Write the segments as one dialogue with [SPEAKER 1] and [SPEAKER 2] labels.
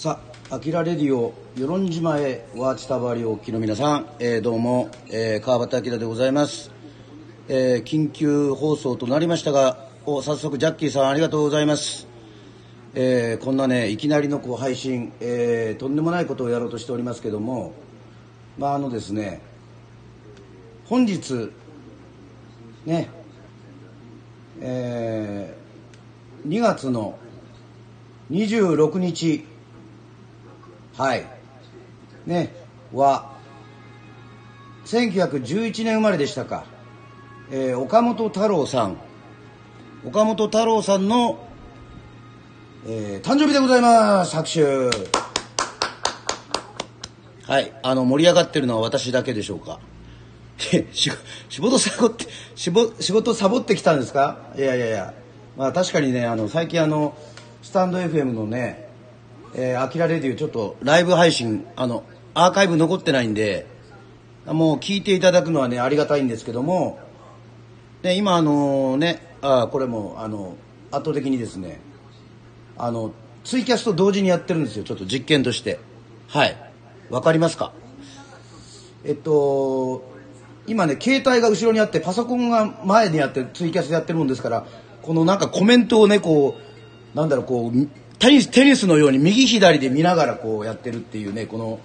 [SPEAKER 1] さあ、アキラレディオ、与論島へワーチタバリをおきの皆さん、えー、どうも、えー、川端明でございます。えー、緊急放送となりましたが、お早速、ジャッキーさんありがとうございます。えー、こんなね、いきなりのこう配信、えー、とんでもないことをやろうとしておりますけども、まあ、あのですね、本日、ね、えー、2月の26日、はい。ね、は、1911年生まれでしたか。えー岡本太郎さん。岡本太郎さんの、えー誕生日でございます。拍手。はい。あの、盛り上がってるのは私だけでしょうか。仕事サボって、仕事仕事サボってきたんですか？いやいやいや。まあ確かにね、あの、最近あの、スタンド FM のね、えー、アキラレディオちょっとライブ配信、あの、アーカイブ残ってないんで、もう聞いていただくのはね、ありがたいんですけども、で、今あのね、あこれもあの、圧倒的にですね、あの、ツイキャスと同時にやってるんですよ、ちょっと実験として。はい。わかりますか？えっと、今ね、携帯が後ろにあって、パソコンが前にあって、ツイキャスでやってるもんですから、このなんかコメントをね、こう、なんだろう、こう、テニス、テニスのように右左で見ながらこうやってるっていうね、この、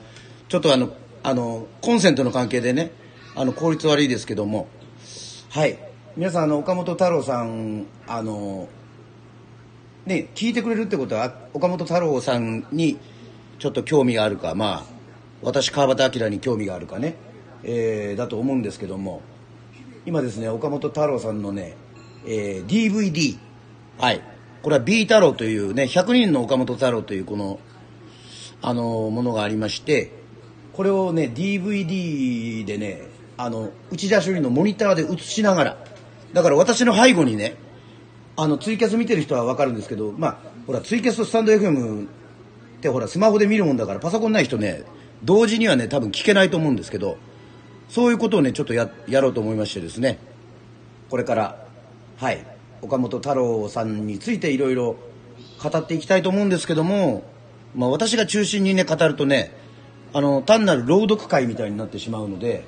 [SPEAKER 1] ちょっとあの、あの、コンセントの関係でね、あの、効率悪いですけども、はい。皆さん、あの、岡本太郎さん、あの、ね、聞いてくれるってことは、岡本太郎さんにちょっと興味があるか、まあ、私、川端明に興味があるかね、えーだと思うんですけども、今ですね、岡本太郎さんのね、えー DVD、はい。これは B 太郎というね、100人の岡本太郎というこの、あの、ものがありまして、これをね、DVD でね、あの、内田処理のモニターで映しながら、だから私の背後にね、あの、ツイキャス見てる人はわかるんですけど、まあ、ほら、ツイキャスとスタンド FM ってほら、スマホで見るもんだから、パソコンない人ね、同時にはね、多分聞けないと思うんですけど、そういうことをね、ちょっとや、やろうと思いましてですね、これから、はい、岡本太郎さんについていろいろ語っていきたいと思うんですけども、まあ私が中心にね、語るとね、あの、単なる朗読会みたいになってしまうので、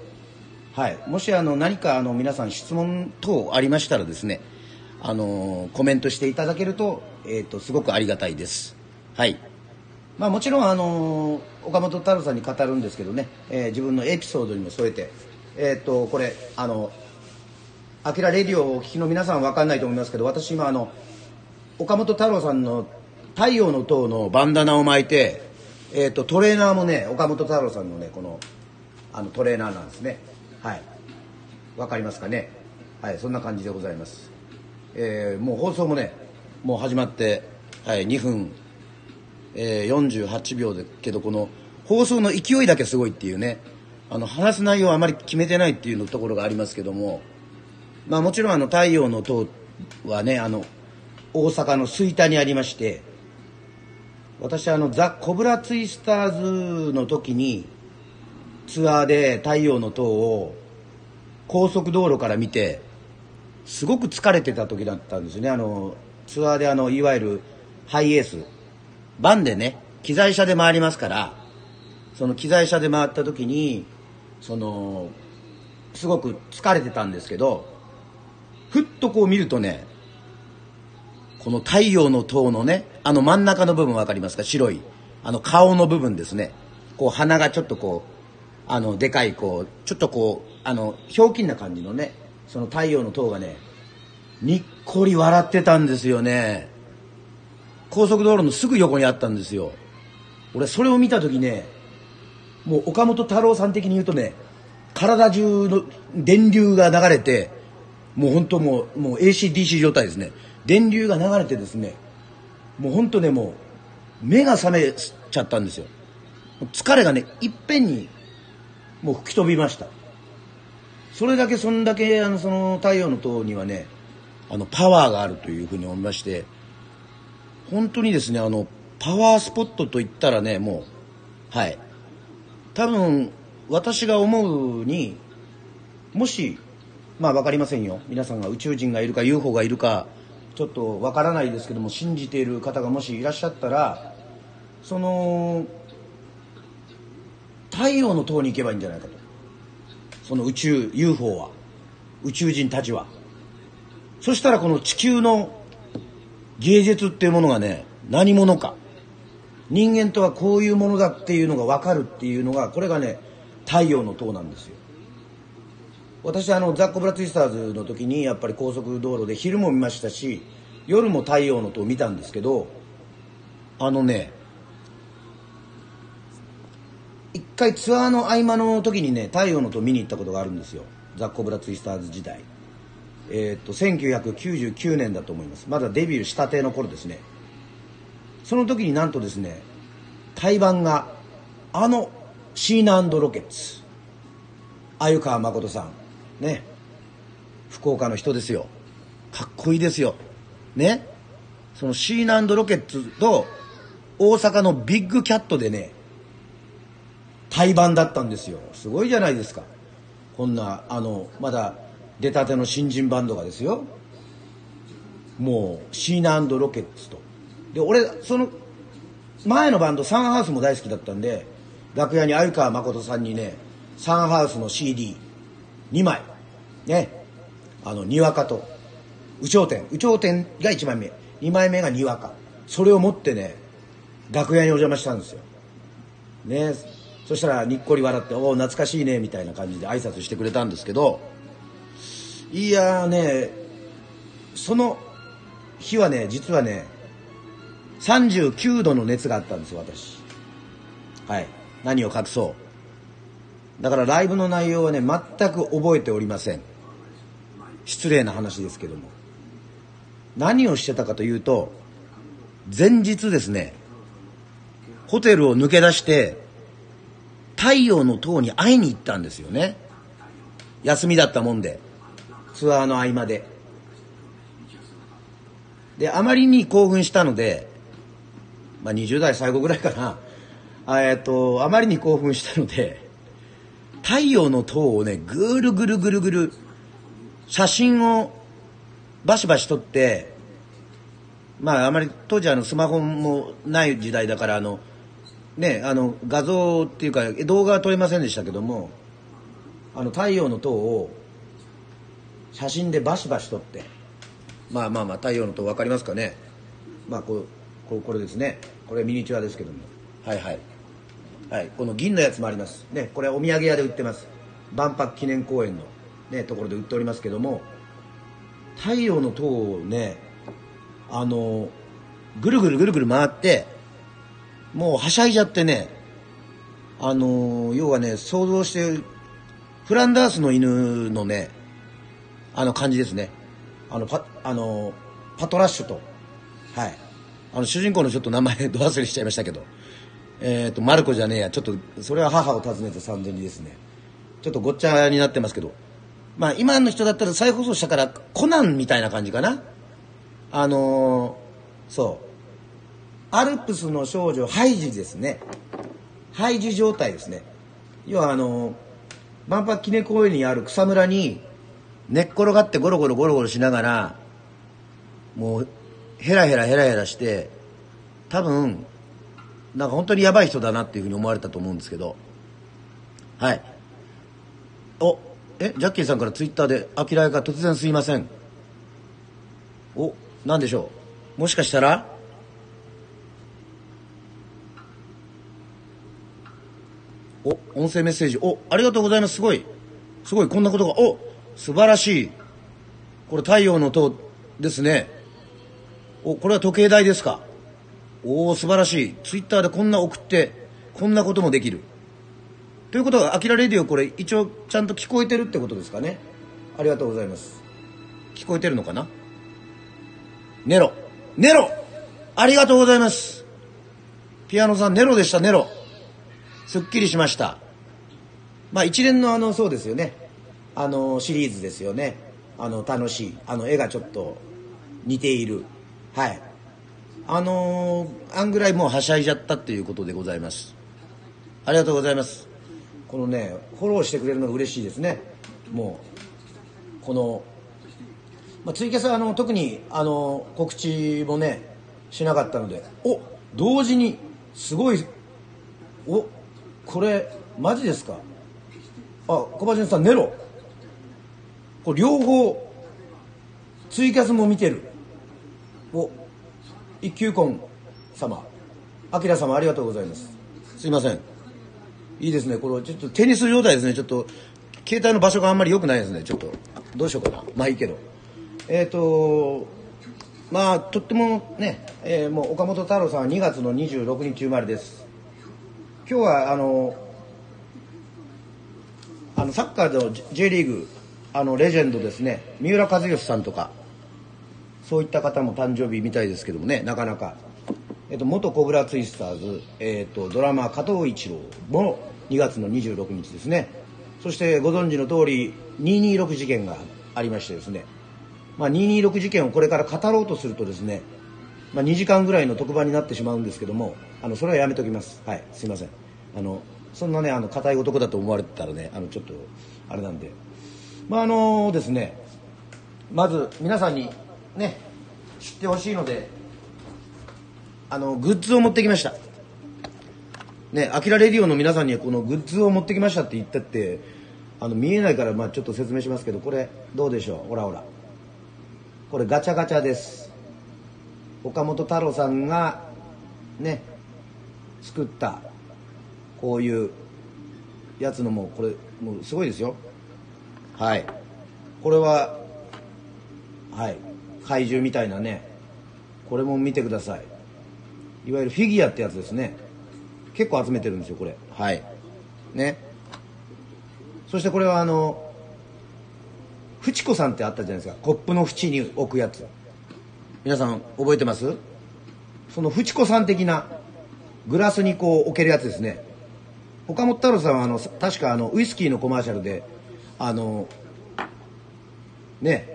[SPEAKER 1] はい、もしあの何かあの皆さん質問等ありましたらですね、あのコメントしていただけると、えっ、と、すごくありがたいです。はい。まあもちろんあの岡本太郎さんに語るんですけどね、えー自分のエピソードにも添えて、えっ、と、これ、あの、アキラレディオをお聞きの皆さん分かんないと思いますけど、私今あの、岡本太郎さんの太陽の塔のバンダナを巻いて、えっ、と、トレーナーもね、岡本太郎さんのね、この、あの、トレーナーなんですね。はい。わかりますかねはい、そんな感じでございます。えーもう放送もね、もう始まって、はい、2分、えー48秒でけど、この放送の勢いだけすごいっていうね、あの、話す内容はあまり決めてないっていうのところがありますけども、まあもちろんあの、太陽の塔はね、あの、大阪の吹田にありまして、私あの、ザ・コブラツイスターズの時に、ツアーで太陽の塔を高速道路から見て、すごく疲れてた時だったんですよね。あの、ツアーであの、いわゆるハイエース、バンでね、機材車で回りますから、その機材車で回った時に、その、すごく疲れてたんですけど、ふっとこう見るとね、この太陽の塔のね、あの真ん中の部分わかりますか？白い。あの顔の部分ですね。こう鼻がちょっとこう、あの、でかいこう、ちょっとこう、あの、ひょうきんな感じのね、その太陽の塔がね、にっこり笑ってたんですよね。高速道路のすぐ横にあったんですよ。俺それを見た時ね、もう岡本太郎さん的に言うとね、体中の電流が流れて、もう本当もう、もう ACDC 状態ですね。電流が流れてですね、もう本当ね、もう、目が覚めちゃったんですよ。疲れがね、いっぺんに、もう吹き飛びました。それだけ、そんだけ、あの、その太陽の塔にはね、あの、パワーがあるというふうに思いまして、本当にですね、あの、パワースポットと言ったらね、もう、はい。多分、私が思うに、もし、まあわかりませんよ。皆さんが宇宙人がいるか UFO がいるか、ちょっとわからないですけども、信じている方がもしいらっしゃったら、その太陽の塔に行けばいいんじゃないかと。その宇宙 UFO は。宇宙人たちは。そしたらこの地球の芸術っていうものがね何者か。人間とはこういうものだっていうのが分かるっていうのがこれがね太陽の塔なんですよ。私あのザコ・ブラツイスターズの時にやっぱり高速道路で昼も見ましたし夜も太陽の塔見たんですけどあのね一回ツアーの合間の時にね太陽の塔見に行ったことがあるんですよ。ザコ・ブラツイスターズ時代。えー、っと1999年だと思います。まだデビューしたての頃ですね。その時になんとですね対バンがあのシーナロケッツ。鮎川誠さん。ね。福岡の人ですよ。かっこいいですよ。ね。そのシーナンドロケッツと大阪のビッグキャットでね対バンだったんですよ。すごいじゃないですか。こんなあのまだ出たての新人バンドがですよ。もうシーナロケッツと。で俺その前のバンドサンハウスも大好きだったんで楽屋に鮎川誠さんにねサンハウスの CD 2枚。ね。あのにわかと。有頂天。有頂天が1枚目。2枚目がにわか。それを持ってね楽屋にお邪魔したんですよ。ね。そしたらにっこり笑って「おお懐かしいね」みたいな感じで挨拶してくれたんですけどいやねその日はね実はね39度の熱があったんですよ私。はい。何を隠そう。だからライブの内容はね全く覚えておりません。失礼な話ですけども。何をしてたかというと前日ですねホテルを抜け出して太陽の塔に会いに行ったんですよね。休みだったもんで。ツアーの合間で。であまりに興奮したのでまあ、20代最後ぐらいかな。えっとあまりに興奮したので太陽の塔をねぐるぐるぐるぐる写真をバシバシ撮ってまああまり当時あのスマホもない時代だからあのねあの画像っていうか動画は撮れませんでしたけどもあの太陽の塔を写真でバシバシ撮ってまあまあまあ太陽の塔分かりますかね。まあこうこれですね。これミニチュアですけども。はいはい。はいこの銀のやつもあります。ねこれお土産屋で売ってます。万博記念公園のねところで売っておりますけども太陽の塔をねあのぐるぐるぐるぐる回ってもうはしゃいじゃってねあの要はね想像してフランダースの犬のねあの感じですね。あのパあのパトラッシュと。はい。あの主人公のちょっと名前 ど忘れしちゃいましたけど。えっ、ー、とマルコじゃねえや。ちょっとそれは母を訪ねて三千里ですね。ちょっとごっちゃになってますけど。まあ今の人だったら再放送したからコナンみたいな感じかな。あのー、そう。アルプスの少女ハイジですね。ハイジ状態ですね。要はあのー、万博記念公園にある草むらに寝っ転がってゴロゴロゴロゴロしながらもうヘラヘラヘラヘラして多分なんか本当にやばい人だなっていうふうに思われたと思うんですけど。はい。おえジャッキーさんからツイッターで「あきらやか突然すいません」お何でしょう？もしかしたら？お音声メッセージ。おありがとうございます。すごい。すごい。こんなことが。お素晴らしい。これ太陽の塔ですね。おこれは時計台ですか？おお素晴らしい。ツイッターでこんな送ってこんなこともできる。ということは「あきらレディオ」これ一応ちゃんと聞こえてるってことですかね。ありがとうございます。聞こえてるのかな？ネロ。ネロ！ありがとうございます。ピアノさんネロでした。ネロ。すっきりしました。まあ一連のあのそうですよね。あのシリーズですよね。あの楽しい。あの絵がちょっと似ている。はい。あのー、あんぐらいもうはしゃいじゃったっていうことでございます。ありがとうございます。このねフォローしてくれるのが嬉しいですね。もうこの、まあ、ツイキャスはあの特にあの告知もねしなかったのでお同時にすごいおこれマジですか？あ小林さんネロこれ両方ツイキャスも見てる。お一休婚様。あきら様ありがとうございます。すいません。いいですね。これちょっとテニス状態ですね。ちょっと携帯の場所があんまり良くないですね。ちょっと。どうしようかな。まあいいけど。えっ、ー、とまあとってもね、えー、もう岡本太郎さんは2月の26日生まれです。今日はあのあのサッカーの J リーグあのレジェンドですね。三浦知良さんとかそういった方も誕生日みたいですけどもねなかなか、えっと、元コブラツイスターズ、えっと、ドラマ加藤一郎も2月の26日ですね。そしてご存知の通り226事件がありましてですね、まあ、226事件をこれから語ろうとするとですね、まあ、2時間ぐらいの特番になってしまうんですけどもあのそれはやめときます。はいすいません。あのそんなねあの硬い男だと思われてたらねあのちょっとあれなんで。まああのですねまず皆さんにね知ってほしいのであのグッズを持ってきました。ねアキラレディオの皆さんにはこのグッズを持ってきましたって言ったってあの見えないからまあちょっと説明しますけどこれどうでしょう？ほらほら。これガチャガチャです。岡本太郎さんがね作ったこういうやつのもこれもうすごいですよ。はい。これははい。怪獣みたいなね。これも見てください。いわゆるフィギュアってやつですね。結構集めてるんですよこれ。はい。ね。そしてこれはあのフチコさんってあったじゃないですか。コップの縁に置くやつ。皆さん覚えてます？そのフチコさん的なグラスにこう置けるやつですね。岡本太郎さんはあの確かあのウイスキーのコマーシャルであのね。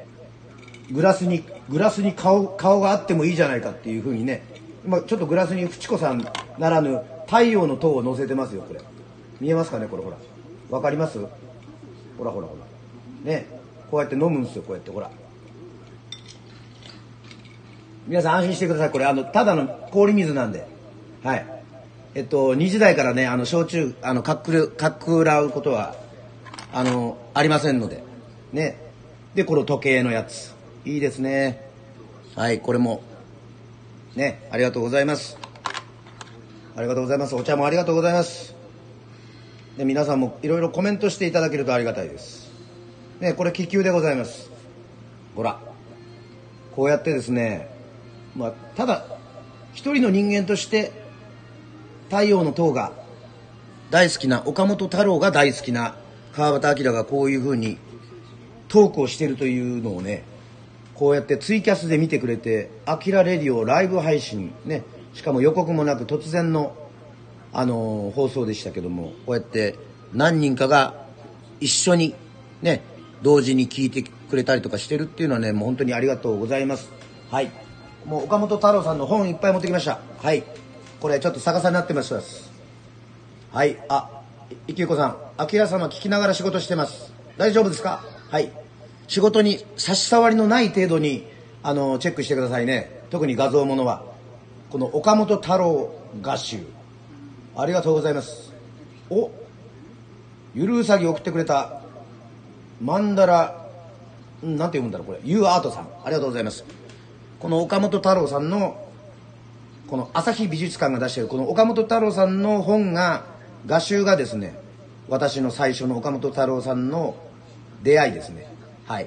[SPEAKER 1] グラスにグラスに顔顔があってもいいじゃないかっていうふうにね。今ちょっとグラスにフチ子さんならぬ太陽の塔を乗せてますよこれ。見えますかねこれほら。わかります？ほらほらほら。ね。こうやって飲むんですよこうやってほら。皆さん安心してください。これあのただの氷水なんで。はい。えっと2時台からねあの焼酎あのかっくるかっくらうことはあのありませんので。ね。でこの時計のやつ。いいですね。はいこれも。ねありがとうございます。ありがとうございます。お茶もありがとうございます。で皆さんもいろいろコメントしていただけるとありがたいです。ねこれ気球でございます。ほら。こうやってですねまあただ一人の人間として太陽の塔が大好きな岡本太郎が大好きな川端明がこういうふうにトークをしてるというのをねこうやってツイキャスで見てくれて「アキラレディオ」ライブ配信ねしかも予告もなく突然の、あのー、放送でしたけどもこうやって何人かが一緒にね同時に聞いてくれたりとかしてるっていうのはねもう本当にありがとうございます。はい。もう岡本太郎さんの本いっぱい持ってきました。はい。これちょっと逆さになってます。はい。あいきゆこさん。あきら様聞きながら仕事してます。大丈夫ですか？はい。仕事に差し障りのない程度にあのチェックしてくださいね。特に画像ものは。この岡本太郎画集。ありがとうございます。おゆるうさぎ送ってくれたマンダラなんて読むんだろうこれ。ユーアートさん。ありがとうございます。この岡本太郎さんのこの朝日美術館が出しているこの岡本太郎さんの本が画集がですね私の最初の岡本太郎さんの出会いですね。はい。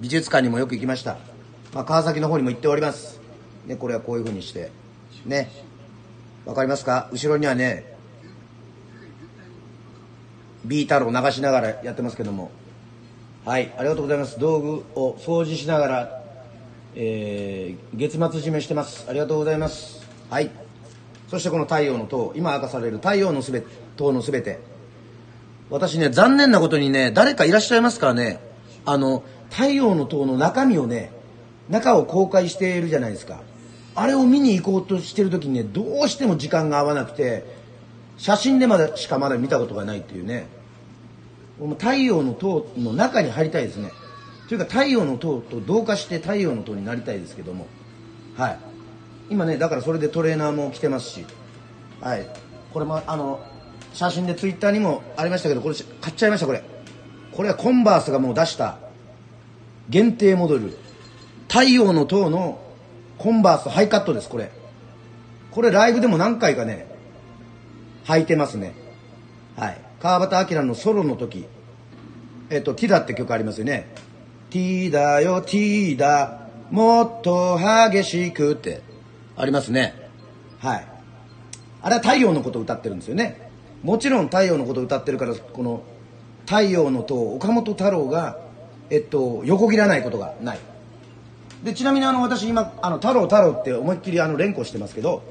[SPEAKER 1] 美術館にもよく行きました、まあ、川崎の方にも行っております。ねこれはこういうふうにして。ね。わかりますか？後ろにはね B 太郎流しながらやってますけども。はい。ありがとうございます。道具を掃除しながら、えー、月末締めしてます。ありがとうございます。はい。そしてこの太陽の塔。今明かされる太陽のすべ塔のすべて。私ね残念なことにね誰かいらっしゃいますからね。あの太陽の塔の中身をね中を公開しているじゃないですか。あれを見に行こうとしてる時にねどうしても時間が合わなくて写真でまだしかまだ見たことがないっていうね。太陽の塔の中に入りたいですね。というか太陽の塔と同化して太陽の塔になりたいですけども。はい。今ねだからそれでトレーナーも来てますし。はい。これもあの写真でツイッターにもありましたけどこれ買っちゃいましたこれ。これはコンバースがもう出した。限定モデル。太陽の塔のコンバースハイカットですこれ。これライブでも何回かね履いてますね。はい。川端明のソロの時。えっと「ティダ」って曲ありますよね「ティダよティダ。もっと激しく」って。ありますね。はい。あれは太陽のことを歌ってるんですよね。もちろん太陽のことを歌ってるからこの太陽の塔岡本太郎がえっと横切らないことがない。でちなみにあの私今あの太郎太郎って思いっきりあの連呼してますけど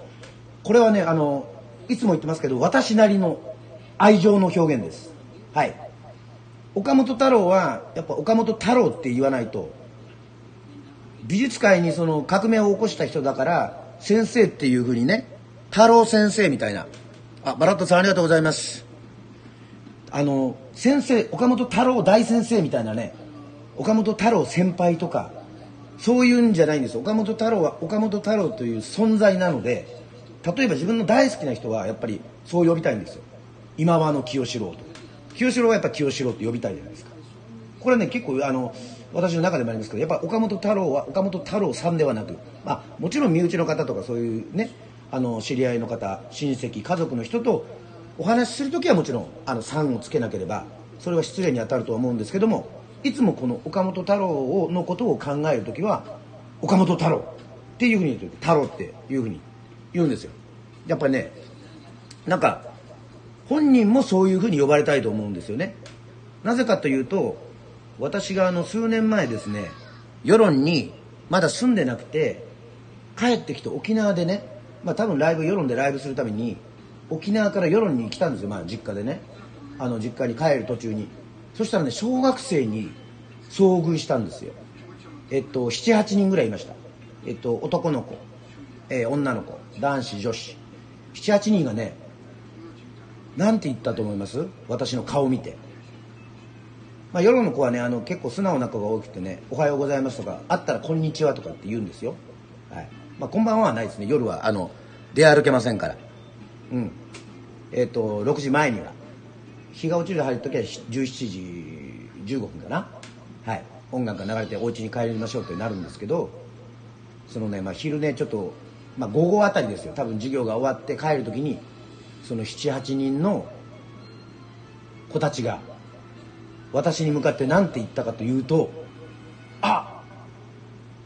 [SPEAKER 1] これはねあのいつも言ってますけど私なりの愛情の表現です。はい。岡本太郎はやっぱ岡本太郎って言わないと美術界にその革命を起こした人だから先生っていうふうにね太郎先生みたいな。あバラットさんありがとうございます。あの先生岡本太郎大先生みたいなね岡本太郎先輩とかそういうんじゃないんです。岡本太郎は岡本太郎という存在なので例えば自分の大好きな人はやっぱりそう呼びたいんですよ。今和の清志郎と清志郎はやっぱ清志郎って呼びたいじゃないですか。これね結構あの私の中でもありますけどやっぱ岡本太郎は岡本太郎さんではなく、まあ、もちろん身内の方とかそういうねあの知り合いの方親戚家族の人とお話しする時はもちろんあの「さん」をつけなければそれは失礼に当たるとは思うんですけどもいつもこの岡本太郎のことを考える時は岡本太郎っていうふうに言う太郎っていうふうに言うんですよ。やっぱりねなんか本人もそういうふうに呼ばれたいと思うんですよね。なぜかというと私があの数年前ですね世論にまだ住んでなくて帰ってきて沖縄でねまあ多分ライブ世論でライブするために沖縄から世論に来たんですよ、まあ、実家でね。あの実家に帰る途中に。そしたらね小学生に遭遇したんですよ。えっと78人ぐらいいました。えっと男の子、えー、女の子。男子女子。78人がね何て言ったと思います？私の顔見て。まあ、夜の子はねあの結構素直な子が多くてね「おはようございます」とか「会ったらこんにちは」とかって言うんですよ、はい。まあ、こんばんははないですね。夜はあの出歩けませんから。うん。えっ、ー、と6時前には。日が落ちる入る時は17時15分かな。はい。音楽が流れてお家に帰りましょうってなるんですけどそのね、まあ、昼ねちょっと、まあ、午後あたりですよ。多分授業が終わって帰る時にその78人の子たちが私に向かって何て言ったかというと「あ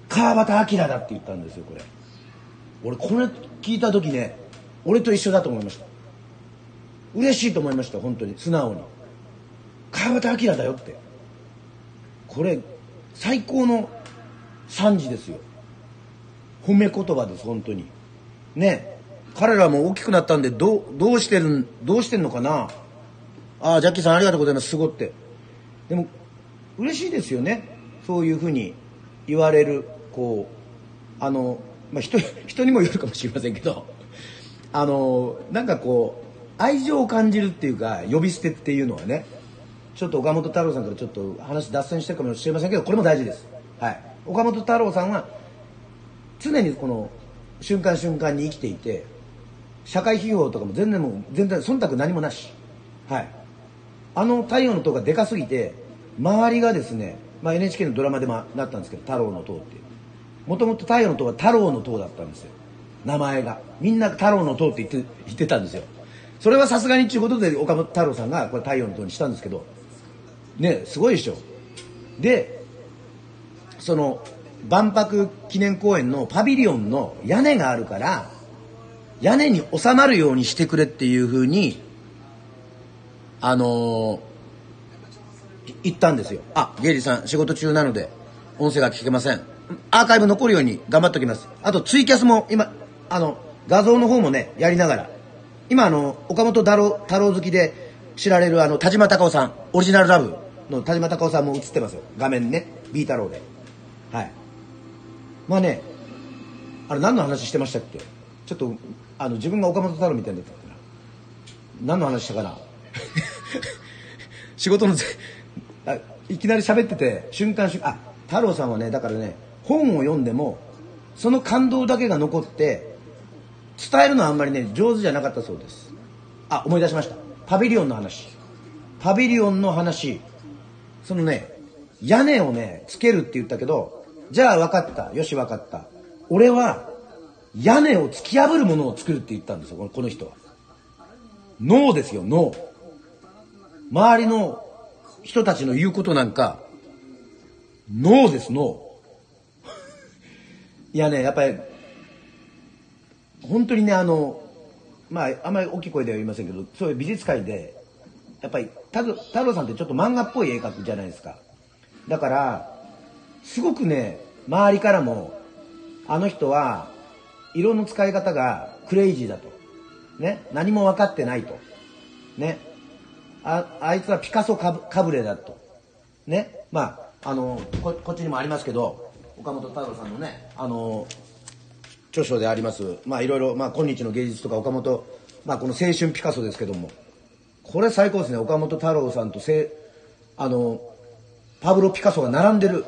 [SPEAKER 1] 川端明だ」って言ったんですよこれ。俺これ聞いた時ね俺と一緒だと思いました。嬉しいと思いました本当に。素直に。川端明だよって。これ最高の賛辞ですよ。褒め言葉です本当に。ね。彼らも大きくなったんでどうどうしてるどうしてんのかな。ああジャッキーさんありがとうございます。すごって。でも嬉しいですよね。そういうふうに言われるこうあの、まあ人、人にもよるかもしれませんけど。あのなんかこう愛情を感じるっていうか呼び捨てっていうのはねちょっと岡本太郎さんからちょっと話脱線してるかもしれませんけどこれも大事です、はい、岡本太郎さんは常にこの瞬間瞬間に生きていて社会批評とかも全然もう全然忖度何もなし。はい。あの太陽の塔がでかすぎて周りがですね、まあ、NHK のドラマでもなったんですけど太郎の塔って。もともと太陽の塔は太郎の塔だったんですよ。名前がみんな太郎の塔って言って言ってたんですよそれはさすがにっていうことで岡本太郎さんがこれ太陽の塔にしたんですけどねすごいでしょでその万博記念公園のパビリオンの屋根があるから屋根に収まるようにしてくれっていうふうにあのー、言ったんですよ。あ、ゲイリさん仕事中なので音声が聞けません。アーカイブ残るように頑張っておきます。あとツイキャスも今、あの、画像の方もね、やりながら。今あの、岡本太郎太郎好きで知られるあの、田島隆夫さん、オリジナルラブの田島隆夫さんも映ってますよ。画面にね。ビー太郎で。はい。まあね、あれ何の話してましたっけ？ちょっと、あの、自分が岡本太郎みたいになったから。何の話したかな？仕事のあいきなり喋ってて瞬間瞬間あ太郎さんはねだからね本を読んでもその感動だけが残って伝えるのはあんまりね上手じゃなかったそうです。あ思い出しました。パビリオンの話。パビリオンの話。そのね屋根をねつけるって言ったけどじゃあ分かった。よし分かった。俺は屋根を突き破るものを作るって言ったんですよ。この人は。脳ですよ脳周りの人たちの言うことなんか脳です脳 いやねやっぱり本当にねあのまああんまり大きい声では言いませんけどそういう美術界でやっぱり太郎さんってちょっと漫画っぽい絵描くじゃないですか。だからすごくね周りからもあの人は色の使い方がクレイジーだと。ね何も分かってないと。ねああいつはピカソかぶれだと。ねまああのここっちにもありますけど岡本太郎さんのねあの著書でありますまあいろいろ、まあ、今日の芸術とか岡本、まあ、この青春ピカソですけどもこれ最高ですね。岡本太郎さんとせあのパブロ・ピカソが並んでる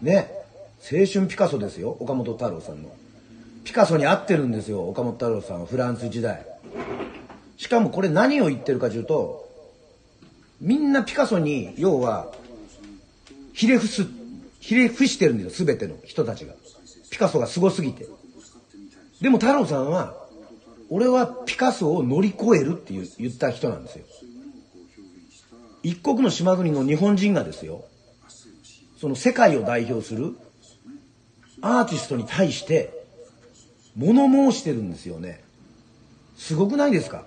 [SPEAKER 1] ね青春ピカソですよ。岡本太郎さんの。ピカソに合ってるんですよ。岡本太郎さんはフランス時代。しかもこれ何を言ってるかというとみんなピカソに要はひれ伏すひれ伏してるんですよ。全ての人たちが。ピカソがすごすぎて。でも太郎さんは俺はピカソを乗り越えるって言った人なんですよ。一国の島国の日本人がですよ。その世界を代表するアーティストに対して物申してるんですよね。すごくないですか？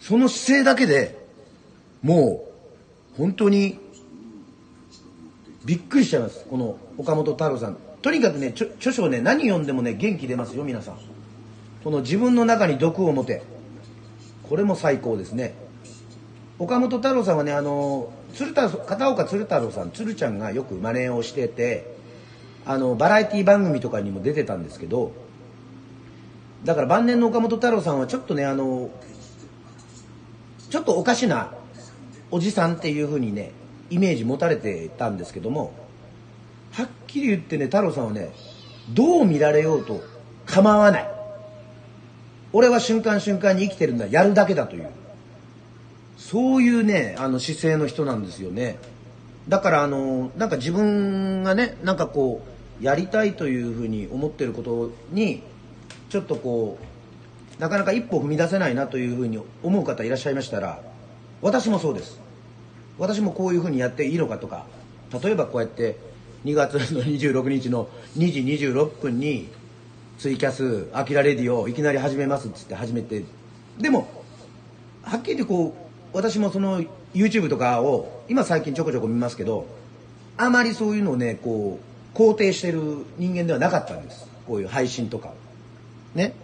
[SPEAKER 1] その姿勢だけでもう本当にびっくりしちゃいます。この岡本太郎さん。とにかくね著書をね何読んでもね元気出ますよ皆さん。この自分の中に毒を持て。これも最高ですね。岡本太郎さんはねあの鶴太片岡鶴太郎さん鶴ちゃんがよく真似をしててあのバラエティ番組とかにも出てたんですけどだから晩年の岡本太郎さんはちょっとねあのちょっとおかしなおじさんっていうふうにねイメージ持たれてたんですけどもきり言ってね太郎さんはねどう見られようと構わない。俺は瞬間瞬間に生きてるんだやるだけだという。そういうねあの姿勢の人なんですよね。だからあのなんか自分がねなんかこうやりたいというふうに思ってることにちょっとこうなかなか一歩踏み出せないなというふうに思う方いらっしゃいましたら私もそうです。私もこういうふうにやっていいのかとか例えばこうやって2月の26日の2時26分にツイキャス「アキラレディ」をいきなり始めますっつって始めてでもはっきり言ってこう私もその YouTube とかを今最近ちょこちょこ見ますけどあまりそういうのをねこう肯定してる人間ではなかったんです。こういう配信とかね。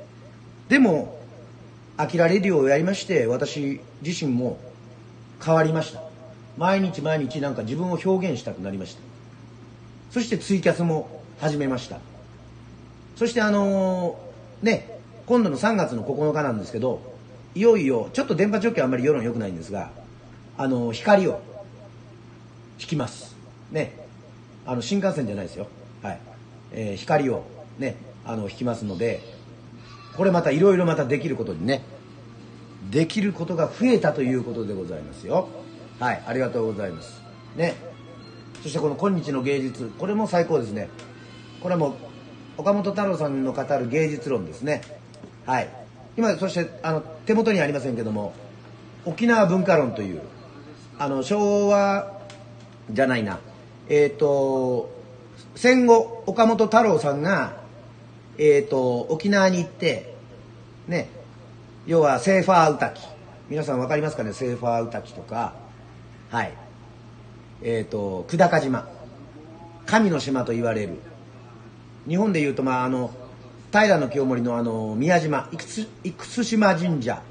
[SPEAKER 1] でも「アキラレディ」をやりまして私自身も変わりました。毎日毎日なんか自分を表現したくなりました。そしてツイキャスも始めました。そしてあのー、ね今度の3月の9日なんですけどいよいよちょっと電波状況あんまり世論良くないんですがあのー、光を引きます。ね。あの新幹線じゃないですよ。はい、えー、光をねあの引きますのでこれまたいろいろまたできることにねできることが増えたということでございますよ。はい。ありがとうございます。ね。そしてこの今日の芸術これも最高ですね。これも岡本太郎さんの語る芸術論ですね。はい。今そしてあの手元にありませんけども沖縄文化論というあの昭和じゃないな。えっ、ー、と戦後岡本太郎さんがえっ、ー、と沖縄に行ってね要はセーファー歌き皆さん分かりますかね？セーファー歌きとか。はい。えっ、ー、と久高島。神の島と言われる。日本でいうとまああの平清盛のあの宮島。生津島神社。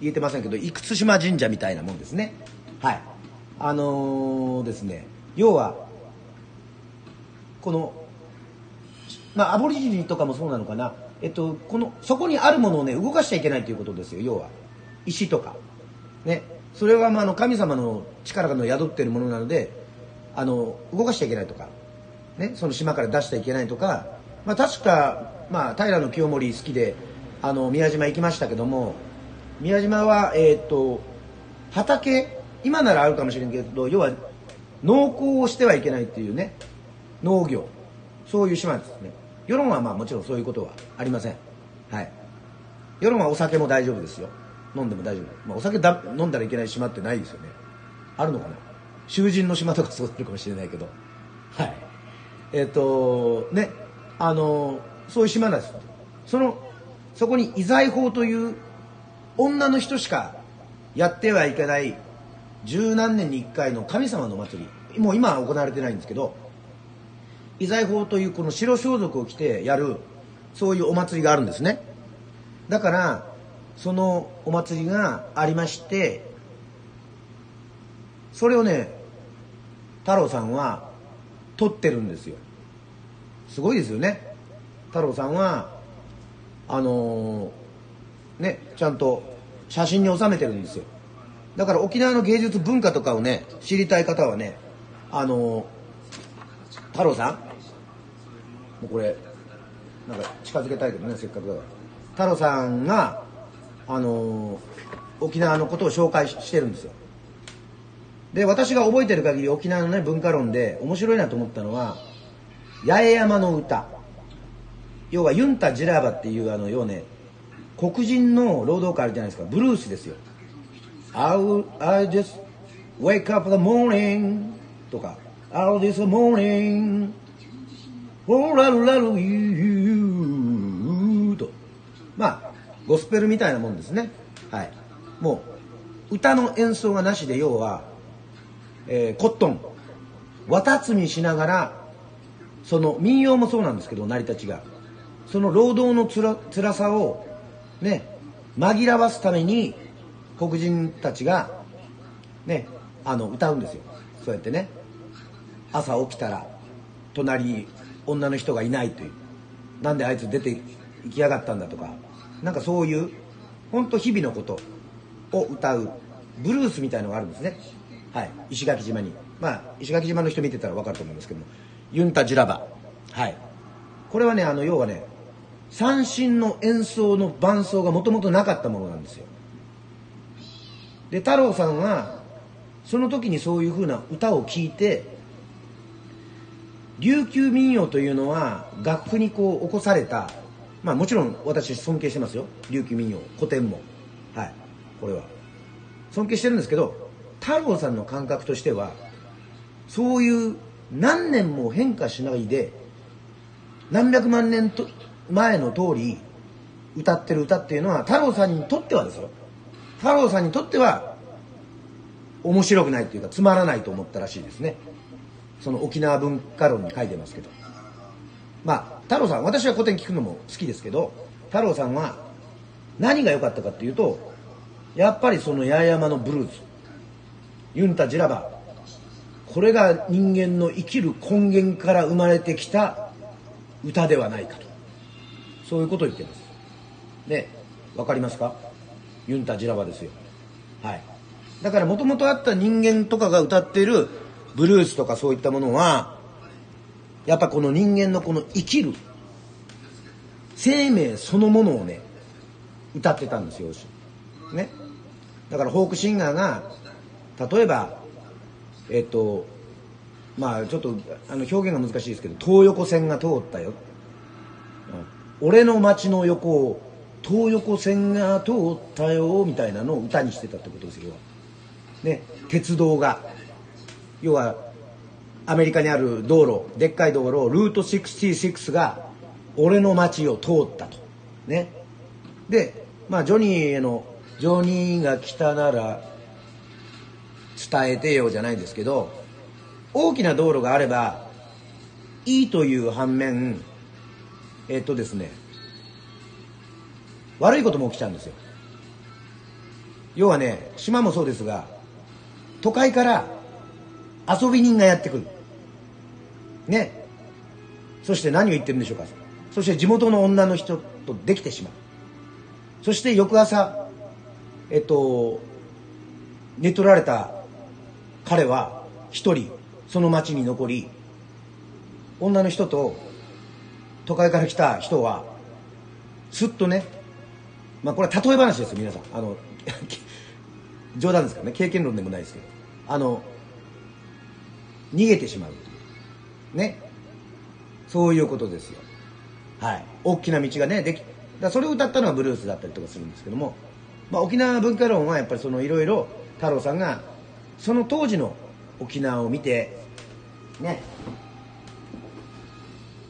[SPEAKER 1] 言えてませんけど生津島神社みたいなもんですね。はい。あのー、ですね。要はこのまあアボリジニとかもそうなのかな。えっとこのそこにあるものをね動かしちゃいけないということですよ。要は石とか。ね。それはまあの神様の力が宿っているものなのであの動かしちゃいけないとかね、その島から出しちゃいけないとかまあ、確か、まあ、平清盛好きであの宮島行きましたけども宮島は、えー、っと畑今ならあるかもしれんけど要は農耕をしてはいけないっていうね農業そういう島ですね。世論はまあもちろんそういうことはありません。はい。世論はお酒も大丈夫ですよ。飲んでも大丈夫、まあ、お酒だ飲んだらいけない島ってないですよね。あるのかな？囚人の島とかそうなるかもしれないけど。はい。えっ、ー、とねあのそういう島なんですそのそこに遺財法という女の人しかやってはいけない十何年に一回の神様のお祭り。もう今は行われてないんですけど遺財法というこの白装束を着てやるそういうお祭りがあるんですね。だからそのお祭りがありましてそれをね太郎さんは撮ってるんですよ。すごいですよね。太郎さんはあのー、ねちゃんと写真に収めてるんですよ。だから沖縄の芸術文化とかをね知りたい方はねあのー、太郎さんもうこれなんか近づけたいけどねせっかくだから。太郎さんがあの、沖縄のことを紹介してるんですよで私が覚えてる限り沖縄のね文化論で面白いなと思ったのは八重山の歌要はユンタ・ジラーバっていうあの要はね黒人の労働家あるじゃないですかブルースですよ I, will, just wake up the morning とか I'll this morning ラルラルユーとまあゴスペルみたいなもんですね。はい。もう歌の演奏がなしで要はえー、コットン。綿摘みしながらその民謡もそうなんですけど成り立ちが。その労働のつら辛さをね紛らわすために黒人たちがねあの歌うんですよ。そうやってね。朝起きたら隣に女の人がいないという。なんであいつ出て行きやがったんだとか。なんかそういう本当日々のことを歌うブルースみたいのがあるんですね。はい、石垣島に。まあ石垣島の人見てたら分かると思いますけども。ユンタジラバ。はい。これはねあの要はね三振の演奏の伴奏がもともとなかったものなんですよ。で太郎さんはその時にそういうふうな歌を聴いて琉球民謡というのは楽譜にこう起こされたまあもちろん私尊敬してますよ。琉球民謡古典も。はい。これは。尊敬してるんですけど太郎さんの感覚としてはそういう何年も変化しないで何百万年と前の通り歌ってる歌っていうのは太郎さんにとってはですよ。太郎さんにとっては面白くないっていうかつまらないと思ったらしいですね。その沖縄文化論に書いてますけど。まあ太郎さん私は古典聞くのも好きですけど太郎さんは何が良かったかっていうとやっぱりその八重山のブルーズ。ユンタ・ジラバこれが人間の生きる根源から生まれてきた歌ではないかと。そういうことを言ってます。で分かりますか？ユンタ・ジラバですよ。はい。だからもともとあった人間とかが歌っているブルースとかそういったものはやっぱこの人間のこの生きる生命そのものをね歌ってたんですよね。だからフォークシンガーが例えばえっとまあちょっとあの表現が難しいですけど東横線が通ったよ、うん、俺の街の横を東横線が通ったよみたいなのを歌にしてたってことですよね。鉄道が。要はアメリカにある道路でっかい道路ルート66が俺の街を通ったと。ね。でまあジョニーへのジョニーが来たなら伝えてよじゃないですけど大きな道路があればいいという反面えっとですね悪いことも起きちゃうんですよ。要はね島もそうですが都会から遊び人がやってくる。ね。そして何を言ってるんでしょうか。そして地元の女の人とできてしまう。そして翌朝えっと寝取られた彼は一人その町に残り女の人と都会から来た人はすっとねまあこれは例え話です皆さん。あの 冗談ですからね。経験論でもないですけど。あの逃げてしまう。ね。そういうことですよ。はい。大きな道がねできだそれを歌ったのはブルースだったりとかするんですけども、まあ、沖縄文化論はやっぱりそのいろいろ太郎さんがその当時の沖縄を見てね。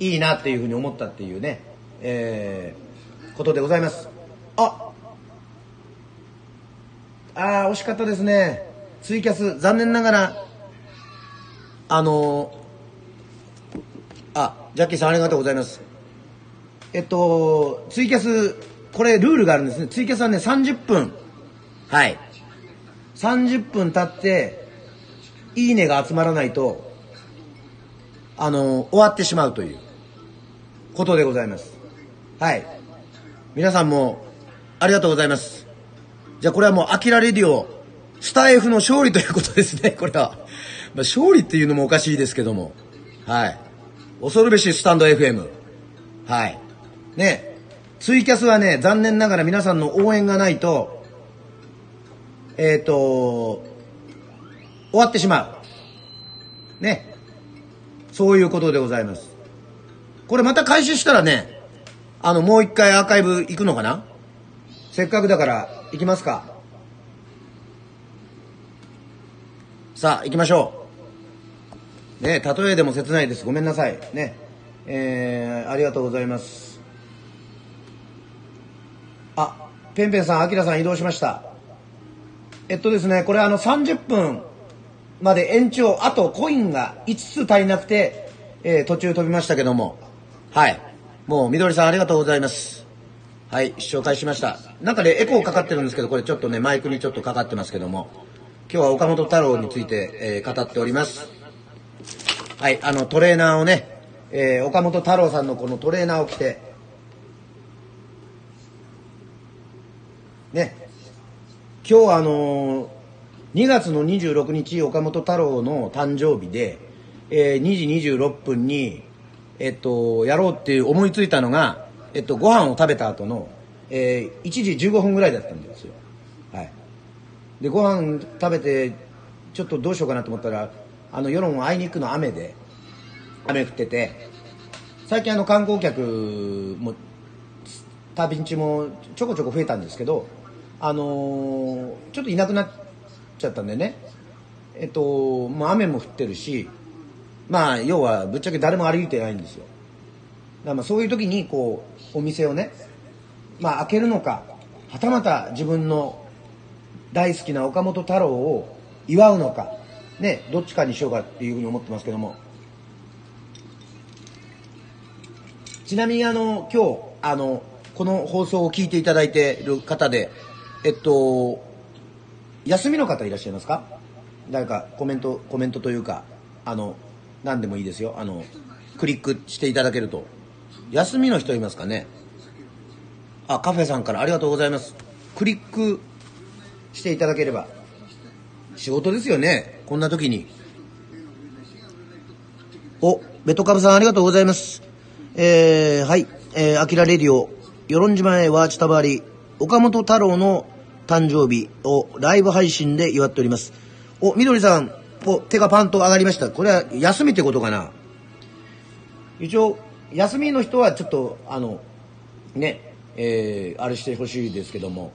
[SPEAKER 1] いいなっていうふうに思ったっていうね、えー、ことでございます。ああー惜しかったですね。ツイキャス残念ながらあの、あジャッキーさんありがとうございます。えっとツイキャスこれルールがあるんですね。ツイキャスはね30分。はい。30分経っていいねが集まらないとあのー、終わってしまうということでございます。はい。皆さんもありがとうございます。じゃあこれはもうアキラレディオスタイフの勝利ということですねこれは、まあ、勝利っていうのもおかしいですけども。はい恐るべしスタンド FM はい。ね。ツイキャスはね残念ながら皆さんの応援がないとえっ、ー、と終わってしまう。ね。そういうことでございます。これまた開始したらね、あの、もう一回アーカイブ行くのかな？せっかくだから行きますか。さあ、行きましょう。ね例えでも切ないです。ごめんなさい。ね。えー、ありがとうございます。あ、ペンペンさん、アキラさん移動しました。えっとですね、これあの30分まで延長、あとコインが5つ足りなくて、えー、途中飛びましたけども、はい。もう、みどりさんありがとうございます。はい、紹介しました。なんかね、エコーかかってるんですけど、これちょっとね、マイクにちょっとかかってますけども、今日は岡本太郎について、えー、語っております。はい、あの、トレーナーをね、えー、岡本太郎さんのこのトレーナーを着て、ね、今日あのー、2月の26日、岡本太郎の誕生日で、えー、2時26分に、えっと、やろうって思いついたのが、えっと、ご飯を食べた後の、えー、1時15分ぐらいだったんですよ。はい。で、ご飯食べて、ちょっとどうしようかなと思ったら、あの、世論あいにくの雨で、雨降ってて、最近あの、観光客も、旅んちもちょこちょこ増えたんですけど、あの、ちょっといなくなっちゃったんでね、えっと、まあ雨も降ってるし、まあ要はぶっちゃけ誰も歩いてないんですよ。だからまあそういう時にこうお店をねまあ開けるのかはたまた自分の大好きな岡本太郎を祝うのかねどっちかにしようかっていうふうに思ってますけども。ちなみにあの今日あのこの放送を聞いていただいている方でえっと休みの方いらっしゃいますか？誰かコメントコメントというかあの何でもいいですよ。あのクリックしていただけると。休みの人いますかね？あカフェさんから。ありがとうございます。クリックしていただければ。仕事ですよね。こんな時におベトカブさんありがとうございます。えー、はい。えー、アキラレディオ与論島へはちたばり岡本太郎の誕生日をライブ配信で祝っております。おみどりさんお、手がパンと上がりました。これは休みってことかな？一応、休みの人はちょっと、あの、ね、えー、あれしてほしいですけども、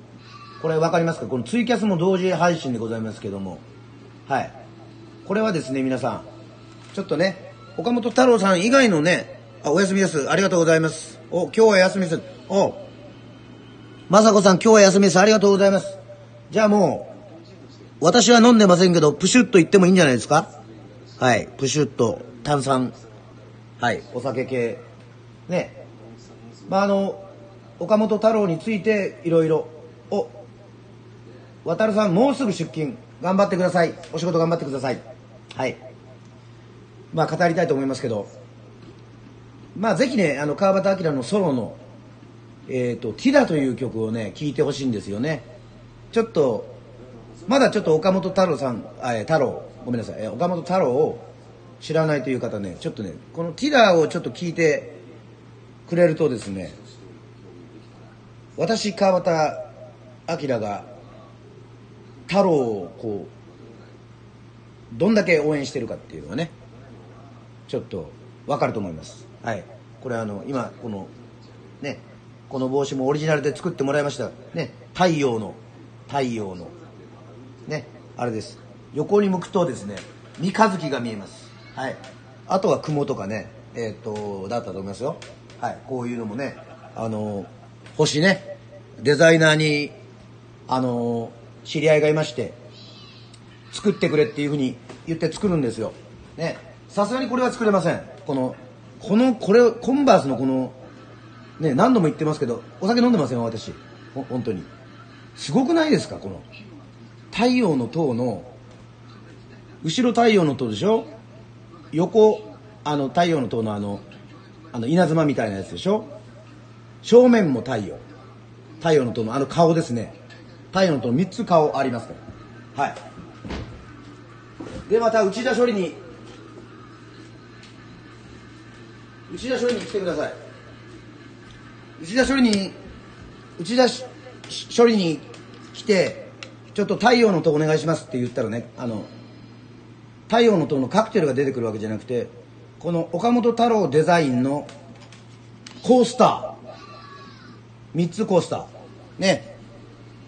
[SPEAKER 1] これ分かりますか？このツイキャスも同時配信でございますけども、はい。これはですね、皆さん、ちょっとね、岡本太郎さん以外のね、あ、お休みです。ありがとうございます。お、今日は休みです。お、まさこさん今日は休みです。ありがとうございます。じゃあもう、私は飲んでませんけど、プシュッと言ってもいいんじゃないですか？はい。プシュッと、炭酸。はい。お酒系。ね。まあ、あの、岡本太郎について、いろいろ。お、渡さん、もうすぐ出勤。頑張ってください。お仕事頑張ってください。はい。まあ、語りたいと思いますけど。まあ、ぜひね、あの、川端明のソロの、えっ、ー、と、ティダという曲をね、聴いてほしいんですよね。ちょっと、まだちょっと岡本太郎さん、え太郎、ごめんなさい、岡本太郎を知らないという方ね、ちょっとね、このティラをちょっと聞いてくれるとですね私川端明が太郎をこうどんだけ応援してるかっていうのはねちょっと分かると思います。はい。これあの今このねこの帽子もオリジナルで作ってもらいました。ね太陽の太陽のねあれです。横に向くとですね三日月が見えます。はい。あとは雲とかねえっ、とだったと思いますよ。はい。こういうのもねあの星ねデザイナーにあの知り合いがいまして作ってくれっていうふうに言って作るんですよ。ね。さすがにこれは作れません。このこのこれコンバースのこのね何度も言ってますけどお酒飲んでません私。ほ本当に。すごくないですかこの太陽の塔の後ろ太陽の塔でしょ？横あの太陽の塔のあのあの稲妻みたいなやつでしょ？正面も太陽。太陽の塔のあの顔ですね。太陽の塔3つ顔ありますから。はい。でまた内田処理に。内田処理に来てください。内田処理に内田処理に来てちょっと太陽の塔お願いしますって言ったらねあの太陽の塔のカクテルが出てくるわけじゃなくてこの岡本太郎デザインのコースター。3つコースター。ね。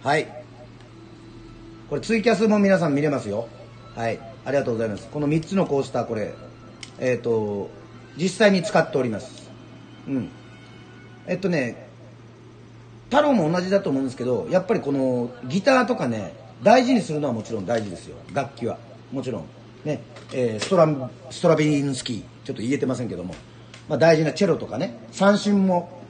[SPEAKER 1] はい。これツイキャスも皆さん見れますよ。はい。ありがとうございます。この3つのコースターこれえっ、ー、と実際に使っております。うん。えっとね太郎も同じだと思うんですけどやっぱりこのギターとかね大事にするのはもちろん大事ですよ。楽器は。もちろん。ね、えー、ストラストラビリンスキー。ちょっと言えてませんけども、まあ、大事なチェロとかね。三振も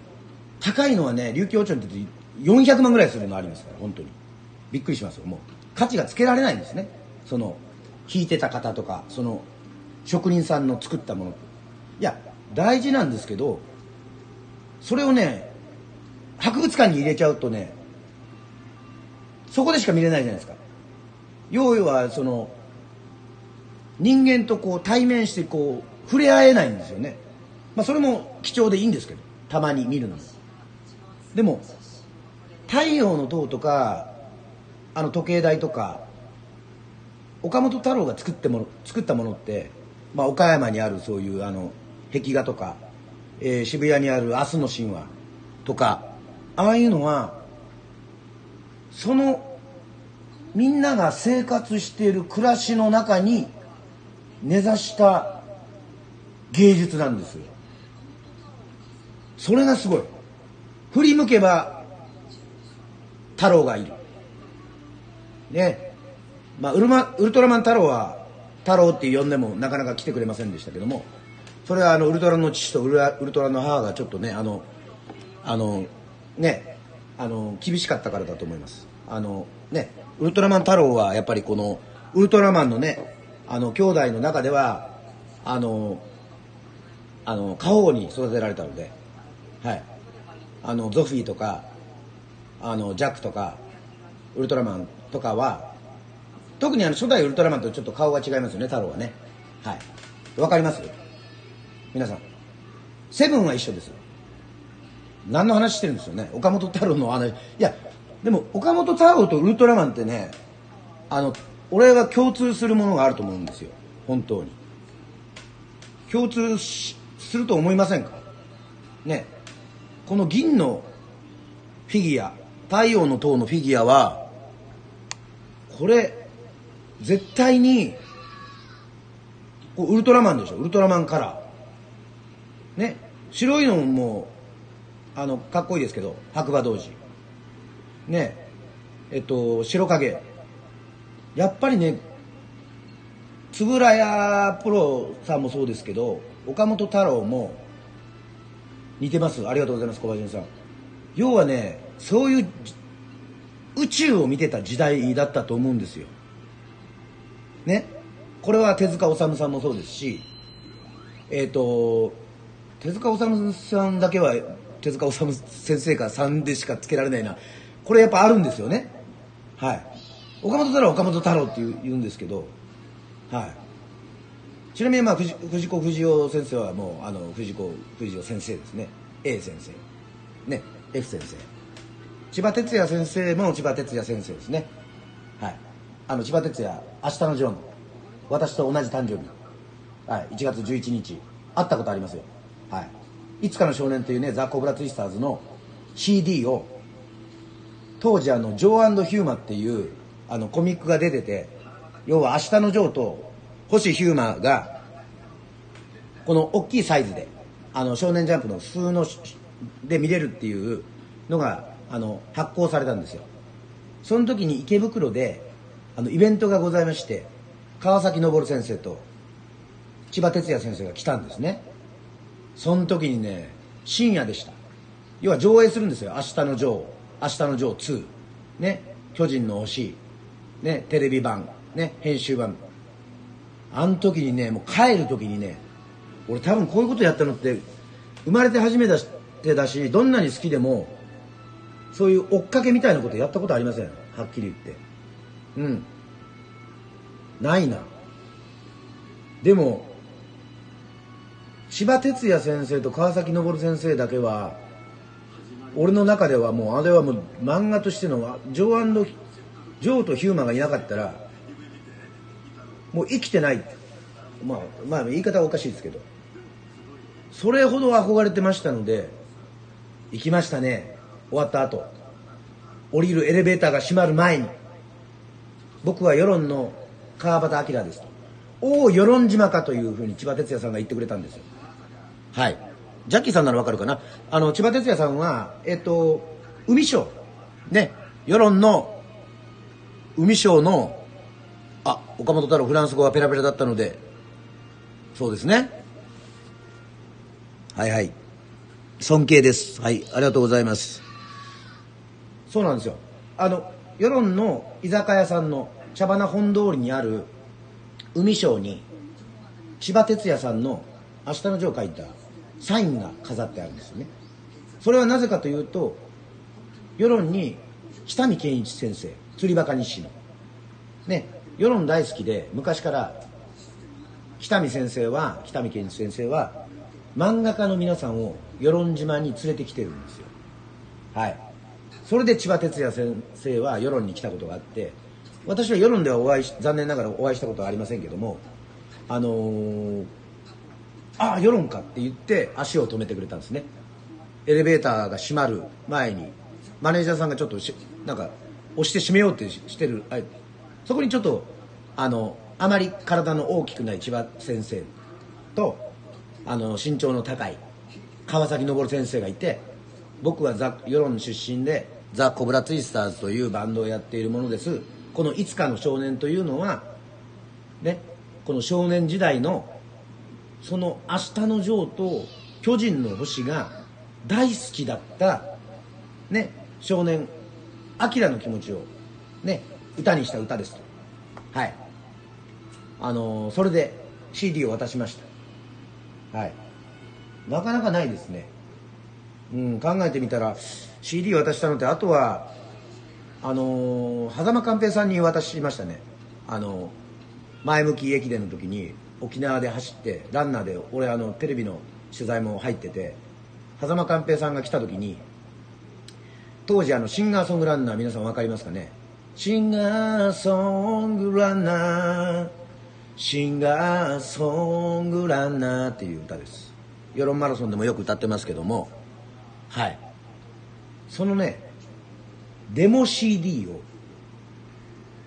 [SPEAKER 1] 高いのはね琉球王朝に出て400万ぐらいするのありますから本当に。びっくりしますよ。もう価値がつけられないんですね。その弾いてた方とかその職人さんの作ったもの。いや大事なんですけどそれをね博物館に入れちゃうとねそこでしか見れないじゃないですか。要はその人間とこう対面してこう触れ合えないんですよね。まあそれも貴重でいいんですけどたまに見るのも。でも太陽の塔とかあの時計台とか岡本太郎が作っても作ったものって、まあ、岡山にあるそういうあの壁画とか、えー、渋谷にある「明日の神話」とかああいうのはそのみんなが生活している暮らしの中に根ざした芸術なんですそれがすごい振り向けば太郎がいる。ね。まあ、ウルマ、ウルトラマン太郎は、太郎って呼んでもなかなか来てくれませんでしたけども、それはあの、ウルトラの父とウルウルトラの母がちょっとね、あの、あの、ね、あの、厳しかったからだと思います。あの、ね、ウルトラマン太郎はやっぱりこの、ウルトラマンのね、あの、兄弟の中では、あの、あの、過保護に育てられたので、はい。あの、ゾフィーとか、あのジャックとかウルトラマンとかは特にあの初代ウルトラマンとちょっと顔が違いますよね太郎はね。はい。わかります？皆さん。セブンは一緒です何の話してるんですよね？岡本太郎の話いやでも岡本太郎とウルトラマンってねあの俺は共通するものがあると思うんですよ。本当に。共通すると思いませんか？ね。この銀のフィギュア太陽の塔のフィギュアは、これ、絶対に、ウルトラマンでしょ？ウルトラマンカラー。ね？白いのも、あの、かっこいいですけど、白馬童子。ね？えっと、白影。やっぱりね、円谷プロさんもそうですけど、岡本太郎も似てます。ありがとうございます、小林さん。要はね、そういう宇宙を見てた時代だったと思うんですよ。ね。これは手塚治虫さんもそうですし、えっ、ー、と、手塚治虫さんだけは手塚治虫先生かさんでしかつけられないな。これやっぱあるんですよね。はい。岡本太郎岡本太郎って言うんですけど、はい。ちなみにまあ藤藤子不二雄先生はもうあの藤子不二雄先生ですね。A 先生ね F 先生千葉哲也先生も千葉哲也先生ですねはいあの千葉哲也明日のジョーの私と同じ誕生日はい。1月11日。会ったことありますよ。はい。いつかの少年というねザ・コブラツイスターズの CD を当時あのジョーヒューマっていうあのコミックが出てて要は明日のジョーと星ヒューマがこの大きいサイズであの少年ジャンプの普通ので見れるっていうのがあの発行されたんですよ。その時に池袋であのイベントがございまして川崎昇先生と千葉哲也先生が来たんですね。その時にね深夜でした。要は上映するんですよ「明日のジョー」「明日のジョー2」ね「巨人の推し」ね。テレビ版。ね。編集版。あの時にねもう帰る時にね俺多分こういうことやったのって生まれて初めてだしどんなに好きでもそういう追っかけみたいなことやったことありません？はっきり言って。うん。ないな。でも千葉哲也先生と川崎昇先生だけは俺の中ではもうあれはもう漫画としてのジョージョーとヒューマンがいなかったらもう生きてない。まあまあ言い方はおかしいですけど。それほど憧れてましたので行きましたね。終わった後。降りるエレベーターが閉まる前に。僕は世論の川端明ですと。おお与論島かというふうに千葉哲也さんが言ってくれたんですよ。はい。ジャッキーさんならわかるかな？あの千葉哲也さんはえっと海賞ね。世論の海賞のあ岡本太郎フランス語はペラペラだったので。そうですね。はいはい。尊敬です。はい。ありがとうございます。そうなんですよ。あの世論の居酒屋さんの茶花本通りにある海賞に千葉哲也さんの「明日のジョー」書いたサインが飾ってあるんですよね。それはなぜかというと世論に北見健一先生釣りバカ日誌の。ね世論大好きで昔から北見先生は北見健一先生は漫画家の皆さんを与論島に連れてきてるんですよ。はい。それで千葉哲也先生は世論に来たことがあって私は世論ではお会い残念ながらお会いしたことはありませんけどもあのー、ああ世論かって言って足を止めてくれたんですね。エレベーターが閉まる前にマネージャーさんがちょっとなんか押して閉めようってしてるそこにちょっとあのあまり体の大きくない千葉先生とあの身長の高い川崎昇先生がいて僕はザ世論出身でザ・コブラツイスターズというバンドをやっているものです。この「いつかの少年」というのはねこの少年時代のその「明日のジョー」と「巨人の星」が大好きだったね少年アキラの気持ちをね歌にした歌ですと。はい。あのー、それで CD を渡しました。はい。なかなかないですね。うん考えてみたら CD 渡したのってあとはあのー、狭間寛平さんに渡しましたね。あの、前向き駅伝の時に沖縄で走ってランナーで俺あのテレビの取材も入ってて狭間寛平さんが来た時に当時あのシンガーソングランナー皆さん分かりますかね？シンガーソングランナーシンガーソングランナーっていう歌です。世論マラソンでもよく歌ってますけども。はい。そのねデモ CD を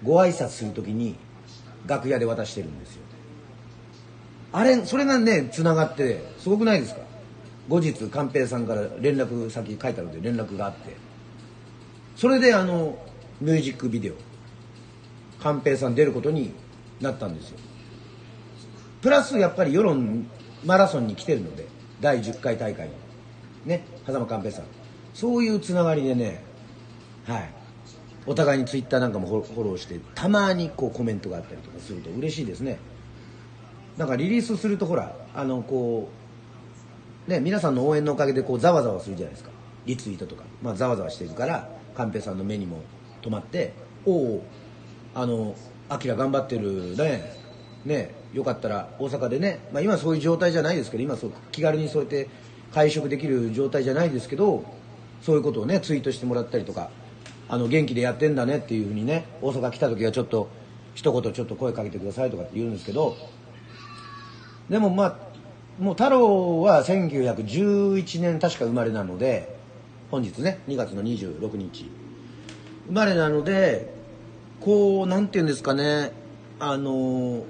[SPEAKER 1] ご挨拶するときに楽屋で渡してるんですよ。あれそれがねつながってすごくないですか？後日寛平さんから連絡先書いたので連絡があって。それであのミュージックビデオ寛平さん出ることになったんですよ。プラスやっぱり世論マラソンに来てるので第10回大会にね狭間寛平さん。そういうつながりでねはい。お互いにツイッターなんかもフォローしてたまにこうコメントがあったりとかすると嬉しいですね。なんかリリースするとほらあのこうね皆さんの応援のおかげでこうざわざわするじゃないですか。リツイートとか。まあざわざわしてるからカンペさんの目にも止まっておおあのアキラ頑張ってるね。ねよかったら大阪でね、まあ、今そういう状態じゃないですけど今そう気軽にそうやって会食できる状態じゃないですけどそういうことをねツイートしてもらったりとかあの元気でやってんだねっていうふうにね大阪来た時はちょっと一言ちょっと声かけてくださいとかって言うんですけどでもまあもう太郎は1911年確か生まれなので本日ね2月の26日生まれなのでこうなんて言うんですかねあの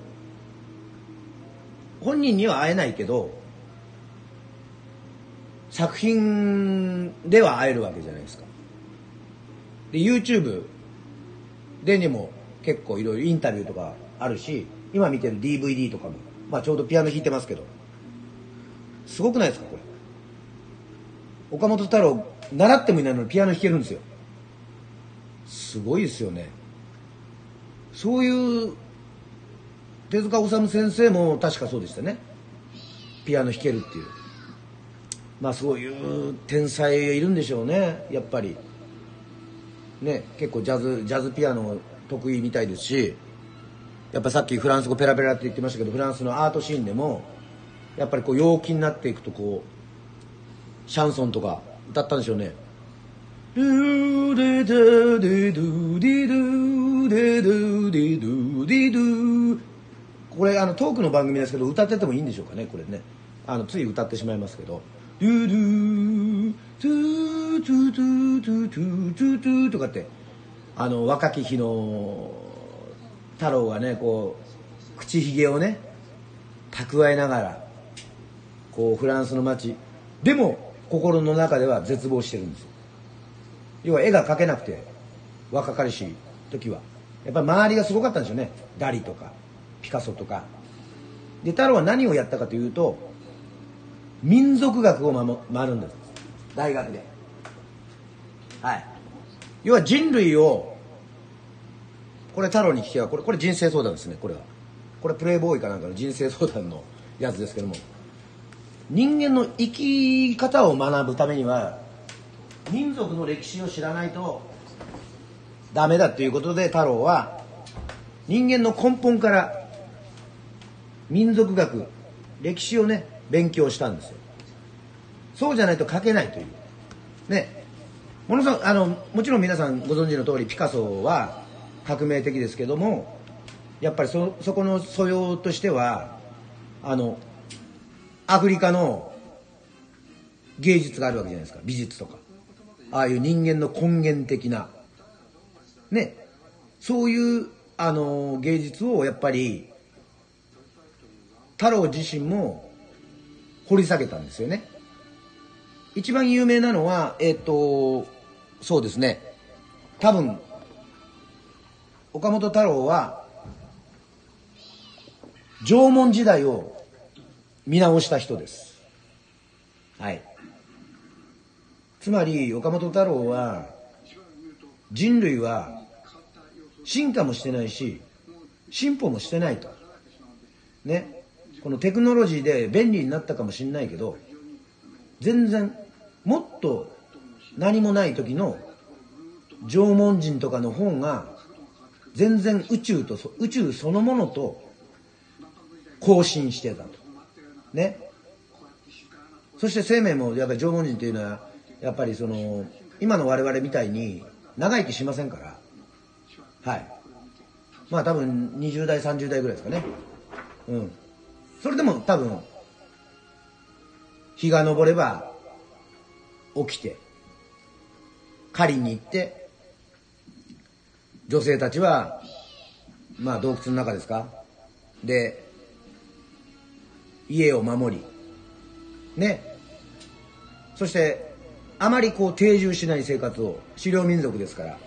[SPEAKER 1] 本人には会えないけど作品では会えるわけじゃないですか。で YouTube でにも結構いろいろインタビューとかあるし今見てる DVD とかも、まあ、ちょうどピアノ弾いてますけど。すごくないですかこれ。岡本太郎習ってもいないのにピアノ弾けるんですよ。すごいですよね。そういう手塚治虫先生も確かそうでしたね。ピアノ弾けるっていう。まあそういう天才いるんでしょうねやっぱり。ね結構ジャズジャズピアノ得意みたいですしやっぱさっきフランス語ペラペラって言ってましたけどフランスのアートシーンでもやっぱりこう陽気になっていくとこうシャンソンとか歌ったんでしょうね。ドゥデデデドゥディドゥデドゥディドゥディドゥ。これあのトークの番組ですけど歌っててもいいんでしょうかねこれね。あのつい歌ってしまいますけどドゥドゥトゥトゥトゥトゥトゥトゥトゥとかってあの若き日の太郎がねこう口ひげをね蓄えながらこうフランスの街でも心の中では絶望してるんですよ。要は絵が描けなくて若かりしい時は。やっぱり周りがすごかったんでしょうね。ダリとかピカソとか。で太郎は何をやったかというと民族学を学るんです。大学で。はい。要は人類をこれ太郎に聞けばこれこれ人生相談ですねこれは。これプレイボーイかなんかの人生相談のやつですけども。人間の生き方を学ぶためには民族の歴史を知らないとダメだということで太郎は人間の根本から民族学歴史をね勉強したんですよ。そうじゃないと書けないという。ね。ものすごくあのもちろん皆さんご存知の通りピカソは革命的ですけどもやっぱりそそこの素養としてはあのアフリカの芸術があるわけじゃないですか。美術とか。ああいう人間の根源的な。ね。そういうあの芸術をやっぱり太郎自身も掘り下げたんですよね。一番有名なのはえっ、ー、とそうですね。多分岡本太郎は縄文時代を見直した人です。はい。つまり岡本太郎は人類は進化もしてないし進歩もしてないと。ね。このテクノロジーで便利になったかもしれないけど全然もっと何もない時の縄文人とかの方が全然宇宙と宇宙そのものと交信してたと。ね。そして生命もやっぱり縄文人っていうのはやっぱりその今の我々みたいに長生きしませんから。はい。まあ多分20代30代ぐらいですかね。うん。それでも多分日が昇れば起きて狩りに行って女性たちはまあ洞窟の中ですか？で家を守りね。そしてあまりこう定住しない生活を狩猟民族ですから。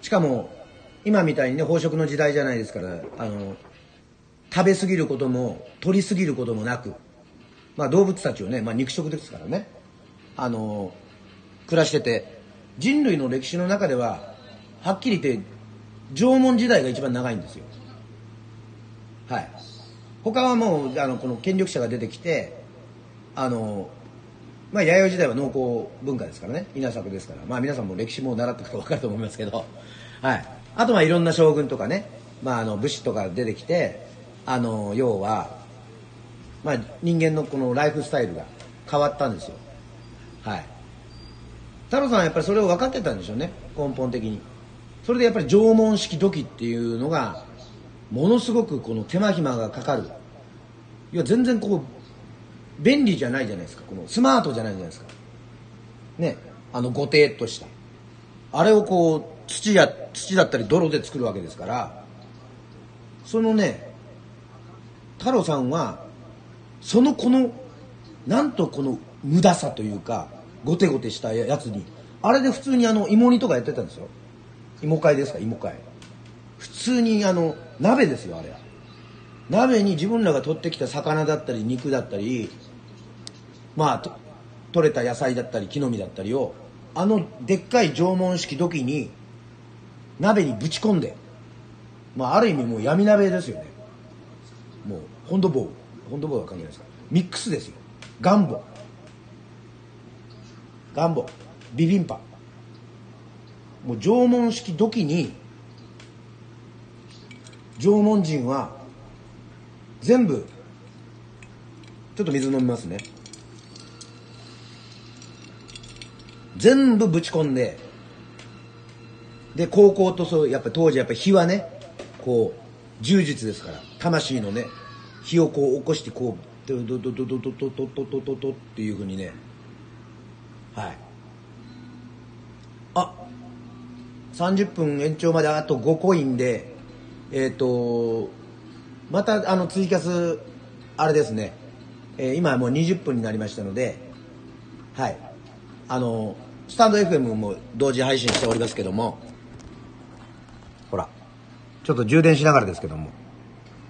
[SPEAKER 1] しかも今みたいにね飽食の時代じゃないですからあの食べ過ぎることも取り過ぎることもなく、まあ、動物たちをね、まあ、肉食ですからね。あの暮らしてて人類の歴史の中でははっきり言って縄文時代が一番長いんですよ。はい。他はもうあのこの権力者が出てきてあのまあ弥生時代は農耕文化ですからね。稲作ですから。まあ皆さんも歴史も習ったから分かると思いますけど。はい。あとはいろんな将軍とかね、まあ、あの武士とか出てきてあの要は、まあ、人間のこのライフスタイルが変わったんですよ。はい。太郎さんはやっぱりそれを分かってたんでしょうね。根本的に。それでやっぱり縄文式土器っていうのがものすごくこの手間暇がかかる。いや全然こう便利じゃないじゃないですか。このスマートじゃないじゃないですか。ね。あのごてっとした。あれをこう土や土だったり泥で作るわけですから。そのね太郎さんはそのこのなんとこの無駄さというかゴテゴテしたやつにあれで普通にあの芋煮とかやってたんですよ。芋会ですか芋会。普通にあの鍋ですよあれは。鍋に自分らが取ってきた魚だったり肉だったりまあ取れた野菜だったり木の実だったりをあのでっかい縄文式土器に鍋にぶち込んでまあある意味もう闇鍋ですよね。もうホンドボーホンドボーは関係ないです。かミックスですよ。ガンボ。ガンボ。ビビンパ。もう縄文式土器に縄文人は全部ちょっと水飲みますね。全部ぶち込んでで高校とそうやっぱ当時やっぱ火はねこう柔術ですから魂のね火をこう起こしてこうドドドドドドドドドドドっていうふうにね。はい。あ30分延長まであと5コインでえっ、ー、とまたあのツイキャスあれですね、えー、今もう20分になりましたのではい。あのスタンド FM も同時配信しておりますけどもほらちょっと充電しながらですけども。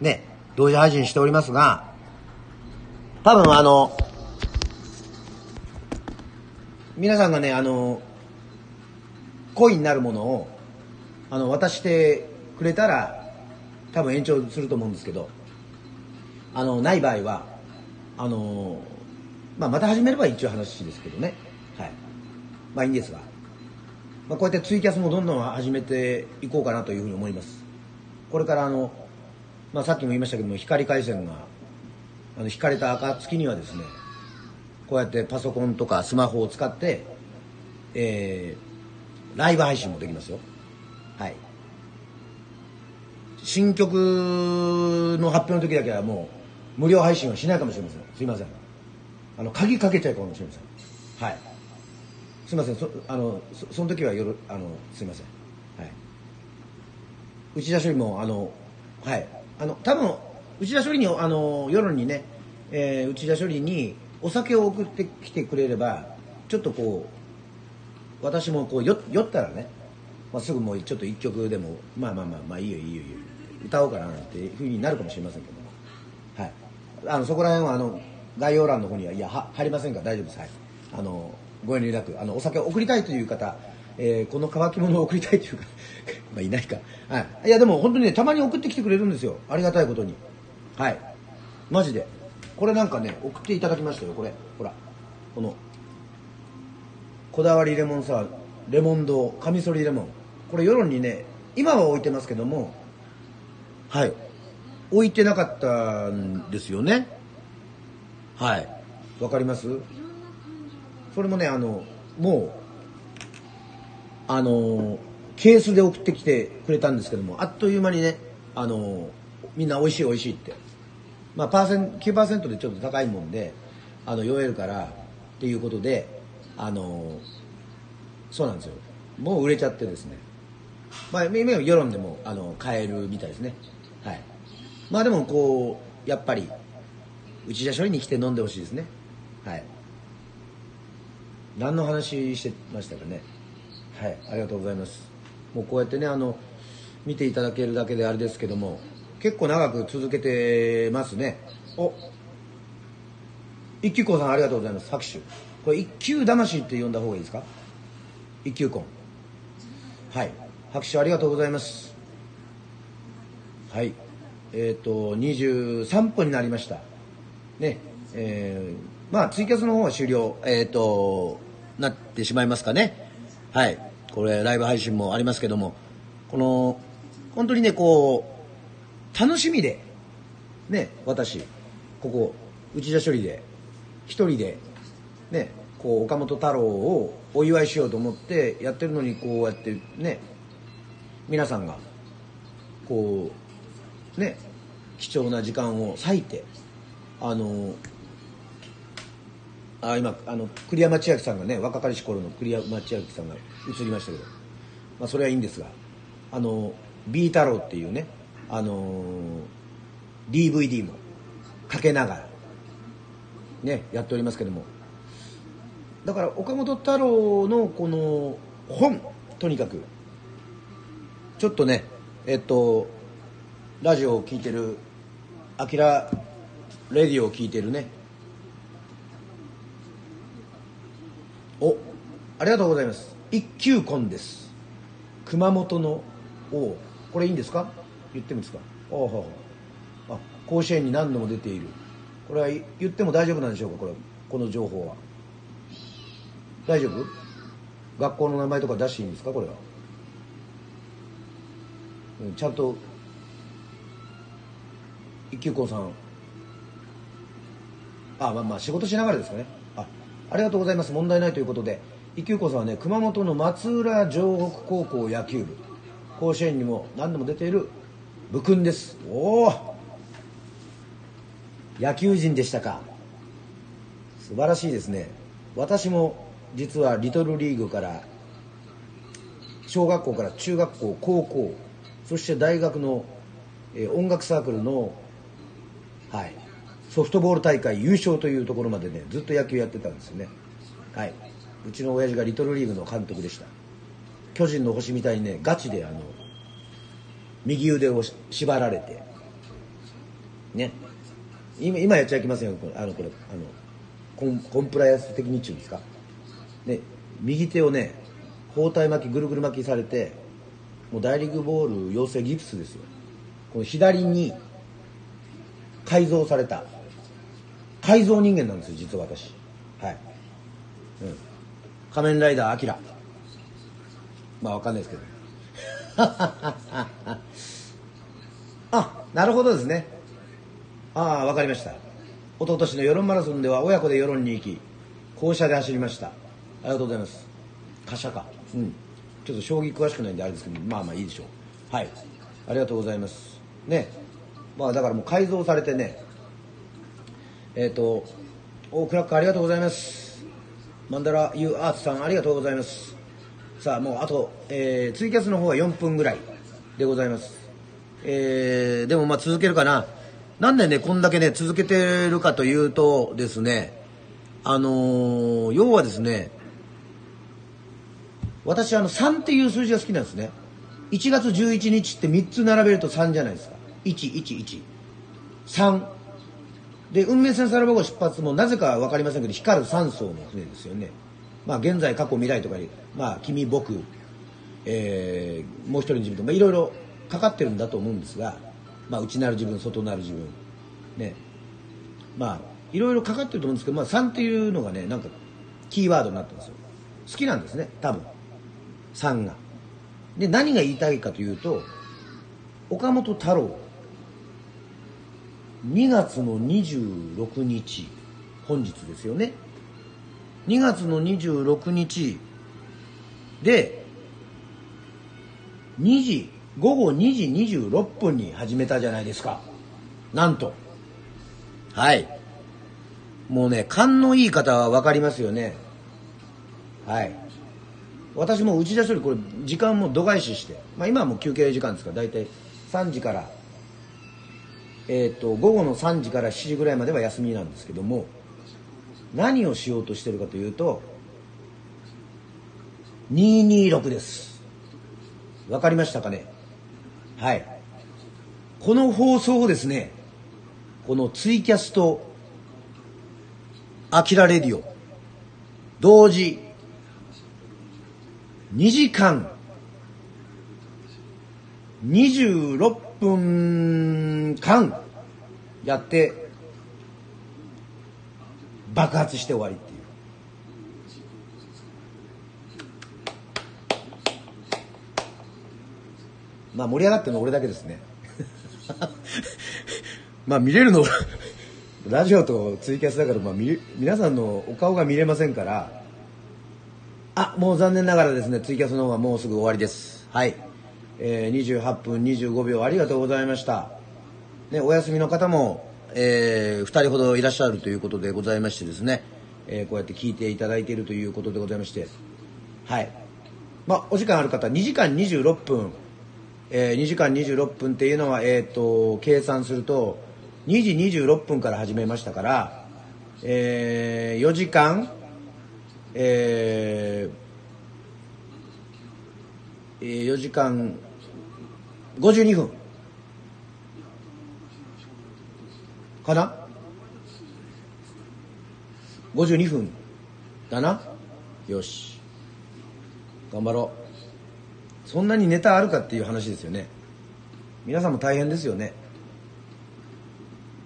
[SPEAKER 1] ね。同時配信しておりますが多分あの皆さんがねあのコインになるものをあの渡してくれたら多分延長すると思うんですけどあのない場合はあの、まあ、また始めれば一応話ですけどね。はい。まあいいんですが、まあ、こうやってツイキャスもどんどん始めていこうかなというふうに思います。これからあの、まあ、さっきも言いましたけども光回線があの引かれた暁にはですねこうやってパソコンとかスマホを使って、えー、ライブ配信もできますよ。はい。新曲の発表の時だけはもう無料配信はしないかもしれません。すいません。あの鍵かけちゃうかもしれません。はい。すいません。そあのそその時はよろあのすいません。はい。内田処理もあのはい。あの多分内田処理にあの夜にね、えー、内田処理にお酒を送ってきてくれればちょっとこう私もこう酔ったらね、まあ、すぐもうちょっと一曲でもまあまあまあまあいいよいいよいいよ歌おうかななんていうふうになるかもしれませんけどはい、あのそこら辺はあの概要欄の方にはいやは入りませんから大丈夫です、はい、あのご遠慮なくあのお酒を送りたいという方、えー、この乾き物を送りたいというか まあいないか、はい、いやでも本当にねたまに送ってきてくれるんですよ。ありがたいことに。はい。マジで。これなんかね送っていただきましたよ。これ。ほら。このこだわりレモンサワーレモン堂カミソリレモン。これ世論にね今は置いてますけどもはい。置いてなかったんですよね。はい。わかります？それもねあのもうあのケースで送ってきてくれたんですけどもあっという間にねあのみんな美味しい美味しいって。まあパーセン9%でちょっと高いもんであの酔えるからっていうことであのそうなんですよ。もう売れちゃってですね。まあ今世論でもあの買えるみたいですね。はい。まあでもこうやっぱり内田処理に来て飲んでほしいですね。はい。何の話してましたかね。はいありがとうございます。もうこうやってねあの見ていただけるだけであれですけども結構長く続けてますね。お一休婚さんありがとうございます。拍手これ一休魂って呼んだ方がいいですか？一休婚はい。拍手ありがとうございます。はい。えっ、ー、と23分になりました。ね。えー、まあツイキャスの方は終了えっ、ー、となってしまいますかね。はい。これライブ配信もありますけどもこの本当にねこう楽しみでね私ここ内田処理で一人でねこう岡本太郎をお祝いしようと思ってやってるのにこうやってね皆さんがこうね貴重な時間を割いてあのあ今あの栗山千明さんがね若かりし頃の栗山千明さんが映りましたけど、まあ、それはいいんですがあの B 太郎っていうねあの DVD もかけながらねやっておりますけども。だから岡本太郎のこの本とにかくちょっとねえっとラジオを聴いてるアキラレディオを聴いてるねおありがとうございます。一休婚です。熊本のおこれいいんですか？言ってもいいですか？おおあ甲子園に何度も出ている。これは言っても大丈夫なんでしょうか？これこの情報は。大丈夫？学校の名前とか出していいんですか？これは、うん、ちゃんと一休校さん。あまあまあ仕事しながらですかね。あありがとうございます。問題ないということで。一休校さんはね熊本の松浦城北高校野球部。甲子園にも何度も出ている部君です。おお。野球人でしたか。素晴らしいですね。私も実はリトルリーグから小学校から中学校高校そして大学の、え、音楽サークルの、はい、ソフトボール大会優勝というところまでねずっと野球やってたんですよね。はい。うちの親父がリトルリーグの監督でした。巨人の星みたいにねガチであの右腕を縛られてね。今今やっちゃいけませんよあのこれあのコンコンプライアンス的にっちゅうんですか。ね、右手をね包帯巻きぐるぐる巻きされてもう大リーグボール養成ギプスですよ。この左に改造された。改造人間なんですよ実は私。はい、うん、仮面ライダーアキラ。まあわかんないですけど あなるほどですね。ああわかりました。一昨年の世論マラソンでは親子で世論に行き校舎で走りました。ありがとうございます。貨車か。うん。ちょっと将棋詳しくないんであれですけどまあまあいいでしょう。はい。ありがとうございます。ね。まあだからもう改造されてね。えっ、ー、とおクラックありがとうございます。マンダラユーアーツさんありがとうございます。さあもうあと、えー、ツイキャスの方は4分ぐらいでございます。えー、でもまあ続けるかな。なんでねこんだけね続けてるかというとですねあのー、要はですね私あの3っていう数字が好きなんですね。1月11日って3つ並べると3じゃないですか。1113で運命線サラバ号出発もなぜか分かりませんけど光る3層の船ですよね。まあ現在過去未来とかにまあ君僕えー、もう一人の自分とかいろいろかかってるんだと思うんですがまあ内なる自分外なる自分ね。まあいろいろかかってると思うんですけど、まあ、3っていうのがねなんかキーワードになってますよ。好きなんですね多分。さんが。で、何が言いたいかというと、岡本太郎、2月の26日、本日ですよね。2月の26日で、2時、午後2時26分に始めたじゃないですか。なんと。はい。もうね、勘のいい方は分かりますよね。はい。私も打ち出しよりこれ時間も度外視して、まあ、今はもう休憩時間ですから大体3時から、えーと、午後の3時から7時ぐらいまでは休みなんですけども何をしようとしてるかというと226です。わかりましたかね？はい。この放送をですねこのツイキャスとアキラレディオ同時2時間26分間やって爆発して終わりっていう。まあ盛り上がってるの俺だけですね。まあ見れるの ラジオとツイキャスだから、まあ、皆さんのお顔が見れませんからあもう残念ながらですねツイキャスの方はもうすぐ終わりですはい、えー、28分25秒ありがとうございました。ね、お休みの方も、えー、2人ほどいらっしゃるということでございましてですね、えー、こうやって聞いていただいているということでございまして。はい。まあお時間ある方2時間26分、えー、2時間26分っていうのは、えーと、計算すると2時26分から始めましたから、えー、4時間えー、4時間52分。かな？52分。だな？よし。頑張ろう。そんなにネタあるかっていう話ですよね。皆さんも大変ですよね。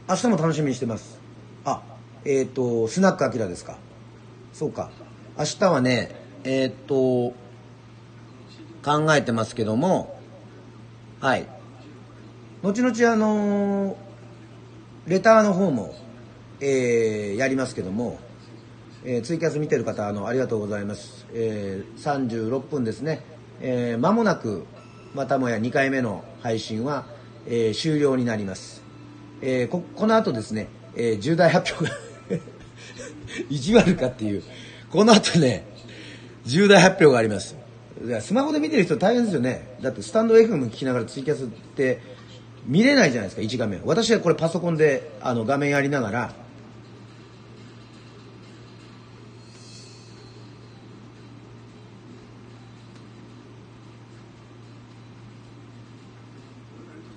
[SPEAKER 1] 明日も楽しみにしてます。あえっ、ー、とスナックアキラですか。そうか。明日はねえっ、ー、と考えてますけどもはい。後々あのーレターの方も、えー、やりますけども、えー、ツイキャス見てる方あのありがとうございます、えー、36分ですね、えー、間もなくまたもや2回目の配信は、えー、終了になります、えー、ここの後ですね、えー、重大発表が 意地悪かっていう。この後ね重大発表があります。スマホで見てる人大変ですよね。だってスタンド FM 聞きながらツイキャスって見れないじゃないですか1画面。私はこれパソコンであの画面やりながら。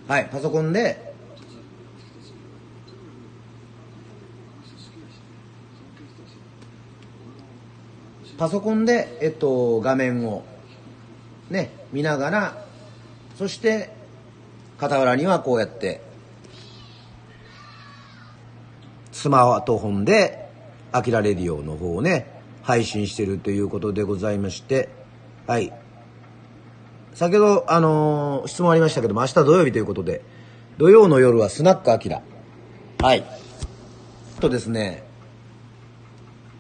[SPEAKER 1] はいパソコンで。パソコンで、えっと、画面を。ね見ながらそして傍らにはこうやってスマートフォンで「アキラレディオ」の方をね配信してるということでございましてはい。先ほどあのー、質問ありましたけども明日土曜日ということで土曜の夜はスナックアキラ。はい。とですね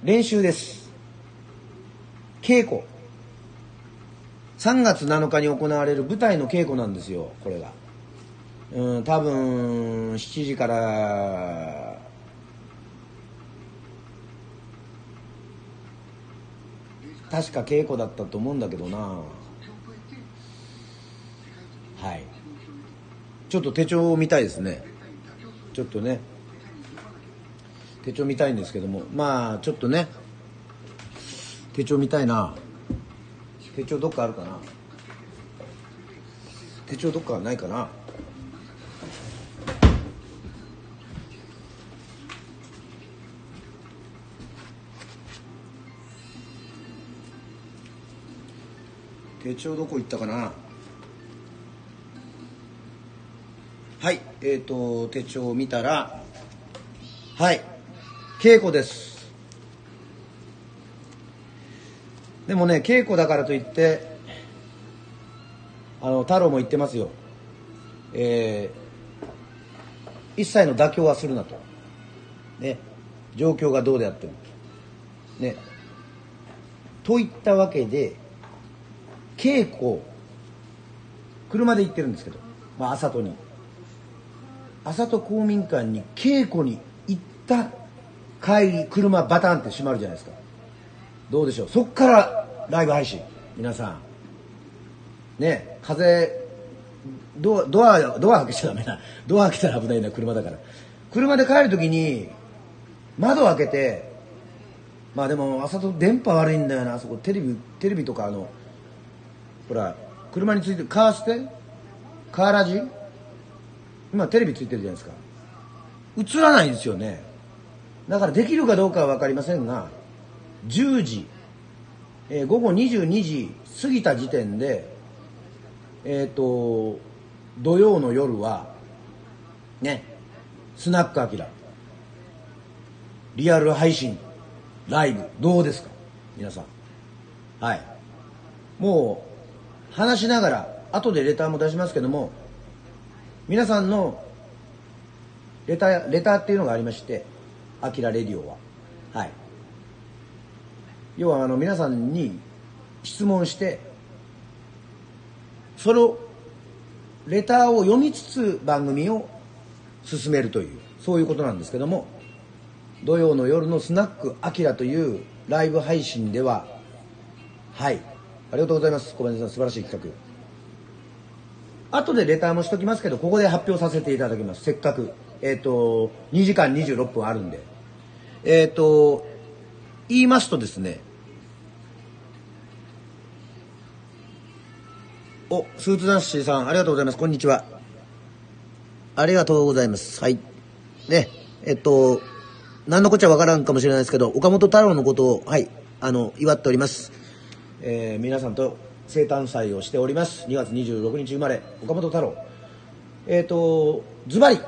[SPEAKER 1] 練習です。稽古。3月7日に行われる舞台の稽古なんですよこれが。うん多分7時から確か稽古だったと思うんだけどな。はい。ちょっと手帳を見たいですね。ちょっとね。手帳見たいんですけども。まあちょっとね。手帳見たいな。手帳どっかあるかな？手帳どっかないかな？手帳どこ行ったかな？はいえっ、ー、と手帳を見たらはい稽古です。でもね稽古だからといってあの太郎も言ってますよ。えー、一切の妥協はするなと。ね。状況がどうであっても。ね。といったわけで稽古車で行ってるんですけど、まあ、朝戸に。朝戸公民館に稽古に行った帰り車バタンって閉まるじゃないですか。どうでしょう。そっからライブ配信皆さん。ね風ドアドアドア開けちゃダメなドア開けたら危ないな車だから。車で帰る時に窓開けてまあでも朝と電波悪いんだよな。あそこテレビテレビとかあのほら車についてカーステカーラジ？今テレビついてるじゃないですか。映らないんですよね。だからできるかどうかは分かりませんが10時、えー、午後22時過ぎた時点でえっ、ー、と土曜の夜はねスナックアキラ。リアル配信。ライブ。どうですか？皆さん。はい。もう話しながら後でレターも出しますけども皆さんのレターレターっていうのがありまして「アキラレディオは」要はあの皆さんに質問してそのレターを読みつつ番組を進めるというそういうことなんですけども土曜の夜のスナックアキラというライブ配信でははい。ありがとうございます。小林さん素晴らしい企画。後でレターもしときますけどここで発表させていただきます。せっかく。えっ、ー、と2時間26分あるんで。えっ、ー、と言いますとですねおスーツダンシーさんありがとうございます。こんにちは。ありがとうございます。はい。ねえっと何のこっちゃわからんかもしれないですけど岡本太郎のことをはいあの祝っております。えー、皆さんと生誕祭をしております。2月26日生まれ岡本太郎。えっ、ー、とズバリ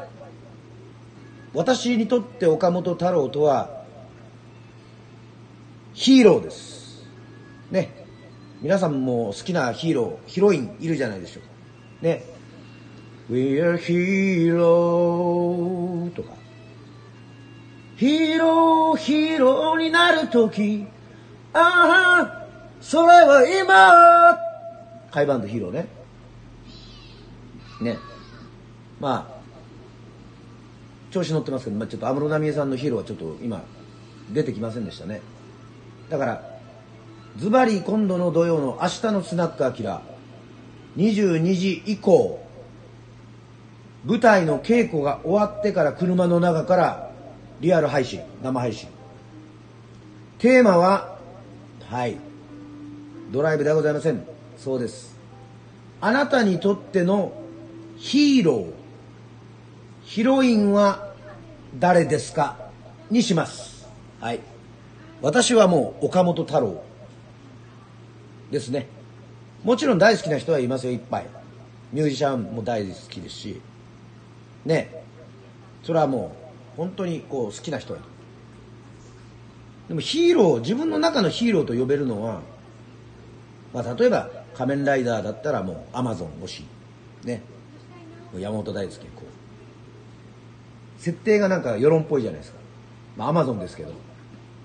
[SPEAKER 1] 私にとって岡本太郎とはヒーローです。ね。皆さんも好きなヒーローヒロインいるじゃないでしょうかね We are hero とかヒーローヒーローになるときああそれは今カイバンドヒーローね。ね。まあ、調子乗ってますけど、まあ、ちょっと安室奈美恵さんのヒーローはちょっと今、出てきませんでしたね。だから、ズバリ今度の土曜の明日のスナックアキラ、22時以降、舞台の稽古が終わってから車の中からリアル配信、生配信。テーマは、はい、ドライブではございません。そうです。あなたにとってのヒーローヒロインは誰ですか？にします。はい。私はもう岡本太郎。ですね。もちろん大好きな人はいますよいっぱい。ミュージシャンも大好きですし。ね。それはもう本当にこう好きな人はいる。でもヒーロー自分の中のヒーローと呼べるのはまあ、例えば仮面ライダーだったらもうアマゾン推し。ね。山本大輔こう。設定がなんか世論っぽいじゃないですか。まあアマゾンですけど。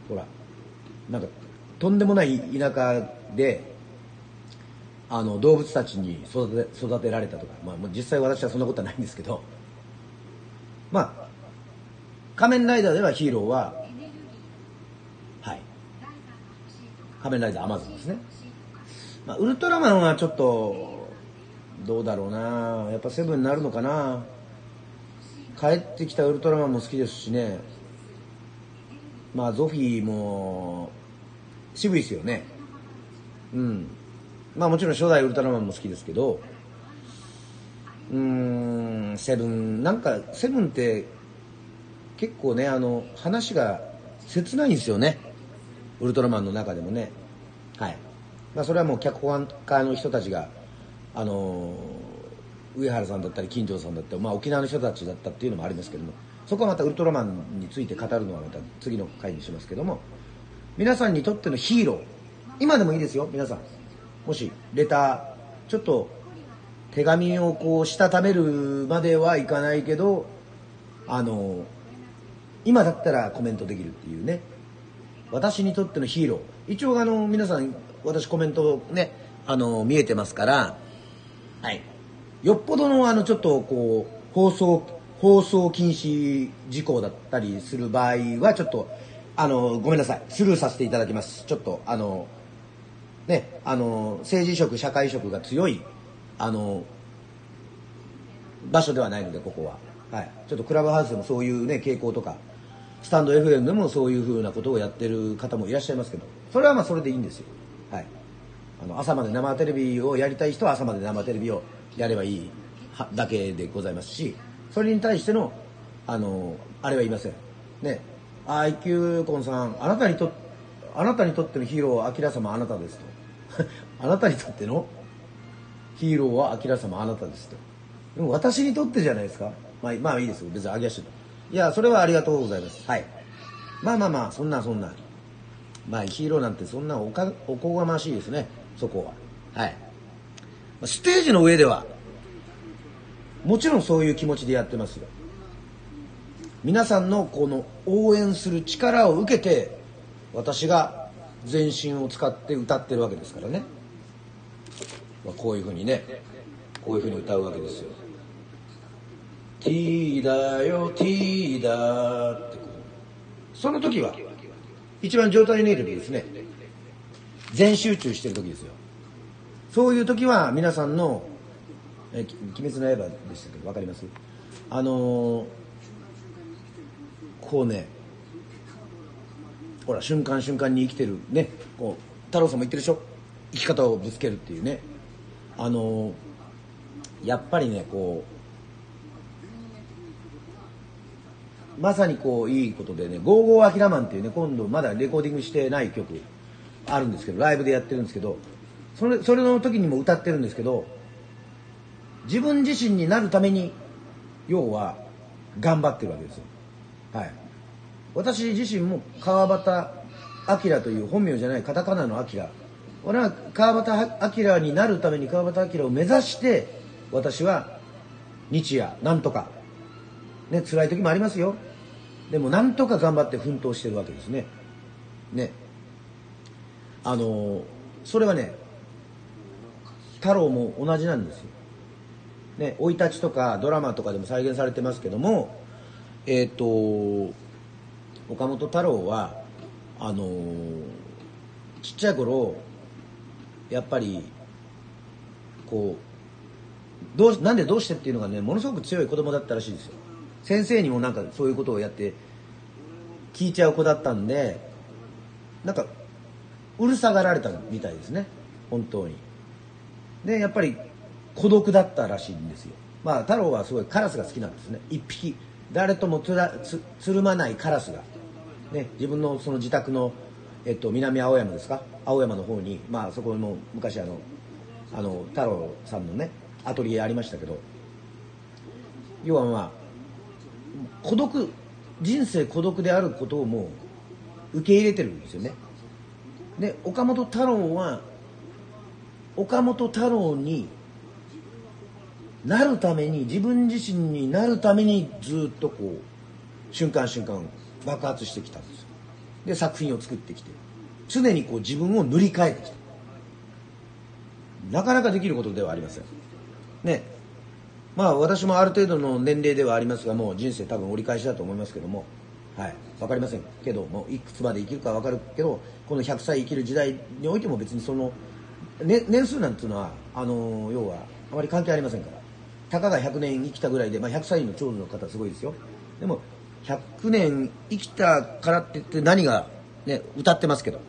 [SPEAKER 1] ほら。なんかとんでもない田舎であの動物たちに育て育てられたとか、まあ、実際私はそんなことはないんですけど。まあ仮面ライダーではヒーローははい。仮面ライダーアマゾンですね。まあ、ウルトラマンはちょっとどうだろうな。やっぱセブンになるのかな。帰ってきたウルトラマンも好きですしね。まあゾフィーも渋いですよね。うん。まあもちろん初代ウルトラマンも好きですけどうーんセブン。なんかセブンって結構ねあの話が切ないんですよね。ウルトラマンの中でもね。はい。まあ、それはもう脚本家の人たちが、あの、上原さんだったり金城さんだったり、まあ、沖縄の人たちだったっていうのもありますけどもそこはまたウルトラマンについて語るのはまた次の回にしますけども皆さんにとってのヒーロー。今でもいいですよ皆さん。もしレターちょっと手紙をこうしたためるまではいかないけどあの今だったらコメントできるっていうね私にとってのヒーロー一応あの皆さん私コメントね、あの、見えてますから、はい。よっぽどの、あの、ちょっと、こう、放送、放送禁止事項だったりする場合は、ちょっと、あの、ごめんなさい。スルーさせていただきます。ちょっと、あの、ね、あの、政治色、社会色が強い、あの、場所ではないので、ここは。はい。ちょっとクラブハウスでもそういうね、傾向とか、スタンド FM でもそういうふうなことをやってる方もいらっしゃいますけど、それはまあそれでいいんですよ。はい、あの朝まで生テレビをやりたい人は朝まで生テレビをやればいいだけでございますしそれに対してのあのあれは言いませんね IQ コンさんあなたにとあなたにとってのヒーローは明様あなたですと あなたにとってのヒーローは明様あなたですと。でも私にとってじゃないですか。まあまあいいですよ。別にあげやしい。やそれはありがとうございます。はい。まあまあまあそんなそんな。まあヒーローなんてそんなおかおこがましいですね。そこは。はい。ステージの上ではもちろんそういう気持ちでやってますよ。皆さんのこの応援する力を受けて私が全身を使って歌ってるわけですからね、まあ、こういうふうにね。こういうふうに歌うわけですよ。T だよ T だってその時は一番状態のいい時ですね。全集中してる時ですよ。そういう時は皆さんの「え鬼滅の刃」でしたけ？ど分かります？あのー、こうねほら瞬間瞬間に生きてるね。こう太郎さんも言ってるでしょ？生き方をぶつけるっていうね。あの、やっぱりねこうまさにこういいことでね「ゴーゴーアキラマン」っていうね今度まだレコーディングしてない曲あるんですけどライブでやってるんですけどそれそれの時にも歌ってるんですけど自分自身になるために要は頑張ってるわけですよ。はい。私自身も川端明という本名じゃないカタカナの明俺は川端明になるために川端明を目指して私は日夜なんとか。ね辛い時もありますよ。でもなんとか頑張って奮闘してるわけですね。ね。あのそれはね太郎も同じなんですよ。ね生い立ちとかドラマとかでも再現されてますけどもえっ、ー、と岡本太郎はあのー、ちっちゃい頃やっぱりこうどうなんでどうしてっていうのがねものすごく強い子供だったらしいですよ。先生にもなんかそういうことをやって聞いちゃう子だったんでなんかうるさがられたみたいですね。本当に。でやっぱり孤独だったらしいんですよ。まあ太郎はすごいカラスが好きなんですね。一匹。誰ともつらつつるまないカラスが。ね、自分のその自宅の、えっと、南青山ですか？青山の方に、まあ、そこも昔あのあの太郎さんのねアトリエありましたけど要はまあ孤独人生孤独であることをもう受け入れてるんですよね。で岡本太郎は岡本太郎になるために自分自身になるためにずっとこう瞬間瞬間爆発してきたんですよ。で作品を作ってきて常にこう自分を塗り替えてきた。なかなかできることではありません。ね。まあ私もある程度の年齢ではありますがもう人生多分折り返しだと思いますけども。はい。分かりません。けどもいくつまで生きるか分かるけどこの100歳生きる時代においても別にその、ね、年数なんていうのはあの要はあまり関係ありませんから。たかが100年生きたぐらいで、まあ、100歳の長女の方すごいですよ。でも100年生きたからって言って何が、ね、歌ってますけど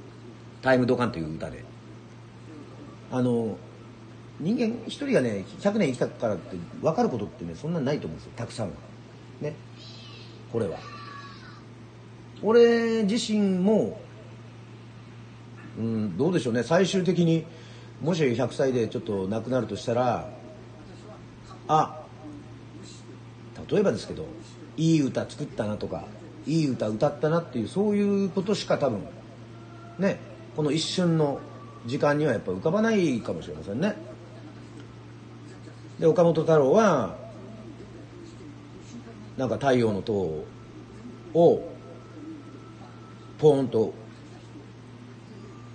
[SPEAKER 1] 「タイムドカン」という歌で。あの人間一人がね100年生きたからって分かることってねそんなないと思うんですよ。たくさんは。ね。これは。俺自身もうんどうでしょうね。最終的にもし100歳でちょっと亡くなるとしたらあ例えばですけどいい歌作ったなとかいい歌歌ったなっていうそういうことしか多分ねこの一瞬の時間にはやっぱ浮かばないかもしれませんね。で岡本太郎はなんか太陽の塔をポーンと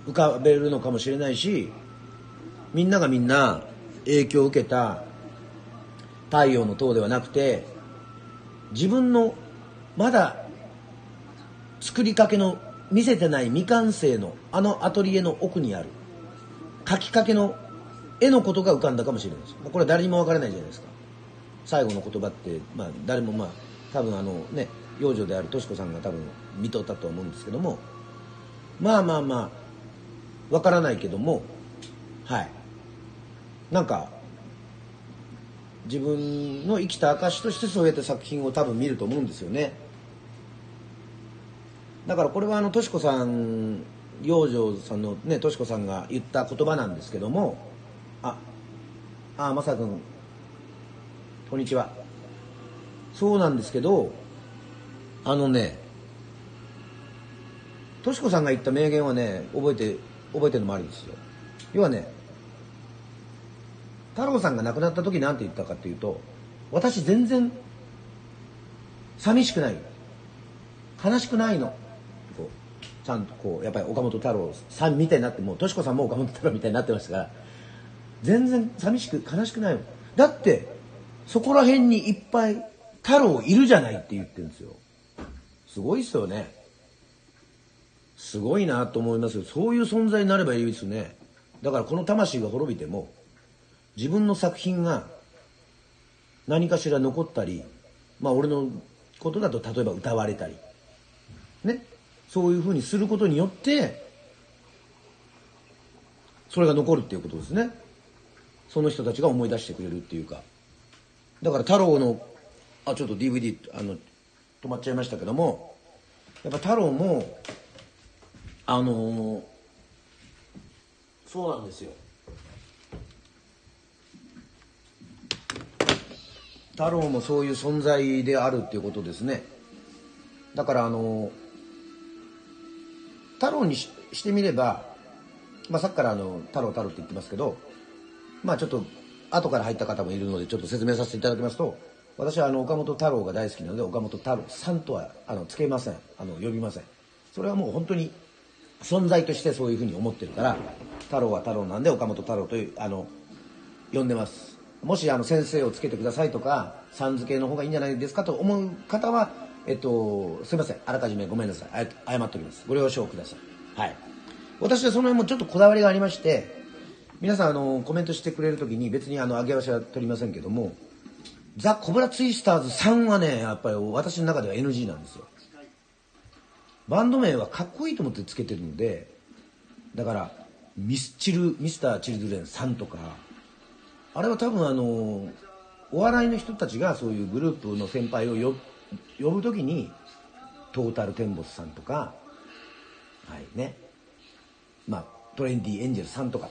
[SPEAKER 1] 浮かべるのかもしれないしみんながみんな影響を受けた太陽の塔ではなくて自分のまだ作りかけの見せてない未完成のあのアトリエの奥にある書きかけの絵のことが浮かんだかもしれないです。これは誰にも分からないじゃないですか。最後の言葉って、まあ、誰もまあ多分あのね養女であるとし子さんが多分見とったと思うんですけどもまあまあまあ分からないけどもはい。なんか自分の生きた証としてそうやって作品を多分見ると思うんですよね。だからこれはあのとし子さん養生さんのねとし子さんが言った言葉なんですけどもああまさくんこんにちは。そうなんですけどあのねとし子さんが言った名言はね覚えて覚えてるのもあるんですよ。要はね太郎さんが亡くなった時何て言ったかっていうと私全然寂しくない。悲しくないの。ちゃんとこうやっぱり岡本太郎さんみたいになってもうとし子さんも岡本太郎みたいになってましたから全然寂しく悲しくないの。だってそこら辺にいっぱい太郎いるじゃないって言ってるんですよ。すごいですよね。すごいなと思いますよ。そういう存在になればいいですね。だからこの魂が滅びても自分の作品が何かしら残ったりまあ俺のことだと例えば歌われたりねそういうふうにすることによってそれが残るっていうことですね。その人たちが思い出してくれるっていうか。だから太郎のあちょっと DVD あの止まっちゃいましたけどもやっぱ太郎もあのーそうなんですよ。太郎もそういう存在であるっていうことですね。だからあの太郎にしてみれば、まあ、さっきからあの太郎太郎って言ってますけどまあちょっと後から入った方もいるのでちょっと説明させていただきますと私はあの岡本太郎が大好きなので岡本太郎さんとはあのつけません。あの呼びません。それはもう本当に存在としてそういうふうに思ってるから太郎は太郎なんで岡本太郎というあの呼んでます。もしあの先生をつけてくださいとかさん付けの方がいいんじゃないですかと思う方はえっとすいません。あらかじめごめんなさい。謝っております。ご了承ください。はい。私はその辺もちょっとこだわりがありまして皆さんあのコメントしてくれる時に別にあの上げ足は取りませんけどもザ・コブラツイスターズさんはねやっぱり私の中では NG なんですよ。バンド名はかっこいいと思ってつけてるのでだからミスチルミスター・チルドレンさんとかあれは多分あのお笑いの人たちがそういうグループの先輩をよ呼ぶ時にトータルテンボスさんとかはいね。まあトレンディエンジェルさんとか。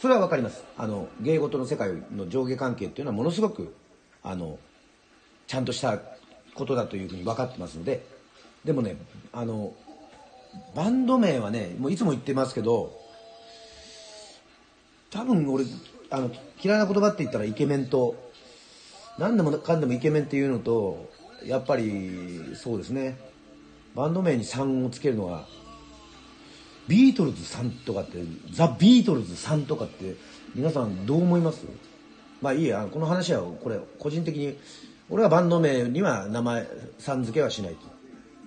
[SPEAKER 1] それは分かります。あの芸事の世界の上下関係っていうのはものすごくあのちゃんとしたことだというふうに分かってますので。でもねあのバンド名はねもういつも言ってますけど多分俺あの嫌いな言葉って言ったらイケメンと何でもかんでもイケメンっていうのとやっぱりそうですね。バンド名に3をつけるのはビートルズさんとかってザ・ビートルズさんとかって皆さんどう思います？まあいいやこの話はこれ個人的に俺はバンド名には名前さん付けはしないと。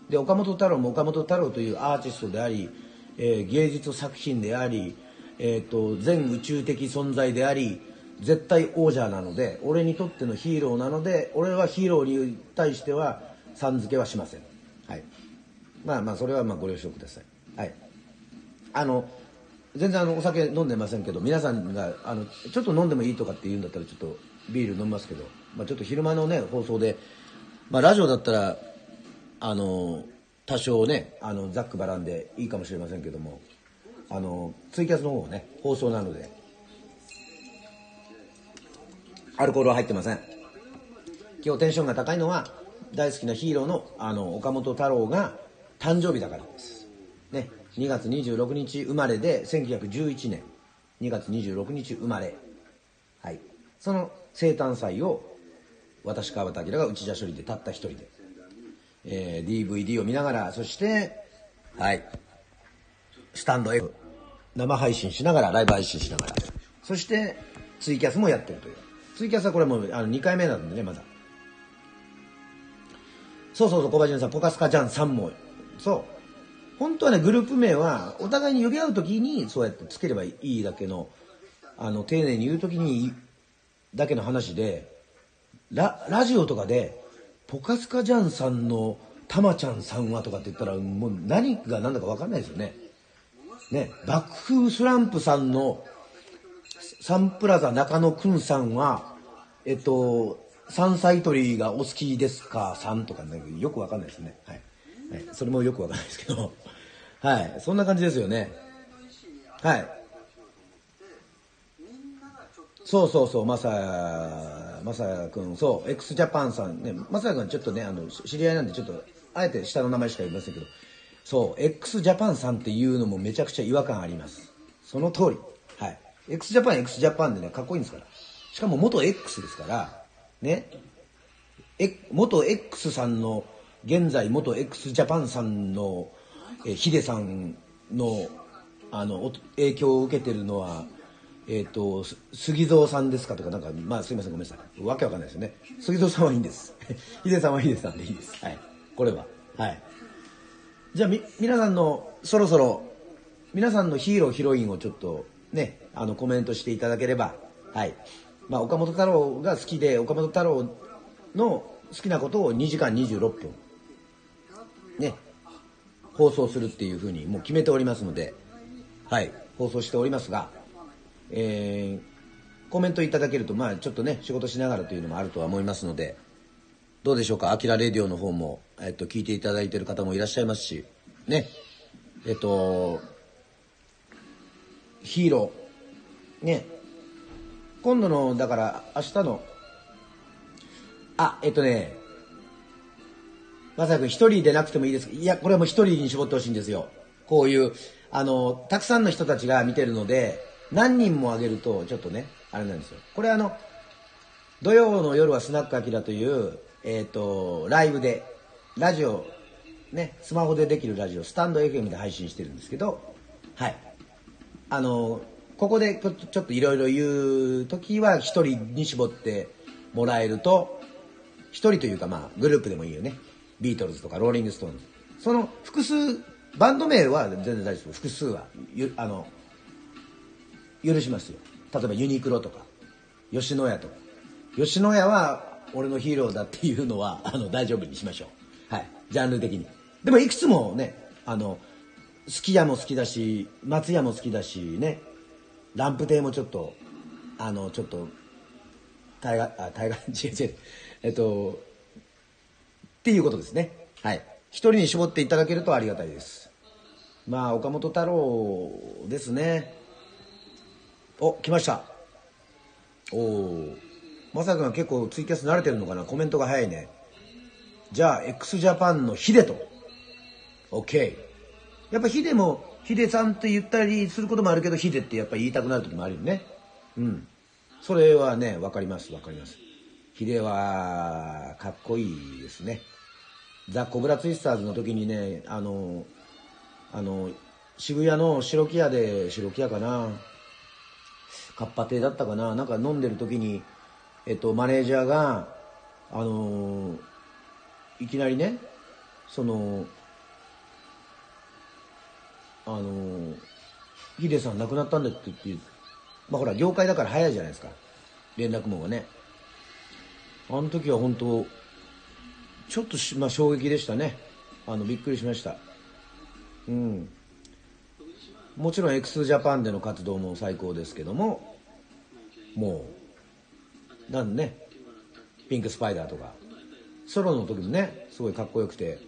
[SPEAKER 1] で岡本太郎も岡本太郎というアーティストであり、えー、芸術作品であり、えーと、全宇宙的存在であり絶対王者なので俺にとってのヒーローなので俺はヒーローに対してはさん付けはしません。はい。まあまあそれはまあご了承ください。はい。あの全然あのお酒飲んでませんけど皆さんがあのちょっと飲んでもいいとかって言うんだったらちょっとビール飲みますけど、まあ、ちょっと昼間のね放送で、まあ、ラジオだったらあの多少ねあのざっくばらんでいいかもしれませんけどもあのツイキャスの方ね放送なのでアルコールは入ってません。今日テンションが高いのは大好きなヒーローのあの岡本太郎が誕生日だからです。ね2月26日生まれで1911年。2月26日生まれ。はい。その生誕祭を私川端明が内田処理でたった一人でえー、DVD を見ながら、そして、はい、スタンド F、生配信しながら、ライブ配信しながら、そして、ツイキャスもやってるという。ツイキャスはこれもうあの2回目なんでね、まだ。そうそうそう、小林さん、ポカスカちゃんさんも、そう。本当はね、グループ名は、お互いに呼び合うときに、そうやってつければいいだけの、あの、丁寧に言うときに、だけの話で、ラ、ラジオとかで、ポカスカジャンさんのたまちゃんさんはとかって言ったらもう何が何だか分かんないですよね。ね、爆風スランプさんのサンプラザ中野くんさんは、えっと、山菜採りがお好きですか？さんとかね、よくわかんないですね。はい。はい。それもよくわかんないですけど。はい。そんな感じですよね。はい。そうそうそう、まさまさやくん、そう、x ジャパンさんね、まさやくんちょっとね、あの、知り合いなんでちょっと、あえて下の名前しか言いませんけど、そう、x ジャパンさんっていうのもめちゃくちゃ違和感あります。その通り。X ジャパン、x ジャパンでね、かっこいいんですから。しかも元 X ですから、ね。え元 X さんの現在元 x ジャパンさんの、えヒデさんのあの影響を受けてるのはえっ、と杉蔵さんですかとかなんかまあすいませんごめんなさい。わけわかんないですよね。杉蔵さんはいいんです。ヒデさんはヒデさんでいいです。はい。これは。はい。じゃあみ皆さんのそろそろ皆さんのヒーローヒロインをちょっとね。あのコメントしていただければ。はい。まあ岡本太郎が好きで岡本太郎の好きなことを2時間26分。ね。放送するっていうふうにもう決めておりますので。はい。放送しておりますがえー、コメントいただけるとまあちょっとね仕事しながらというのもあるとは思いますので。どうでしょうか「あきらレディオ」の方も、えっと、聞いていただいてる方もいらっしゃいますし。ね。えっとヒーロー。ね。今度のだから明日のあえっとねまさくん一人でなくてもいいです。いやこれはもう一人に絞ってほしいんですよ。こういうあのたくさんの人たちが見てるので何人もあげるとちょっとねあれなんですよ。これあの土曜の夜はスナックアキラというえっ、ー、とライブでラジオねスマホでできるラジオスタンド FM で配信してるんですけどはい。あのここでちょっといろいろ言う時は一人に絞ってもらえると一人というかまあグループでもいいよね。ビートルズとかローリング・ストーンズ。その複数バンド名は全然大丈夫。複数はあの許しますよ。例えばユニクロとか吉野家とか。吉野家は俺のヒーローだっていうのは あの大丈夫にしましょう。はい。ジャンル的に。でもいくつもねあのすき家も好きだし松屋も好きだしね。ランプ亭もちょっとあのちょっと大河あ大河 違う違う。えっとっていうことですね。はい。一人に絞っていただけるとありがたいです。まあ岡本太郎ですね。お来ました。おおまさか結構ツイキャス慣れてるのかな？コメントが早いね。じゃあ x ジャパンのヒデと。OK やっぱヒデもヒデさんって言ったりすることもあるけどヒデってやっぱ言いたくなる時もあるよね。うん。それはね分かります分かります。ヒデはかっこいいですね。ザ・コブラツイスターズの時にねあのあの渋谷の白木屋で白木屋かな。カッパ亭だったかな。なんか飲んでる時に、えっと、マネージャーが、あの、いきなりね、その、あのー、ヒデさん亡くなったんだって言って、まあほら、業界だから早いじゃないですか。連絡網がね。あの時は本当、ちょっとしまあ衝撃でしたね。あの、びっくりしました。うん。もちろん x ジャパンでの活動も最高ですけどももうなんねピンクスパイダーとかソロの時もねすごいかっこよくて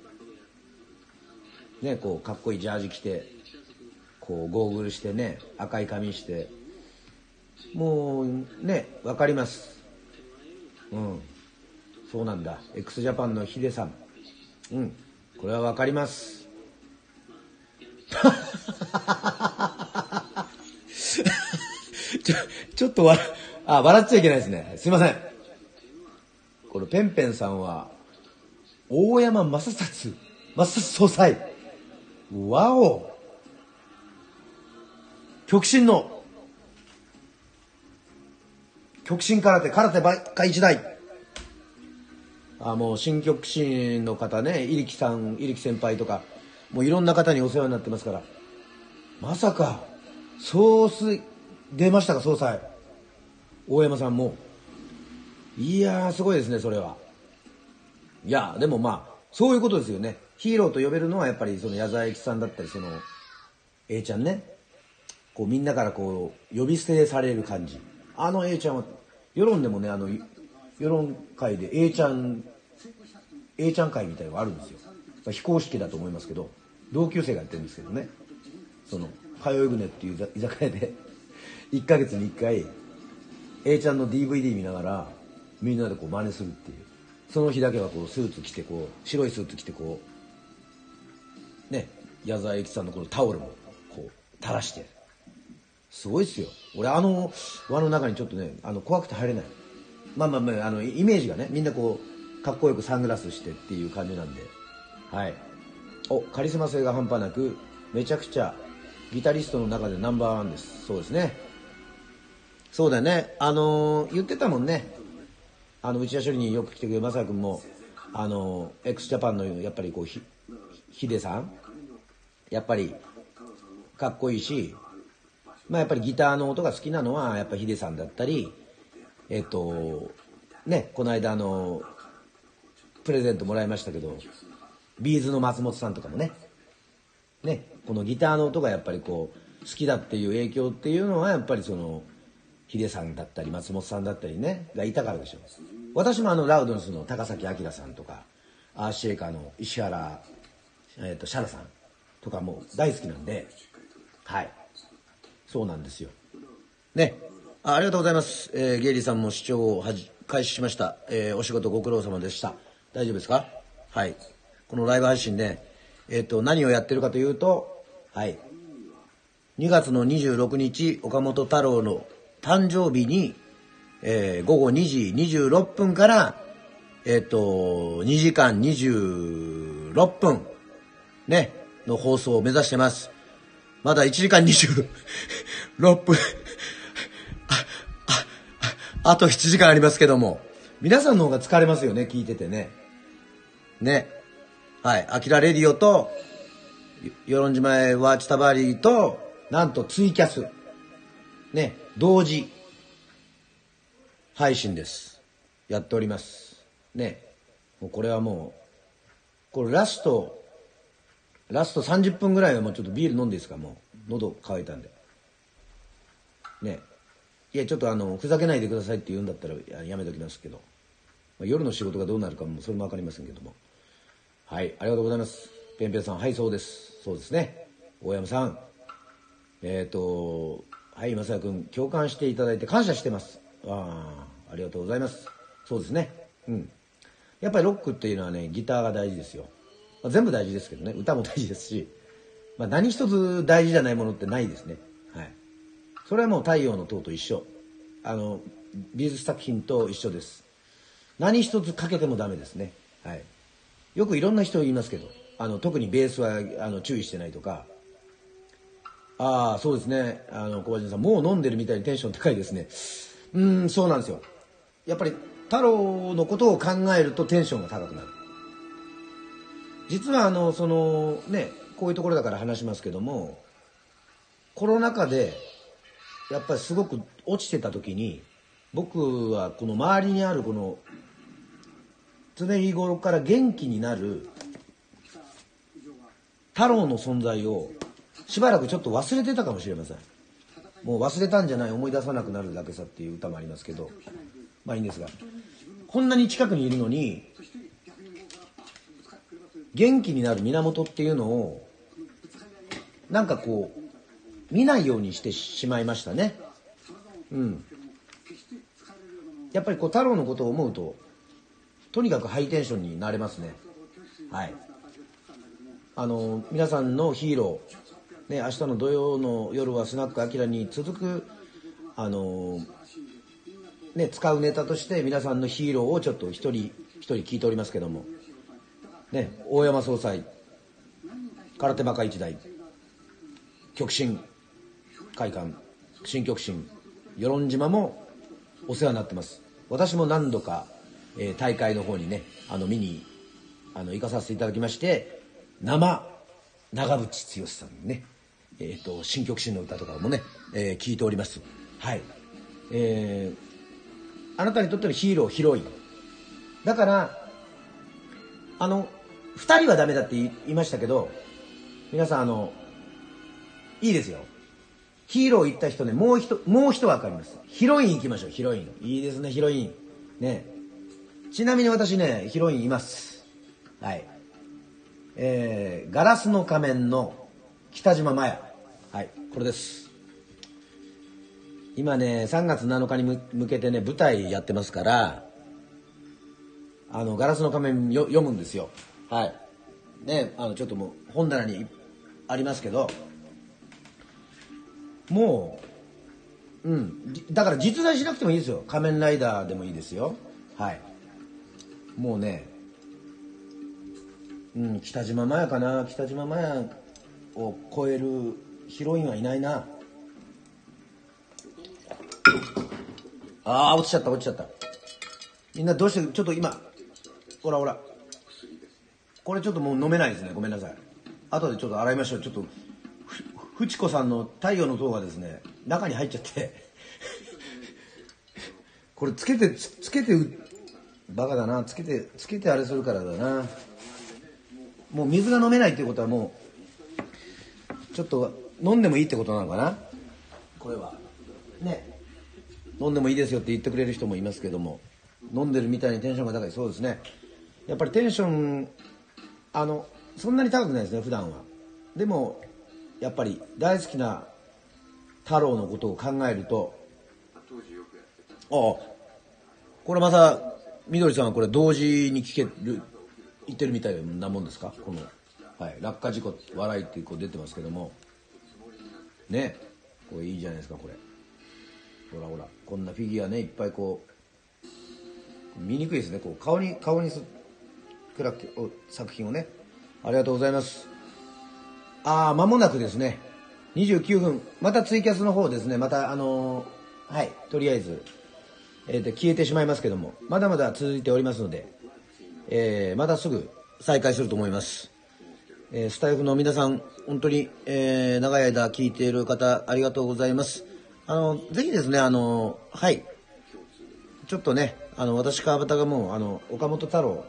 [SPEAKER 1] ねこうかっこいいジャージ着てこうゴーグルしてね赤い髪して。もうね分かります。うん。そうなんだ。x ジャパンのヒデさん。うん。これは分かります。ちょ、ちょっと笑、あ、笑っちゃいけないですね。すいません。このペンペンさんは、大山正達、正達総裁。わお。極真の、極真空手、空手ばっか一代。あ、もう新極真の方ね、入木さん、入木先輩とか、もういろんな方にお世話になってますから。まさか、総帥、出ましたか、総裁。大山さんも。いやー、すごいですね、それは。いや、でもまあ、そういうことですよね。ヒーローと呼べるのはやっぱりその矢沢永吉さんだったり、その、A ちゃんね。こうみんなからこう、呼び捨てされる感じ。あの A ちゃんは、世論でもね、あの、世論会で A ちゃん、A ちゃん会みたいのがあるんですよ。非公式だと思いますけど、同級生がやってるんですけどね。その、通い船っていう居酒屋で、1ヶ月に1回、A ちゃんの DVD 見ながら、みんなでこう真似するっていう。その日だけはこうスーツ着てこう、白いスーツ着てこう、ね、矢沢永吉さんのこのタオルもこう垂らして。すごいっすよ。俺あの輪の中にちょっとね、あの怖くて入れない。まあまあまあ、あの、イメージがね、みんなこう、かっこよくサングラスしてっていう感じなんで。はい。おカリスマ性が半端なくめちゃくちゃギタリストの中でナンバーワンです。そうですね。そうだよね。あのー言ってたもんね。あの内田処理によく来てくれる正君もあの x ジャパンのやっぱりこうひヒデさん。やっぱりかっこいいしまあやっぱりギターの音が好きなのはやっぱヒデさんだったりえっとねこの間あのプレゼントもらいましたけど B'zの松本さんとかもね。ねこのギターの音がやっぱりこう好きだっていう影響っていうのはやっぱりそのヒデさんだったり松本さんだったりねがいたからでしょう。私もあのラウドネスの高崎晃さんとかアースシェイカーの石原、えー、とシャラさんとかも大好きなんではい。そうなんですよ。ね。あありがとうございます、えーゲイリーさんも視聴をはじ開始しました、えーお仕事ご苦労様でした。大丈夫ですか？はい。このライブ配信で、えっと何をやってるかというとはい。2月の26日岡本太郎の誕生日に、えー午後2時26分から、えっ、と、2時間26分、ね、の放送を目指してます。まだ1時間26分、あ、あ、あと7時間ありますけども、皆さんの方が疲れますよね、聞いててね。ね。はい。アキラレディオと、よろんじまえワーチタバリーと、なんとツイキャス。ね、同時配信です。やっております。ね。もうこれはもう、これラスト、ラスト30分ぐらいはもうちょっとビール飲んでいいですか？もう、喉乾いたんで。ね。いや、ちょっとあの、ふざけないでくださいって言うんだったらややめときますけど。まあ夜の仕事がどうなるかもそれもわかりませんけども。はい、ありがとうございます。ペンペンさん、はい、そうです。そうですね。大山さん、えっ、と、はい、正也君、共感していただいて感謝してます。ああ、ありがとうございます。そうですね。うん。やっぱりロックっていうのはね、ギターが大事ですよ。まあ、全部大事ですけどね、歌も大事ですし、まあ、何一つ大事じゃないものってないですね。はい。それはもう太陽の塔と一緒。あの、美術作品と一緒です。何一つかけてもダメですね。はい。よくいろんな人を言いますけど、あの、特にベースは、あの、注意してないとか、ああ、そうですね。あの、小林さん、もう飲んでるみたいにテンション高いですね。うん、そうなんですよ。やっぱり、太郎のことを考えるとテンションが高くなる。実は、あの、その、ね、こういうところだから話しますけども、コロナ禍で、やっぱりすごく落ちてた時に、僕はこの周りにあるこの、常日頃から元気になる太郎の存在をしばらくちょっと忘れてたかもしれません。もう忘れたんじゃない思い出さなくなるだけさっていう歌もありますけどまあいいんですがこんなに近くにいるのに元気になる源っていうのをなんかこう見ないようにしてしまいましたね。うん。やっぱりこう太郎のことを思うととにかくハイテンションになれますね。はい。あの皆さんのヒーロー、ね、明日の土曜の夜はスナックアキラに続くあの、ね、使うネタとして皆さんのヒーローをちょっと一人一人聞いておりますけども、ね、大山総裁空手バカ一代極真会館新極真与論島もお世話になってます。私も何度か、えー大会の方にねあの見にあの行かさせていただきまして生長渕剛さんね、えー、と新曲真の歌とかもね、えー聞いております。はい。えーあなたにとってのヒーローヒロイン。だからあの2人はダメだって言いましたけど皆さんあのいいですよ。ヒーロー行った人ねもう一もう一枠あります。ヒロイン行きましょうヒロイン。いいですねヒロイン。ね。ちなみに私ねヒロインいます。はい。えーガラスの仮面の北島麻也。はいこれです。今ね3月7日に向けてね舞台やってますからあのガラスの仮面よ読むんですよ。はい。ねあのちょっともう本棚にありますけどもううん。だから実在しなくてもいいですよ。仮面ライダーでもいいですよ。はい。もうねうん北島麻也かな。北島麻也を超えるヒロインはいないな。ああ落ちちゃった落ちちゃった。みんなどうしてちょっと今ほらほら。これちょっともう飲めないですね。ごめんなさい。後でちょっと洗いましょう。ちょっとふふちこさんの太陽の塔がですね中に入っちゃって。これつけてつけてうバカだな。つけてつけてあれするからだな。もう水が飲めないっていうことはもうちょっと飲んでもいいってことなのかな。これは。ね。飲んでもいいですよって言ってくれる人もいますけども飲んでるみたいにテンションが高い。そうですね。やっぱりテンションあのそんなに高くないですね普段は。でもやっぱり大好きな太郎のことを考えるとああこれまたみどりさんはこれ同時に聞ける言ってるみたいなもんですか？この、はい、落下事故笑いってこう出てますけども。ねこれいいじゃないですかこれ。ほらほらこんなフィギュアねいっぱいこう見にくいですねこう顔に顔にすック作品をね。ありがとうございます。ああ間もなくですね。29分。またツイキャスの方ですね。またあのー、はい。とりあえず、えー、で消えてしまいますけども。まだまだ続いておりますので、えー、またすぐ再開すると思います。えー、スタイフの皆さん、本当に、えー、長い間聞いている方、ありがとうございます。あの、ぜひですね、あの、はい。ちょっとね、あの、私、川端がもう、あの、岡本太郎、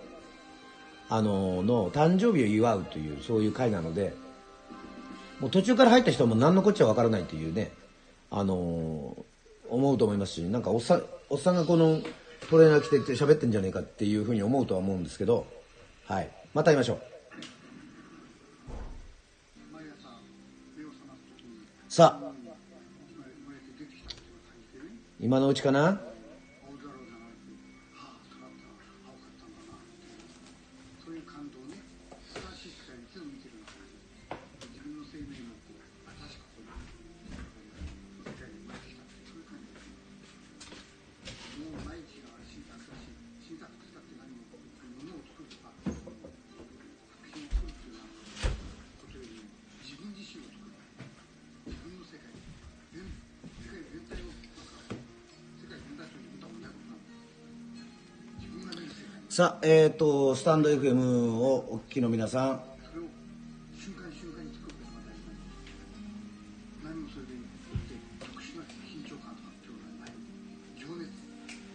[SPEAKER 1] あの、の誕生日を祝うという、そういう会なので、もう途中から入った人はもう何のこっちゃわからないというね、あの、思うと思いますし、なんかおっさん、おっさんがこのトレーナー着て喋ってんじゃねえかっていうふうに思うとは思うんですけど、はい。また会いましょう。さあ今のうちかな？さあ、えっ、ー、と、スタンド FM をお聞きの皆さん。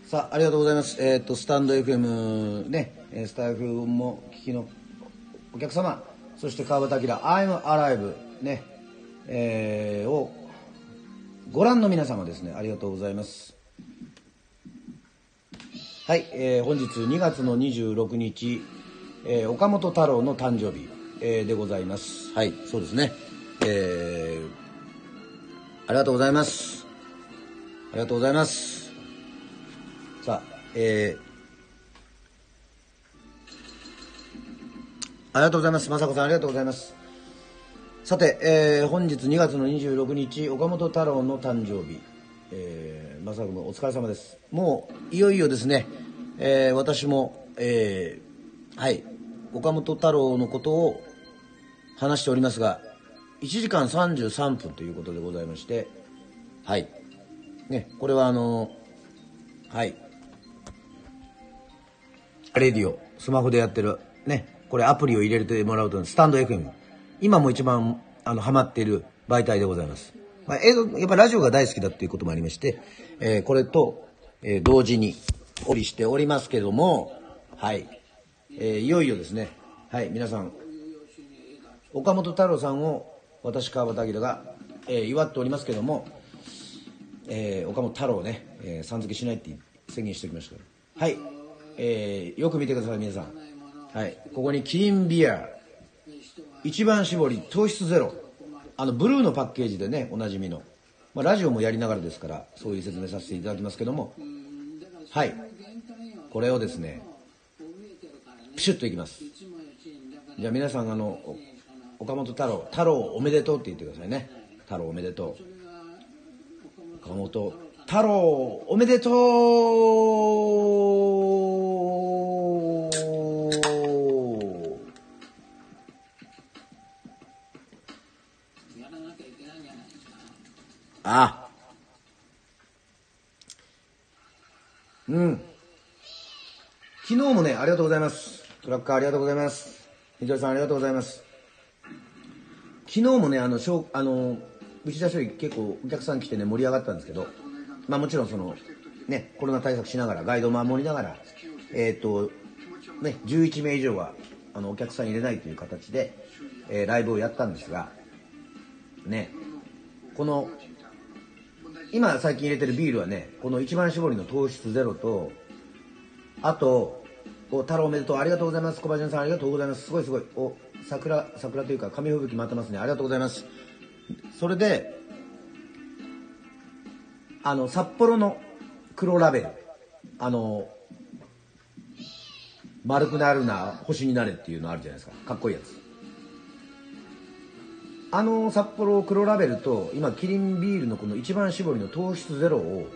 [SPEAKER 1] さあ、ありがとうございます。えっ、ー、と、スタンド FM ね、スタイフも聞きのお客様、そして川端明、I'm Alive ね、えー、をご覧の皆様ですね、ありがとうございます。はい、えー、本日2月の26日、えー、岡本太郎の誕生日、えー、でございます。はい、そうですね。えー、ありがとうございます。ありがとうございます。さあ、えー、ありがとうございます。雅子さん、ありがとうございます。さて、えー、本日2月の26日、岡本太郎の誕生日。えー、まさくお疲れ様です。もう、いよいよですね、えー、私も、えー、はい、岡本太郎のことを話しておりますが、1時間33分ということでございまして、はい。ね、これはあの、はい。レディオ、スマホでやってる、ね、これアプリを入れてもらうと、スタンド FM。今も一番、あの、ハマっている媒体でございます。まあ、映像、やっぱラジオが大好きだっていうこともありまして、えー、これと、えー、同時におりしておりますけども、はい。えー、いよいよですね、はい、皆さん、岡本太郎さんを私、川端明が、え、祝っておりますけども、え、岡本太郎ね、え、さん付けしないって宣言しておきましたはい、え、よく見てください、皆さん。はい、ここにキリンビア、一番搾り、糖質ゼロ。あのブルーのパッケージでねおなじみの、まあ、ラジオもやりながらですからそういう説明させていただきますけども。はい。これをですねピシュッといきます。じゃあ皆さんあの岡本太郎太郎おめでとうって言ってくださいね。太郎おめでとう。岡本太郎おめでとうな。うん。昨日もね、ありがとうございます。クラッカーありがとうございます。みどりさんありがとうございます。昨日もね、あの、しょうあの、内田処理結構お客さん来てね、盛り上がったんですけど、まあもちろんその、ね、コロナ対策しながら、ガイドを守りながら、えっ、ー、と、ね、11名以上は、あの、お客さん入れないという形で、えー、ライブをやったんですが、ね、この、今最近入れてるビールはね、この一番搾りの糖質ゼロと、あと、お太郎おめでとう。ありがとうございます。小林さんありがとうございます。すごいすごい。お、桜、桜というか、紙吹雪待ってますね。ありがとうございます。それで、あの、札幌の黒ラベル。あの、丸くなるな、星になれっていうのあるじゃないですか。かっこいいやつ。あの札幌黒ラベルと、今、キリンビールのこの一番搾りの糖質ゼロを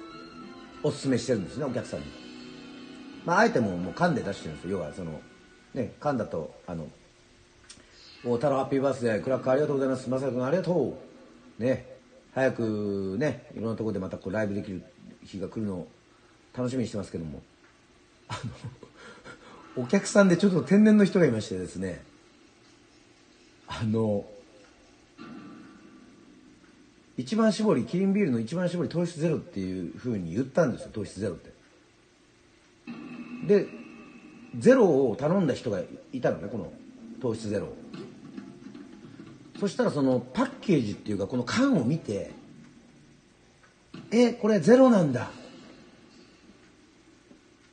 [SPEAKER 1] おすすめしてるんですね、お客さんに。まあ、あえてももう缶で出してるんですよ。要は、その、ね、缶だと、あの、太郎ハッピーバースデー、クラッカーありがとうございます。まさくんありがとう。ね、早くね、いろんなところでまたこうライブできる日が来るのを楽しみにしてますけども。あの、お客さんでちょっと天然の人がいましてですね、あの、一番搾り、キリンビールの一番搾り糖質ゼロっていうふうに言ったんですよ、糖質ゼロって。で、ゼロを頼んだ人がいたのね、この糖質ゼロ。そしたらそのパッケージっていうかこの缶を見て、え、これゼロなんだ。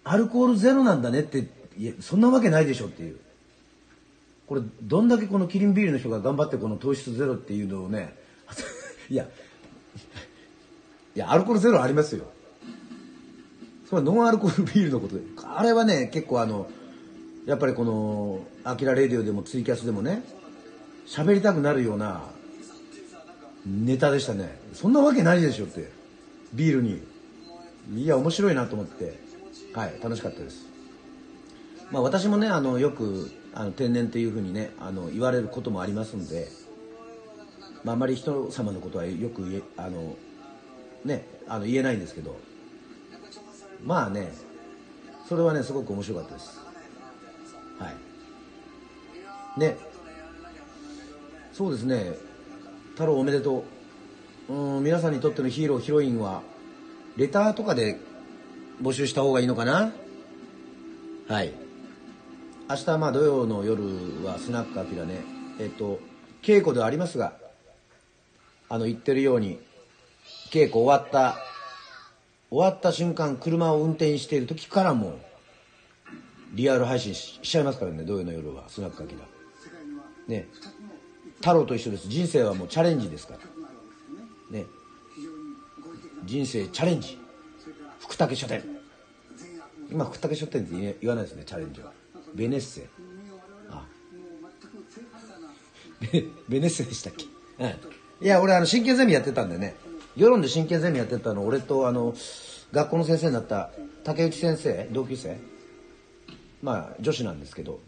[SPEAKER 1] アルコールゼロなんだねって、いや、そんなわけないでしょっていう。これ、どんだけこのキリンビールの人が頑張ってこの糖質ゼロっていうのをね、いや、いや、アルコールゼロありますよ。それはノンアルコールビールのことで。あれはね、結構あの、やっぱりこの、アキラレディオでもツイキャスでもね、喋りたくなるようなネタでしたね。そんなわけないでしょって。ビールに。いや、面白いなと思って。はい、楽しかったです。まあ私もね、あの、よく、あの、天然っていうふうにね、あの、言われることもありますんで、まあ、あまり人様のことはよく言え、あの、ね、あの、言えないんですけど、まあね、それはね、すごく面白かったです。はい。ね、そうですね、太郎おめでとう。うん、皆さんにとってのヒーロー、ヒロインは、レターとかで募集した方がいいのかな？はい。明日、まあ土曜の夜はスナックアキラね、えっと、稽古ではありますが、あの言ってるように、稽古終わった、終わった瞬間、車を運転している時からも、リアル配信しちゃいますからね、土曜の夜は、スナックアキラ。ね。太郎と一緒です。人生はもうチャレンジですから。ね。人生チャレンジ。福武書店。今、福武書店って言わないですね、チャレンジは。ベネッセ。あ。ベ ベネッセでしたっけ？うん。いや、俺、あの、真剣ゼミやってたんでね。世論で真剣ゼミやってたの、俺と、あの、学校の先生になった竹内先生、同級生。まあ、女子なんですけど、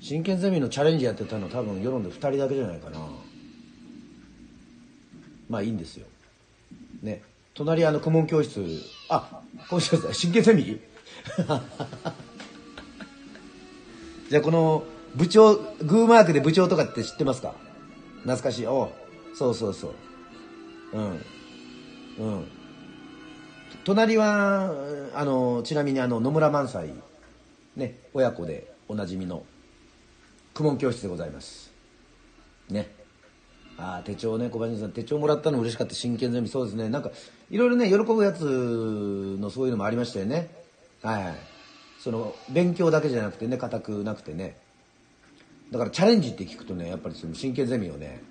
[SPEAKER 1] 真剣ゼミのチャレンジやってたの多分世論で2人だけじゃないかな。まあいいんですよ。ね。隣あの顧問教室。あ顧問教室真剣ゼミ？じゃあこの部長グーマークで部長とかって知ってますか？懐かしい。おそうそうそう。うん。うん。隣はあのちなみにあの野村萬斎。ね親子でおなじみの公文教室でございます。ね。ああ手帳ね小林さん手帳もらったの嬉しかった。真剣ゼミそうですね。なんかいろいろね喜ぶやつのそういうのもありましたよね。はい、はい、その勉強だけじゃなくてね固くなくてね。だからチャレンジって聞くとねやっぱりその真剣ゼミをね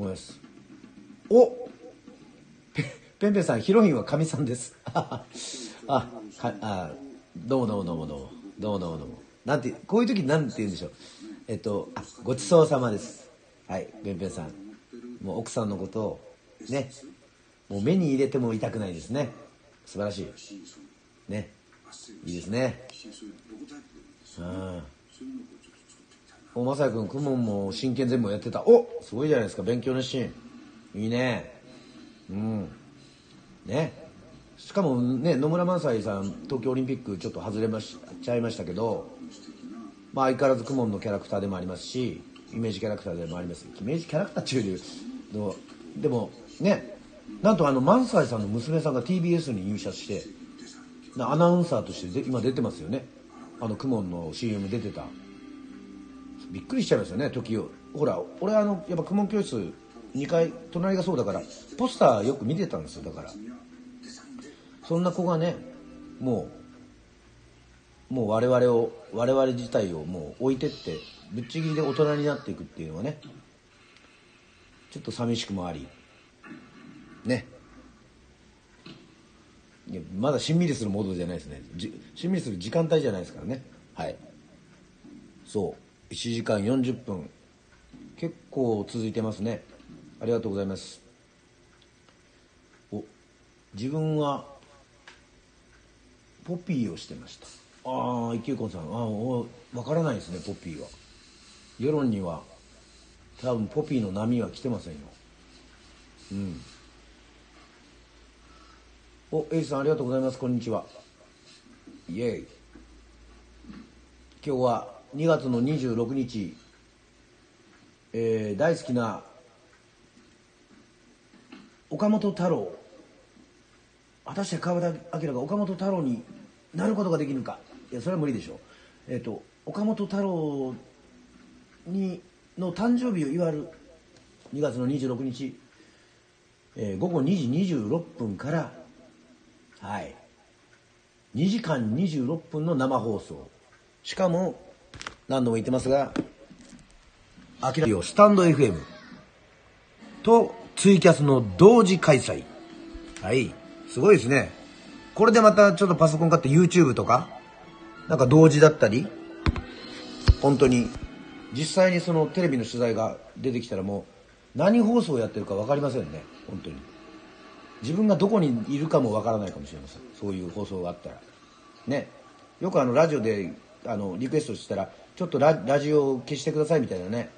[SPEAKER 1] 思いますおペンペンさんヒロインはかみさんです あかあどうもどうもどうもどうもどうもどうもどうもなんて、こういう時なんて言うんでしょう。えっと、あ、ごちそうさまです。はい、べんぺんさん。もう奥さんのことを、ね、もう目に入れても痛くないですね。素晴らしい。ね。いいですね。うん。お、まさやくん、くもんも真剣全部やってた。おすごいじゃないですか、勉強のシーン。いいね。うん。ね。しかもね野村萬斎さん東京オリンピックちょっと外れましちゃいましたけど、まあ、相変わらず公文のキャラクターでもありますしイメージキャラクターでもあります。イメージキャラクターっていうでもね。なんとあの萬斎さんの娘さんが TBS に入社してアナウンサーとして今出てますよね。あの公文の CM 出てた。びっくりしちゃいますよね時を。ほら俺あのやっぱ公文教室2階隣がそうだからポスターよく見てたんですよだから。そんな子がねもうもう我々を我々自体をもう置いてってぶっちぎりで大人になっていくっていうのはねちょっと寂しくもありね。いやまだしんみりするモードじゃないですね。しんみりする時間帯じゃないですからね。はい。そう。1時間40分。結構続いてますね。ありがとうございます。お自分はポピーをしてました。ああ一休子さん。ああ分からないですねポピーは。世論には多分ポピーの波は来てませんよ。うん。おエイジさんありがとうございます。こんにちは。イエイ。今日は2月の26日、えー、大好きな岡本太郎。果たして川端明が岡本太郎になることができるか。いやそれは無理でしょう。えっ、ー、と岡本太郎にの誕生日を祝う2月の26日、えー、午後2時26分からはい。2時間26分の生放送。しかも何度も言ってますが明らかスタンド FM とツイキャスの同時開催。はい。すごいですね。これでまたちょっとパソコン買って YouTube とかなんか同時だったり本当に実際にそのテレビの取材が出てきたらもう何放送やってるか分かりませんね。本当に。自分がどこにいるかも分からないかもしれません。そういう放送があったら。ね。よくあのラジオであのリクエストしたらちょっとララジオ消してくださいみたいなね。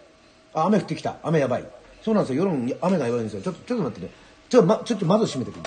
[SPEAKER 1] あ雨降ってきた。雨やばい。そうなんですよ。夜雨がやばいんですよ。ちょっとちょっと待ってね。ちょっと、ま、ちょっと窓閉めてくる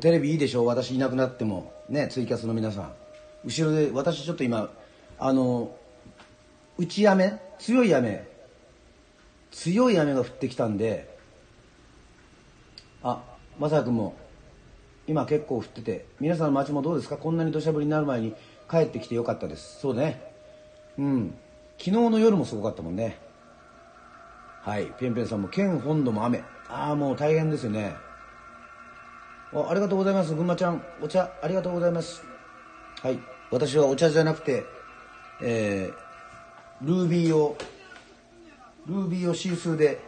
[SPEAKER 1] テレビいいでしょ？私いなくなっても。ねツイキャスの皆さん。後ろで私ちょっと今あの打ち雨？強い雨？強い雨が降ってきたんであまさくんも今結構降ってて皆さんの街もどうですか？こんなに土砂降りになる前に帰ってきてよかったです。そうね。うん。昨日の夜もすごかったもんね。はい。ペンペンさんも県本土も雨。ああもう大変ですよね。ありがとうございます群馬ちゃん。お茶ありがとうございます。はい。私はお茶じゃなくてえー、ルービーをルービーをシースーで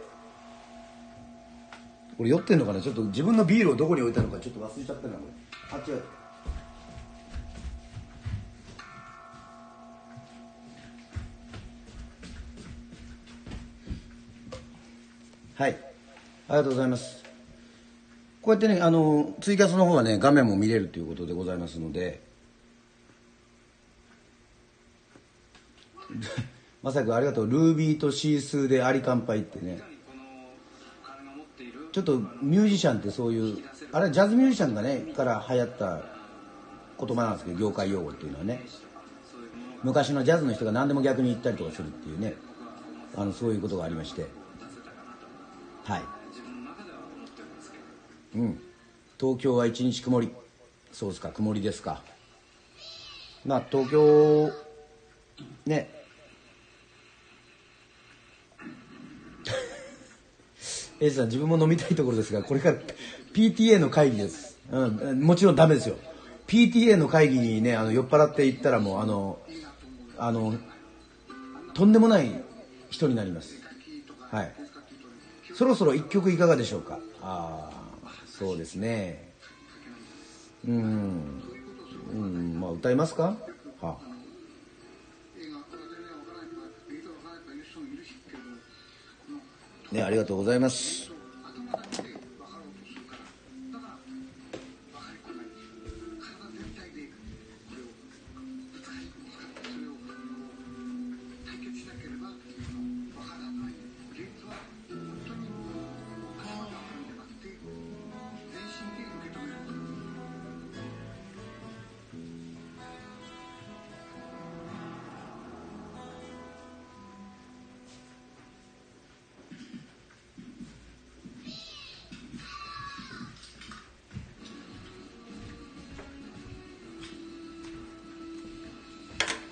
[SPEAKER 1] これ酔ってんのかな？ちょっと自分のビールをどこに置いたのかちょっと忘れちゃったなこれ。あ違う。はい。ありがとうございます。こうやってねあのツイキャスの方はね画面も見れるということでございますので。まさくありがとう。ルービーとシースーであり乾杯ってね。ちょっとミュージシャンってそういうあれジャズミュージシャンがねから流行った言葉なんですけど業界用語っていうのはね。昔のジャズの人が何でも逆に言ったりとかするっていうね。あのそういうことがありまして。はい。うん。東京は一日曇り。そうですか。曇りですか。まあ東京ね。エイジさん自分も飲みたいところですがこれから PTA の会議です、うん、もちろんダメですよ。PTA の会議にねあの酔っ払って行ったらもうあのあのとんでもない人になります。はい。そろそろ一曲いかがでしょうか。ああそうですね。うん。うん。まあ歌いますか？は。ねありがとうございます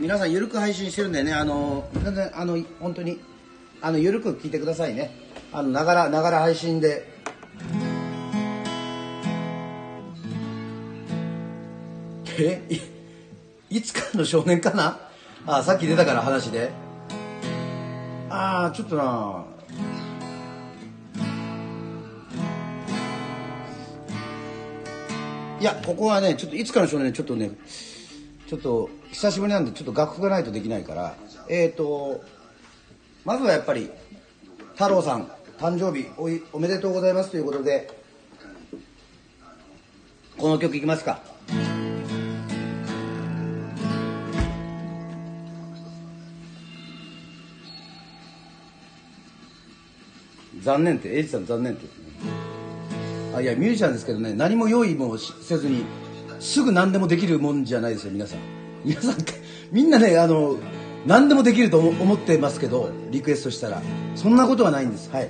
[SPEAKER 1] 皆さんゆるく配信してるんでねあの全然あの本当にあのゆるく聞いてくださいね。あのながらながら配信で。え？い いつかの少年かな？あさっき出たから話で。ああちょっとな。いやここはねちょっといつかの少年ちょっとねちょっと久しぶりなんでちょっと楽譜がないとできないから。えっ、ー、とまずはやっぱり太郎さん誕生日おめでとうございますということでこの曲いきますか。残念ってエイジさん残念って。あいやミュージシャンですけどね何も用意もせずにすぐ何でもできるもんじゃないですよ皆さん。皆さんみんなねあの何でもできると思ってますけどリクエストしたら。そんなことはないんです。はい。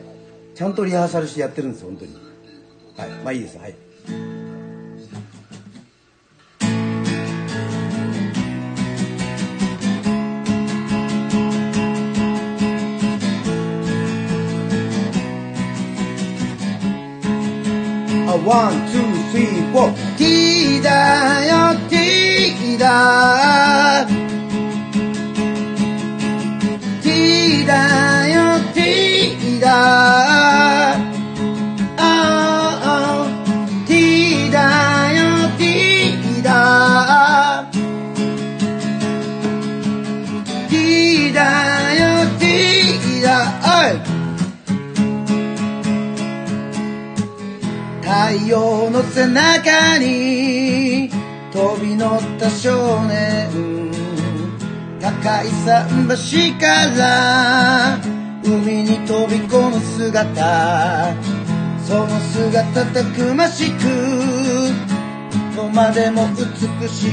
[SPEAKER 1] ちゃんとリハーサルしてやってるんです本当に。はい。まあいいです。はい。あワン、ツー、T だ。あ T だよ、T だ。T だよ、T だ。太陽の背中に飛び乗った少年高い桟橋から海に飛び込む姿。その姿たくましくとまでも美しい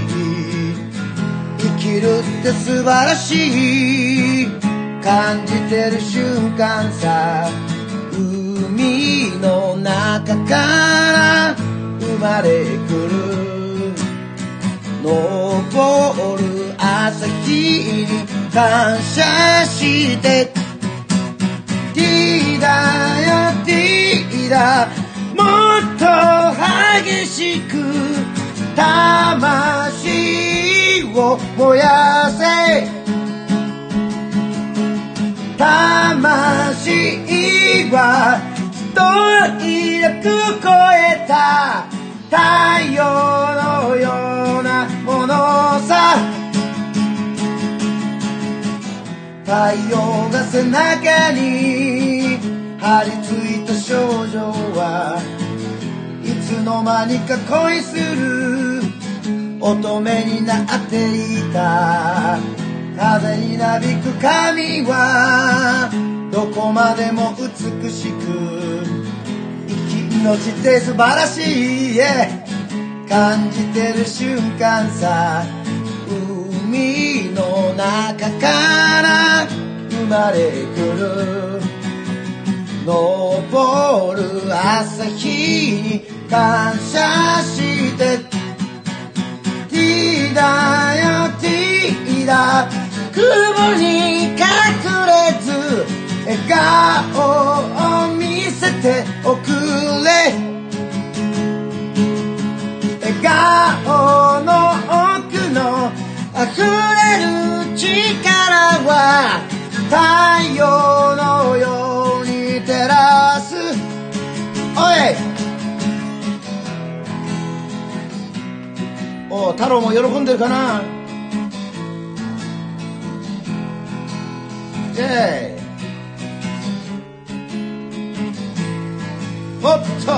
[SPEAKER 1] 生きるって素晴らしい。感じてる瞬間さ。海の中から生まれくる。昇る朝日に感謝してィーダよティーダもっと激しく魂を燃やせ。魂は遠いなく超えた太陽のようなものさ。太陽が背中に張り付いた少女はいつの間にか恋する乙女になっていた風になびく髪はどこまでも美しく生き命って素晴らしい、yeah、感じてる瞬間さ。海の中から生まれくる。昇る朝日に感謝してティーだよティーだ雲に隠れず笑顔を見せておくれ。笑顔の奥の溢れる力は太陽のよう太郎も喜んでるかな？イェイおっと。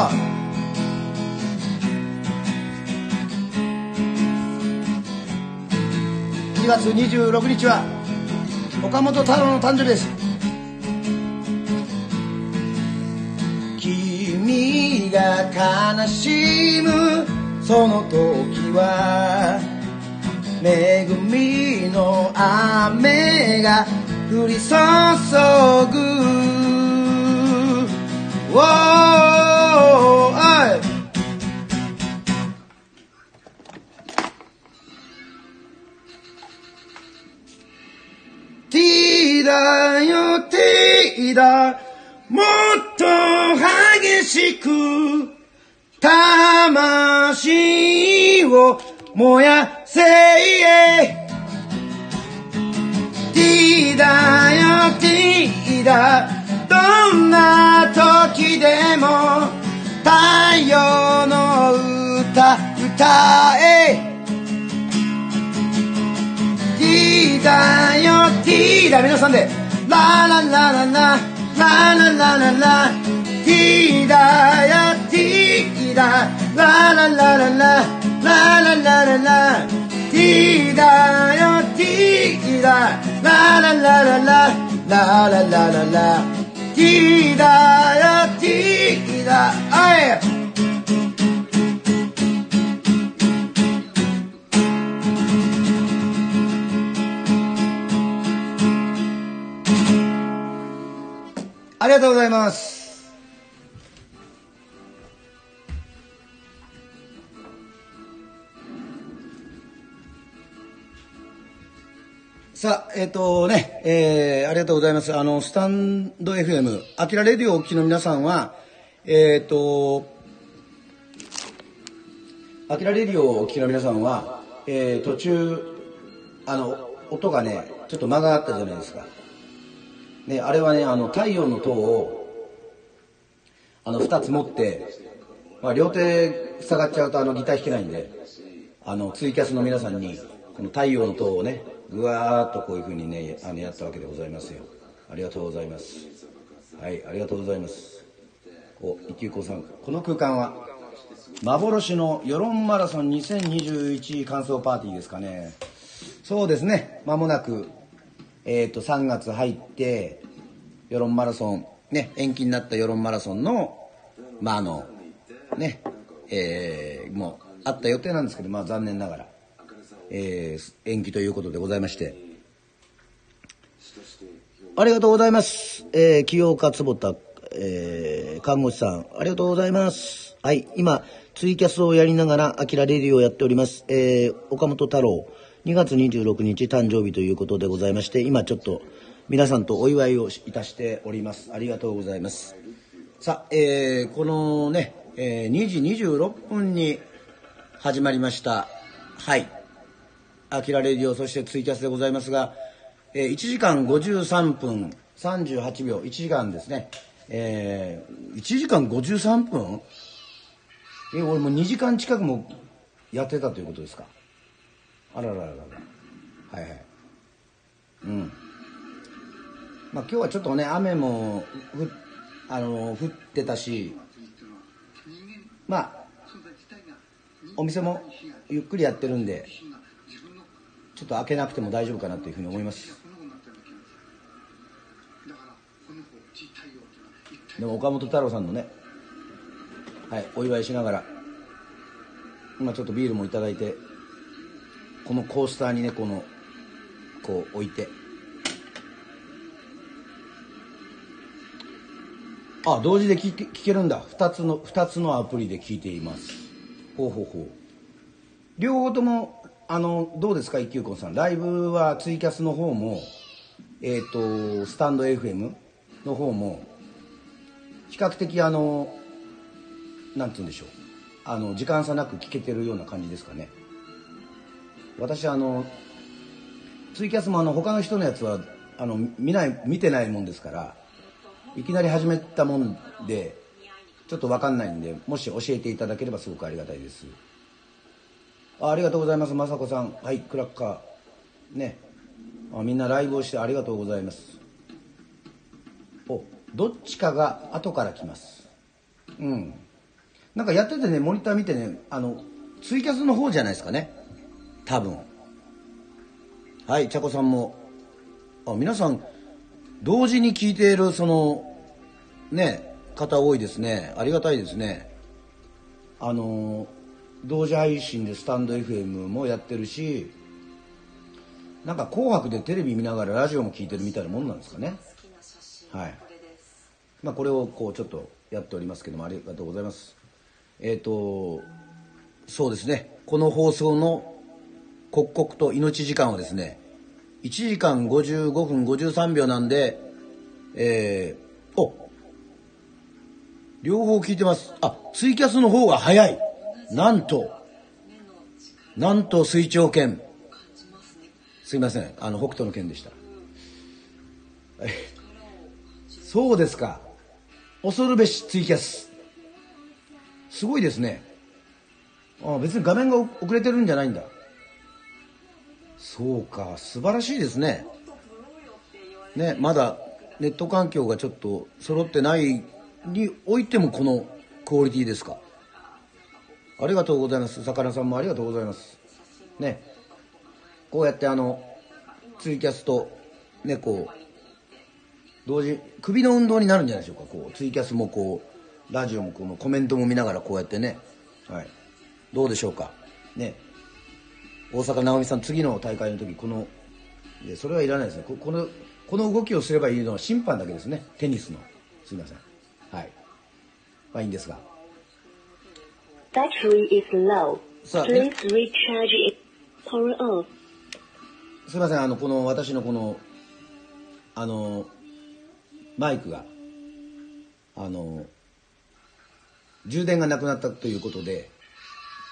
[SPEAKER 1] 2月26日は岡本太郎の誕生日です。君が悲しむその時は恵みの雨が降り注ぐ Whoa, ay. Tida よ Tida もっと激しく魂を燃やせティーだよティーだどんな時でも太陽の歌歌えティーだよティーだ皆さんでララララララララララティーだよティーだララララララララララティーだよティーだ。ラララララララララララティーだよティーだ。あい。ありがとうございます。さあ、えっ、とね、えー、ありがとうございます。あの、スタンド FM、アキラレディオをお聞きの皆さんは、えっ、と、アキラレディオをお聞きの皆さんは、えー、途中、あの、音がね、ちょっと間があったじゃないですか。ね、あれはね、あの、太陽の塔を、あの、二つ持って、まあ、両手塞がっちゃうと、あの、ギター弾けないんで、あの、ツイキャスの皆さんに、この太陽の塔をね、ぐわーっとこういう風にね、あの、やったわけでございますよ。ありがとうございます。はい、ありがとうございます。お、一休子さん、この空間は、幻の世論マラソン2021完走パーティーですかね。そうですね、間もなく、えっ、と、3月入って、世論マラソン、ね、延期になった世論マラソンの、まあ、あの、ね、えーもう、あった予定なんですけど、まあ、残念ながら、えー延期ということでございまして、ありがとうございます。えー、清岡坪田、えー看護師さん、ありがとうございます。はい、今、ツイキャスをやりながら、アキラレディをやっております。えー岡本太郎、2月26日誕生日ということでございまして、今ちょっと、皆さんとお祝いをいたしております。ありがとうございます。さあ、えーこのね、えー2時26分に始まりました。はい。アキラレディオ、そしてツイキャスでございますが、えー1時間53分38秒、1時間ですね。えー1時間53分？え、俺もう2時間近くもやってたということですか？あららららら。はいはい。うん。まあ今日はちょっとね、雨もふ、あの、降ってたし、まあ、お店もゆっくりやってるんで、ちょっと開けなくても大丈夫かなというふうに思います。でも岡本太郎さんのね、はい、お祝いしながら、今ちょっとビールもいただいて、このコースターにね、この、こう置いて。あ、同時で聞け聞けるんだ。二つの、二つのアプリで聞いています。ほうほうほう。両方とも、あの、どうですか、一休婚さん。ライブはツイキャスの方も、えっ、と、スタンド FM の方も、比較的あの、なんて言うんでしょう。あの、時間差なく聞けてるような感じですかね。私あの、ツイキャスもあの、他の人のやつは、あの、見ない、見てないもんですから、いきなり始めたもんで、ちょっとわかんないんで、もし教えていただければすごくありがたいです。あありがとうございます雅子さん。はいクラッカー。ね。あみんなライブをしてありがとうございます。おどっちかが後から来ます。うん。なんかやっててねモニター見てねあのツイキャスの方じゃないですかね。多分。はい茶子さんも。あ皆さん同時に聞いているそのね方多いですね。ありがたいですね。あの同時配信でスタンド FM もやってるしなんか「紅白」でテレビ見ながらラジオも聞いてるみたいなもんなんですかね。はい。まあこれをこうちょっとやっておりますけどもありがとうございます。えっ、ー、とそうですね。この放送の刻々と命時間はですね1時間55分53秒なんでえー、お両方聞いてます。あツイキャスの方が早い。なんとなんと水長剣。すいません。あの北斗の剣でした。そうですか。恐るべしツイキャス。すごいですね。あ別に画面が遅れてるんじゃないんだ。そうか。素晴らしいですね。ねまだネット環境がちょっと揃ってないにおいてもこのクオリティですか。ありがとうございます。魚さんもありがとうございます。ね。こうやってあのツイキャスとねこう同時首の運動になるんじゃないでしょうか。こうツイキャスもこうラジオもこのコメントも見ながらこうやってね。はい。どうでしょうか。ね。大阪なおみさん次の大会の時このいそれはいらないですね。このこの動きをすればいいのは審判だけですね。テニスの。すいません。はい。まあいいんですが。
[SPEAKER 2] Battery is low. Please recharge it. Power off.
[SPEAKER 1] すいません、あの、この、私のこの、あの、マイクが、あの、充電がなくなったということで、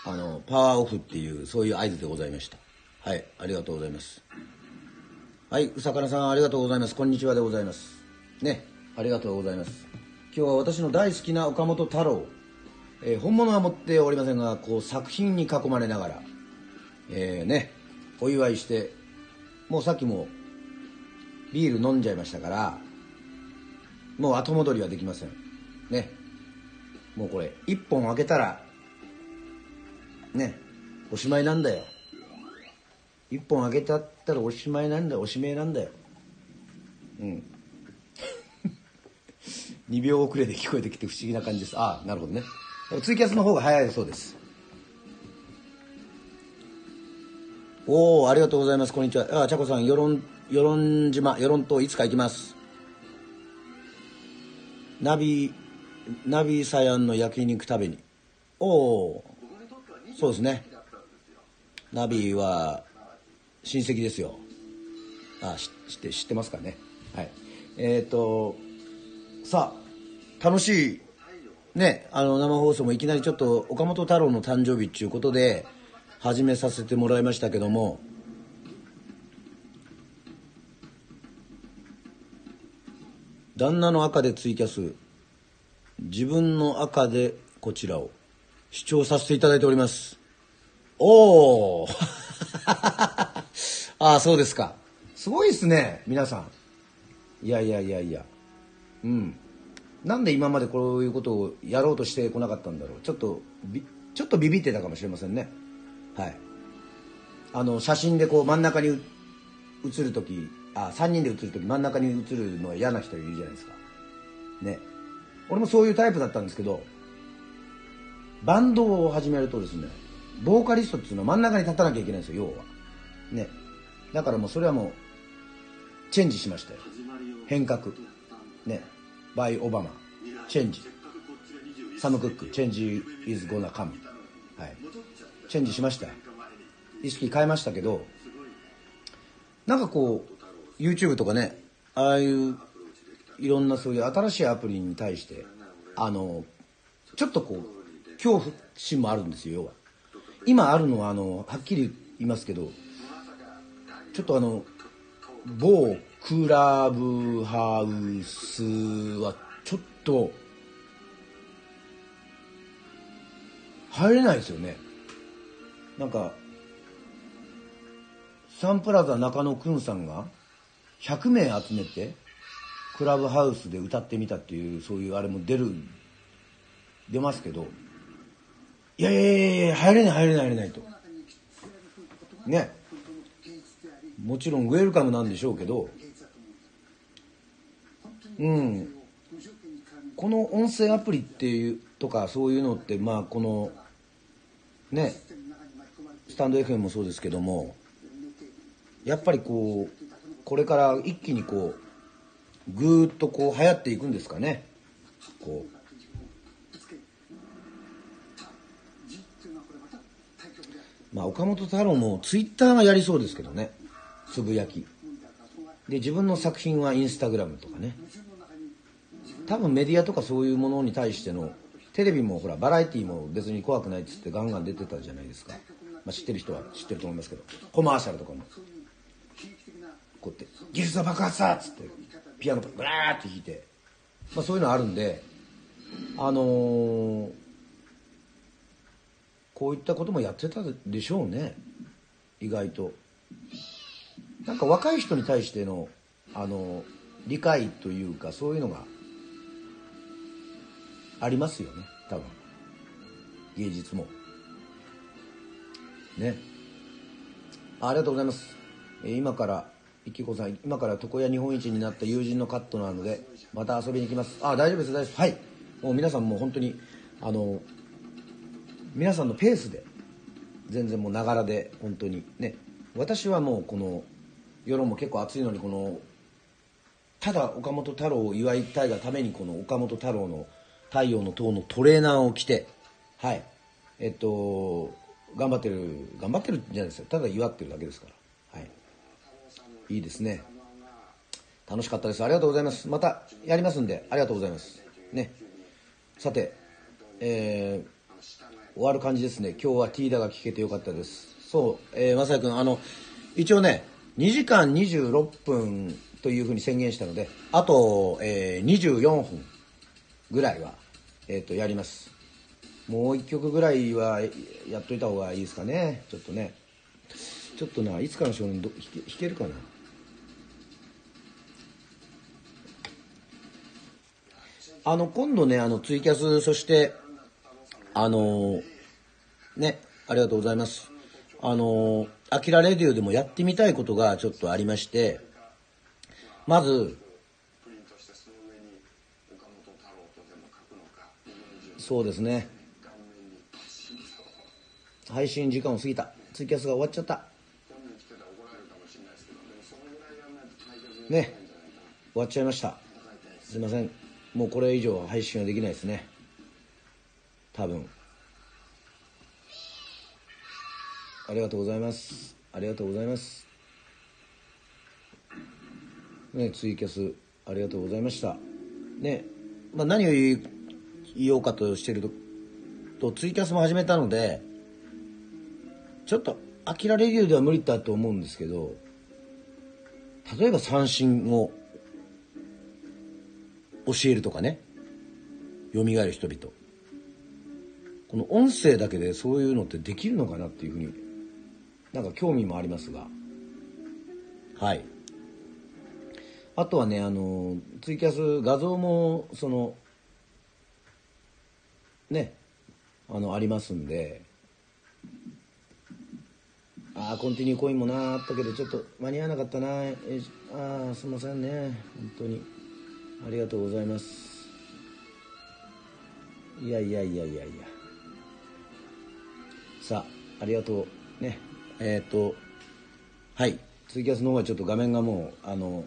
[SPEAKER 1] あの、パワーオフっていう、そういう合図でございました。はい、ありがとうございます。はい、うさかなさんありがとうございます。こんにちはでございます。ね、ありがとうございます。今日は私の大好きな岡本太郎えー、本物は持っておりませんがこう作品に囲まれながら、えー、ねお祝いしてもうさっきもビール飲んじゃいましたからもう後戻りはできません。ね。もうこれ一本開けたらねおしまいなんだよ。一本開けたったらおしまいなんだよ。おしめなんだよ。うん。2秒遅れで聞こえてきて不思議な感じです。ああなるほどね。ツイキャスの方が早いそうです。おおありがとうございます。こんにちは。あちゃこさん与論与論島与論島いつか行きます。ナビナビサヤンの焼肉食べに。おおそうですね。ナビは親戚ですよ。あ知って知ってますかね。はい。えっ、ー、とさあ楽しいね、あの生放送もいきなりちょっと岡本太郎の誕生日っていうことで始めさせてもらいましたけども。旦那の赤でツイキャス。自分の赤でこちらを。視聴させていただいております。おお ああそうですか。すごいですね皆さん。いやいやいやいや。うん。なんで今までこういうことをやろうとしてこなかったんだろう。ちょっとちょっとビビってたかもしれませんね。はい。あの写真でこう真ん中に写る時あ3人で写る時真ん中に写るのは嫌な人いるじゃないですか。ね。俺もそういうタイプだったんですけどバンドを始めるとですねボーカリストっていうのは真ん中に立たなきゃいけないんですよ要は。ね。だからもうそれはもうチェンジしましたよ変革。ね。by オバマチェンジサム・クック change is gonna come はいチェンジしました意識変えましたけどなんかこう YouTube とかねああいういろんなそういう新しいアプリに対してあのちょっとこう恐怖心もあるんですよ要は今あるのはあのはっきり言いますけどちょっとあの某クラブハウスはちょっと入れないですよね。なんかサンプラザ中野くんさんが100名集めてクラブハウスで歌ってみたっていうそういうあれも出る出ますけどいやいやいやいや入れない入れない入れないと。ね。もちろんウェルカムなんでしょうけどうん。この音声アプリっていうとかそういうのってまあこのねスタンド FM もそうですけどもやっぱりこうこれから一気にこうぐーっとこう流行っていくんですかね。こう。まあ岡本太郎もツイッターがやりそうですけどね。つぶやき。で自分の作品はインスタグラムとかね。多分メディアとかそういうものに対してのテレビもほらバラエティーも別に怖くないっつってガンガン出てたじゃないですか、まあ、知ってる人は知ってると思いますけど。コマーシャルとかも。こうやって「技術は爆発だ!」っつってピアノブラーって弾いて、まあ、そういうのあるんであのーこういったこともやってたでしょうね。意外と。なんか若い人に対してのあの理解というかそういうのがありますよね。多分。芸術も。ね。ありがとうございます。えー今からいきこさん今から床屋日本一になった友人のカットなのでまた遊びに行きます。あ大丈夫です大丈夫です。はい。もう皆さんもう本当にあの皆さんのペースで全然もうながらで本当に。ね。私はもうこの世論も結構暑いのにこのただ岡本太郎を祝いたいがためにこの岡本太郎の太陽の塔のトレーナーを着てはい。えっと頑張ってる頑張ってるんじゃないですよ。ただ祝ってるだけですから。はい。いいですね。楽しかったです。ありがとうございます。またやりますんでありがとうございます。ね。さてえー終わる感じですね。今日はティーダが聞けてよかったです。そうえー、まさやくんあの一応ね2時間26分というふうに宣言したのであと、えー、24分。ぐらいは、えー、とやります。もう一曲ぐらいはやっといた方がいいですかね。ちょっとね。ちょっとないつかの少年ど弾け弾けるかな。あの今度ねあのツイキャスそしてあのねありがとうございます。あのアキラレディオでもやってみたいことがちょっとありましてまずそうですね。配信時間を過ぎた。ツイキャスが終わっちゃった。ね。終わっちゃいました。すいません。もうこれ以上は配信はできないですね。多分。ありがとうございます。ありがとうございます。ねツイキャスありがとうございました。ね。まあ何を言い言おうかとしてるととツイキャスも始めたのでちょっとアキラレディオでは無理だと思うんですけど例えば三振を教えるとかね蘇る人々。この音声だけでそういうのってできるのかなっていうふうになんか興味もありますが。はい。あとはねあのツイキャス画像もそのねあのありますんで。ああコンティニューコインもなあったけどちょっと間に合わなかったな。ああすいませんね。本当に。ありがとうございます。いやいやいやいやいや。さあありがとう。ね。えっ、とはい。ツイキャスの方はちょっと画面がもうあの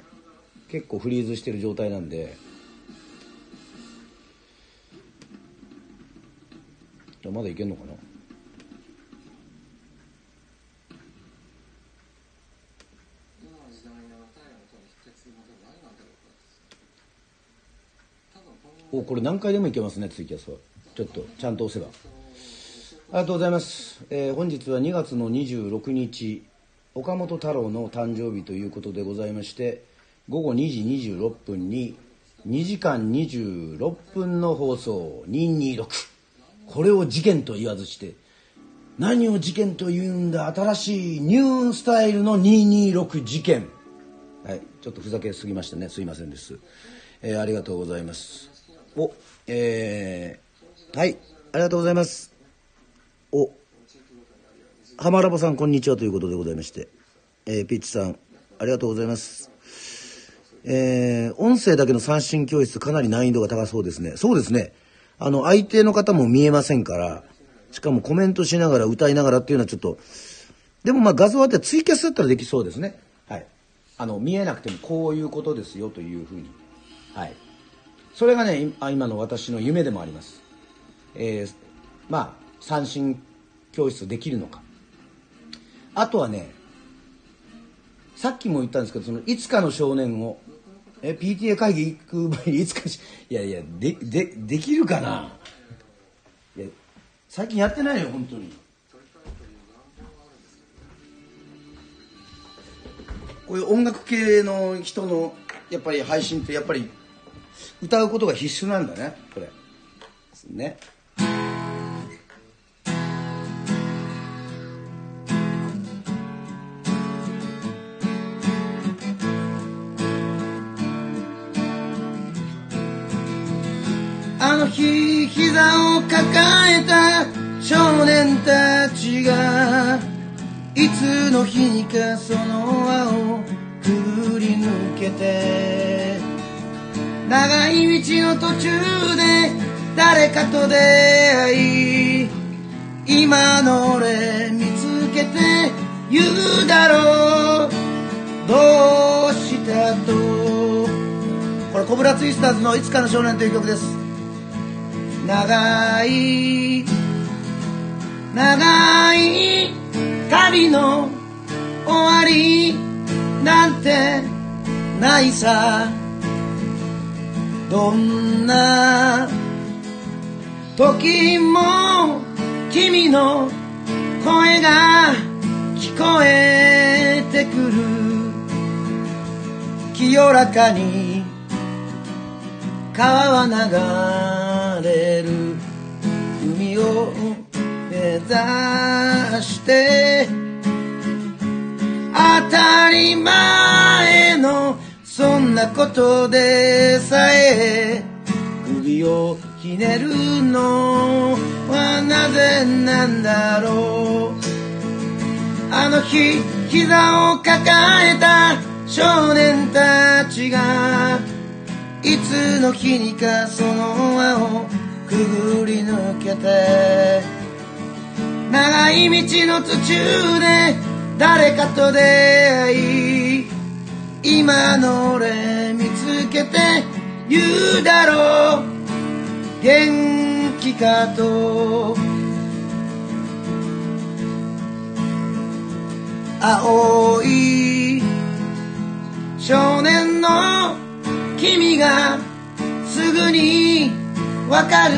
[SPEAKER 1] 結構フリーズしてる状態なんで。ゃあまだいけんのかな？おこれ何回でもいけますねツイキャスは。ちょっとちゃんと押せば。ありがとうございます、えー本日は2月の26日岡本太郎の誕生日ということでございまして午後2時26分に2時間26分の放送226これを事件と言わずして何を事件というんだ新しいニュースタイルの226事件。はいちょっとふざけすぎましたねすいませんです、えーありがとうございます。おえーはいありがとうございます。お浜ラボさんこんにちはということでございまして、えーピッチさんありがとうございます。えー音声だけの三振教室かなり難易度が高そうですね。そうですね。あの相手の方も見えませんからしかもコメントしながら歌いながらっていうのはちょっとでもまあ画像あってツイキャスだったらできそうですね。はい。あの見えなくてもこういうことですよというふうに。はい。それがね今の私の夢でもあります。えーまあ三振教室できるのか。あとはねさっきも言ったんですけどそのいつかの少年をえ PTA 会議行く前にいつかしいやいやででできるかな？いや最近やってないよ本当に。こういう音楽系の人のやっぱり配信ってやっぱり歌うことが必須なんだねこれ。ね。膝を抱えた少年たちがいつの日にかその輪をくぐり抜けて長い道の途中で誰かと出会い今の俺見つけて言うだろう。どうしたと。これコブラツイスターズの「いつかの少年」という曲です。長い長い旅の終わりなんてないさ。どんな時も君の声が聞こえてくる。清らかに川は流れる。海を目指して。当たり前のそんなことでさえ。首をひねるのはなぜなんだろう。あの日膝を抱えた少年たちがいつの日にかその輪をくぐり抜けて長い道の途中で誰かと出会い今の俺見つけて言うだろう。元気かと。青い少年の君がすぐにわかる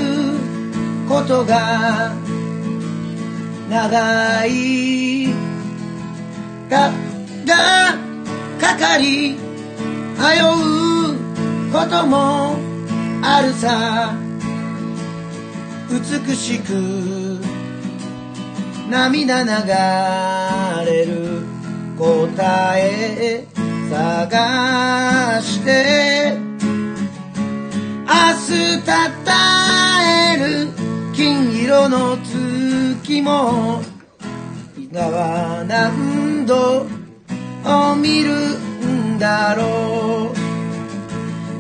[SPEAKER 1] ことが長い。ががかかり迷うこともあるさ。美しく涙流れる答え。探して明日たたえる金色の月も今は何度を見るんだろう。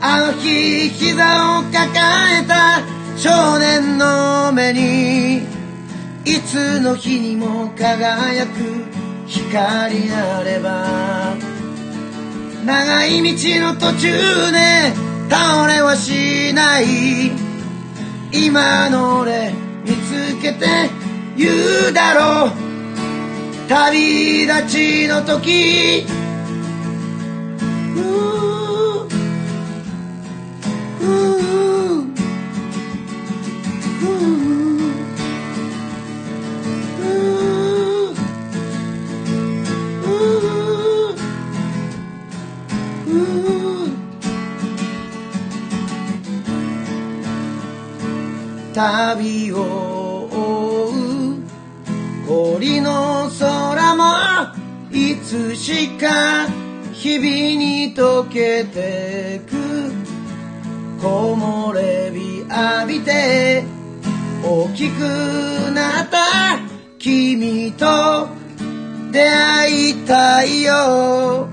[SPEAKER 1] あの日膝を抱えた少年の目にいつの日にも輝く光あれば長い道の途中で倒れはしない。今の俺見つけて言うだろう。旅立ちの時。旅を追うりの空もいつしか日々に溶けてく。木漏れ日浴びて大きくなった君と出会いたいよ。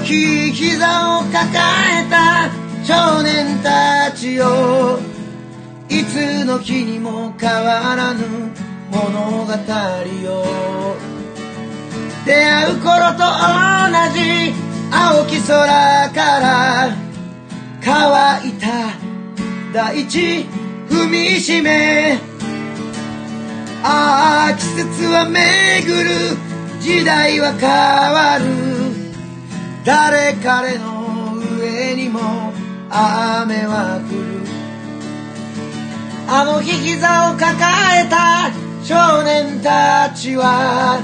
[SPEAKER 1] あの日膝を抱えた少年たちよ。いつの日にも変わらぬ物語よ。出会う頃と同じ青き空から乾いた大地踏みしめ。ああ季節は巡る。時代は変わる。誰彼の上にも雨は降る。あの日膝を抱えた少年たちは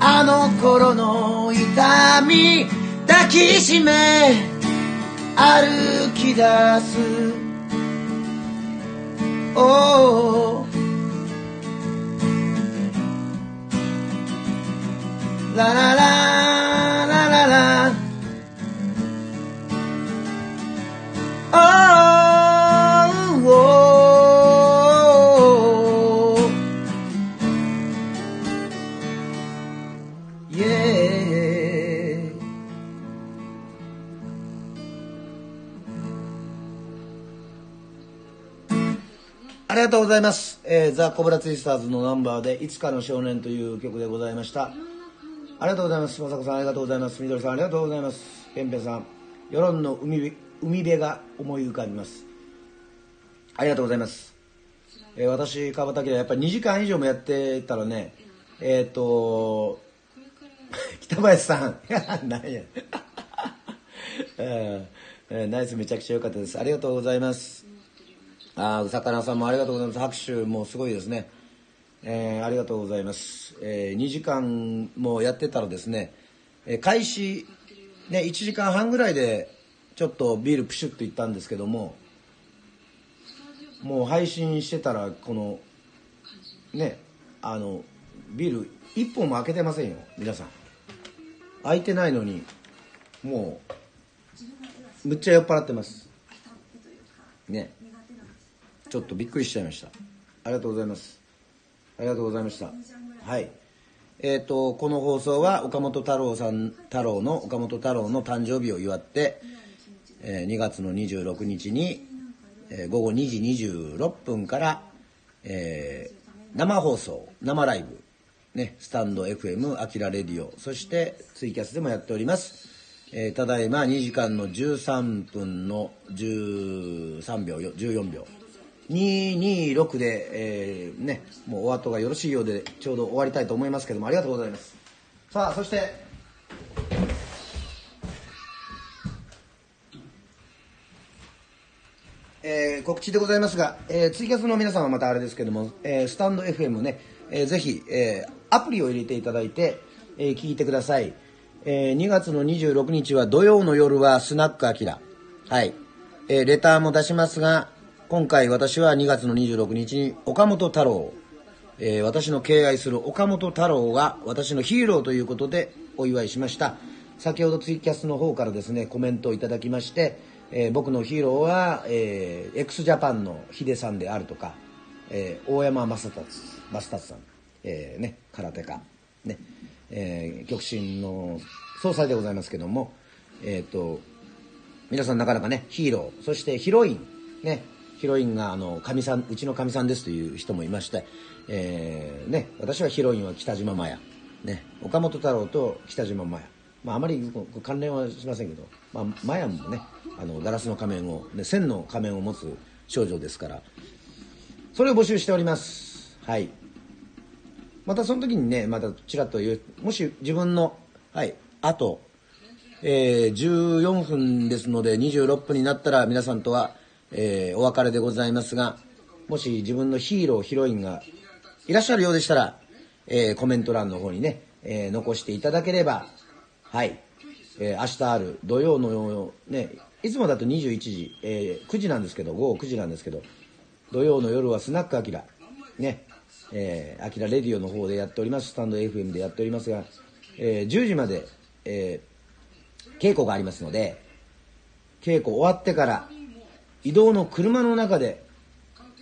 [SPEAKER 1] あの頃の痛み抱きしめ歩き出す。おーララララララありがとうございます。えーザ・コブラツイスターズのナンバーで、いつかの少年という曲でございました。ありがとうございます。まさこさんありがとうございます。みどりさんありがとうございます。ペンペンさん、世論の海海辺が思い浮かびます。ありがとうございます。えー私、川端明はやっぱり2時間以上もやってたらね、えっ、と、北林さん、いや、なんや。えーナイスめちゃくちゃ良かったです。ありがとうございます。あーうさんもありがとうございます。拍手もすごいですね。えーありがとうございます。え2時間もやってたらですね、えー開始、ね、1時間半ぐらいでちょっとビールプシュッといったんですけども、もう配信してたら、この、ね、あの、ビール1本も開けてませんよ、皆さん。開いてないのに、もう、むっちゃ酔っ払ってます。ね。ちょっとびっくりしちゃいました。ありがとうございます。ありがとうございました。はい。えっ、と、この放送は岡本太郎さん、太郎の岡本太郎の誕生日を祝って、えー2月の26日に、えー午後2時26分から、えー生放送、生ライブ、ね、スタンド FM、アキラレディオ、そしてツイキャスでもやっております。えーただいま2時間の13分の13秒、14秒。226で、えーね、もうお後がよろしいようで、ちょうど終わりたいと思いますけども、ありがとうございます。さあ、そして、えー告知でございますが、えーツイキャスの皆さんはまたあれですけども、えースタンド FM ね、えーぜひ、えーアプリを入れていただいて、えー聞いてください。えー2月の26日は土曜の夜はスナックアキラ。はい。えーレターも出しますが、今回私は2月の26日に岡本太郎、えー私の敬愛する岡本太郎が私のヒーローということでお祝いしました。先ほどツイキャスの方からですね、コメントをいただきまして、えー僕のヒーローは、えー、x ジャパンのヒデさんであるとか、えー大山正達正達さん、えーね、空手家、ねえー極真の総裁でございますけども、えっ、と、皆さんなかなかね、ヒーロー、そしてヒロイン、ね、ヒロインが、あの、神さん、うちの神さんですという人もいまして、えーね、私はヒロインは北島麻也、ね、岡本太郎と北島麻也。まあ、あまり関連はしませんけど、まあ、麻也もね、あの、ガラスの仮面を、ね、千の仮面を持つ少女ですから、それを募集しております。はい。またその時にね、またちらっと言う、もし自分の、はい、あと、えー14分ですので26分になったら皆さんとは、えーお別れでございますが、もし自分のヒーロー、ヒロインがいらっしゃるようでしたら、えーコメント欄の方にね、え残していただければ、はい、え明日ある土曜の、ね、いつもだと21時、えー9時なんですけど、午後9時なんですけど、土曜の夜はスナックアキラ。ね。えー、アキラレディオの方でやっております。スタンド FM でやっておりますが、えー、10時まで、えー、稽古がありますので稽古終わってから移動の車の中で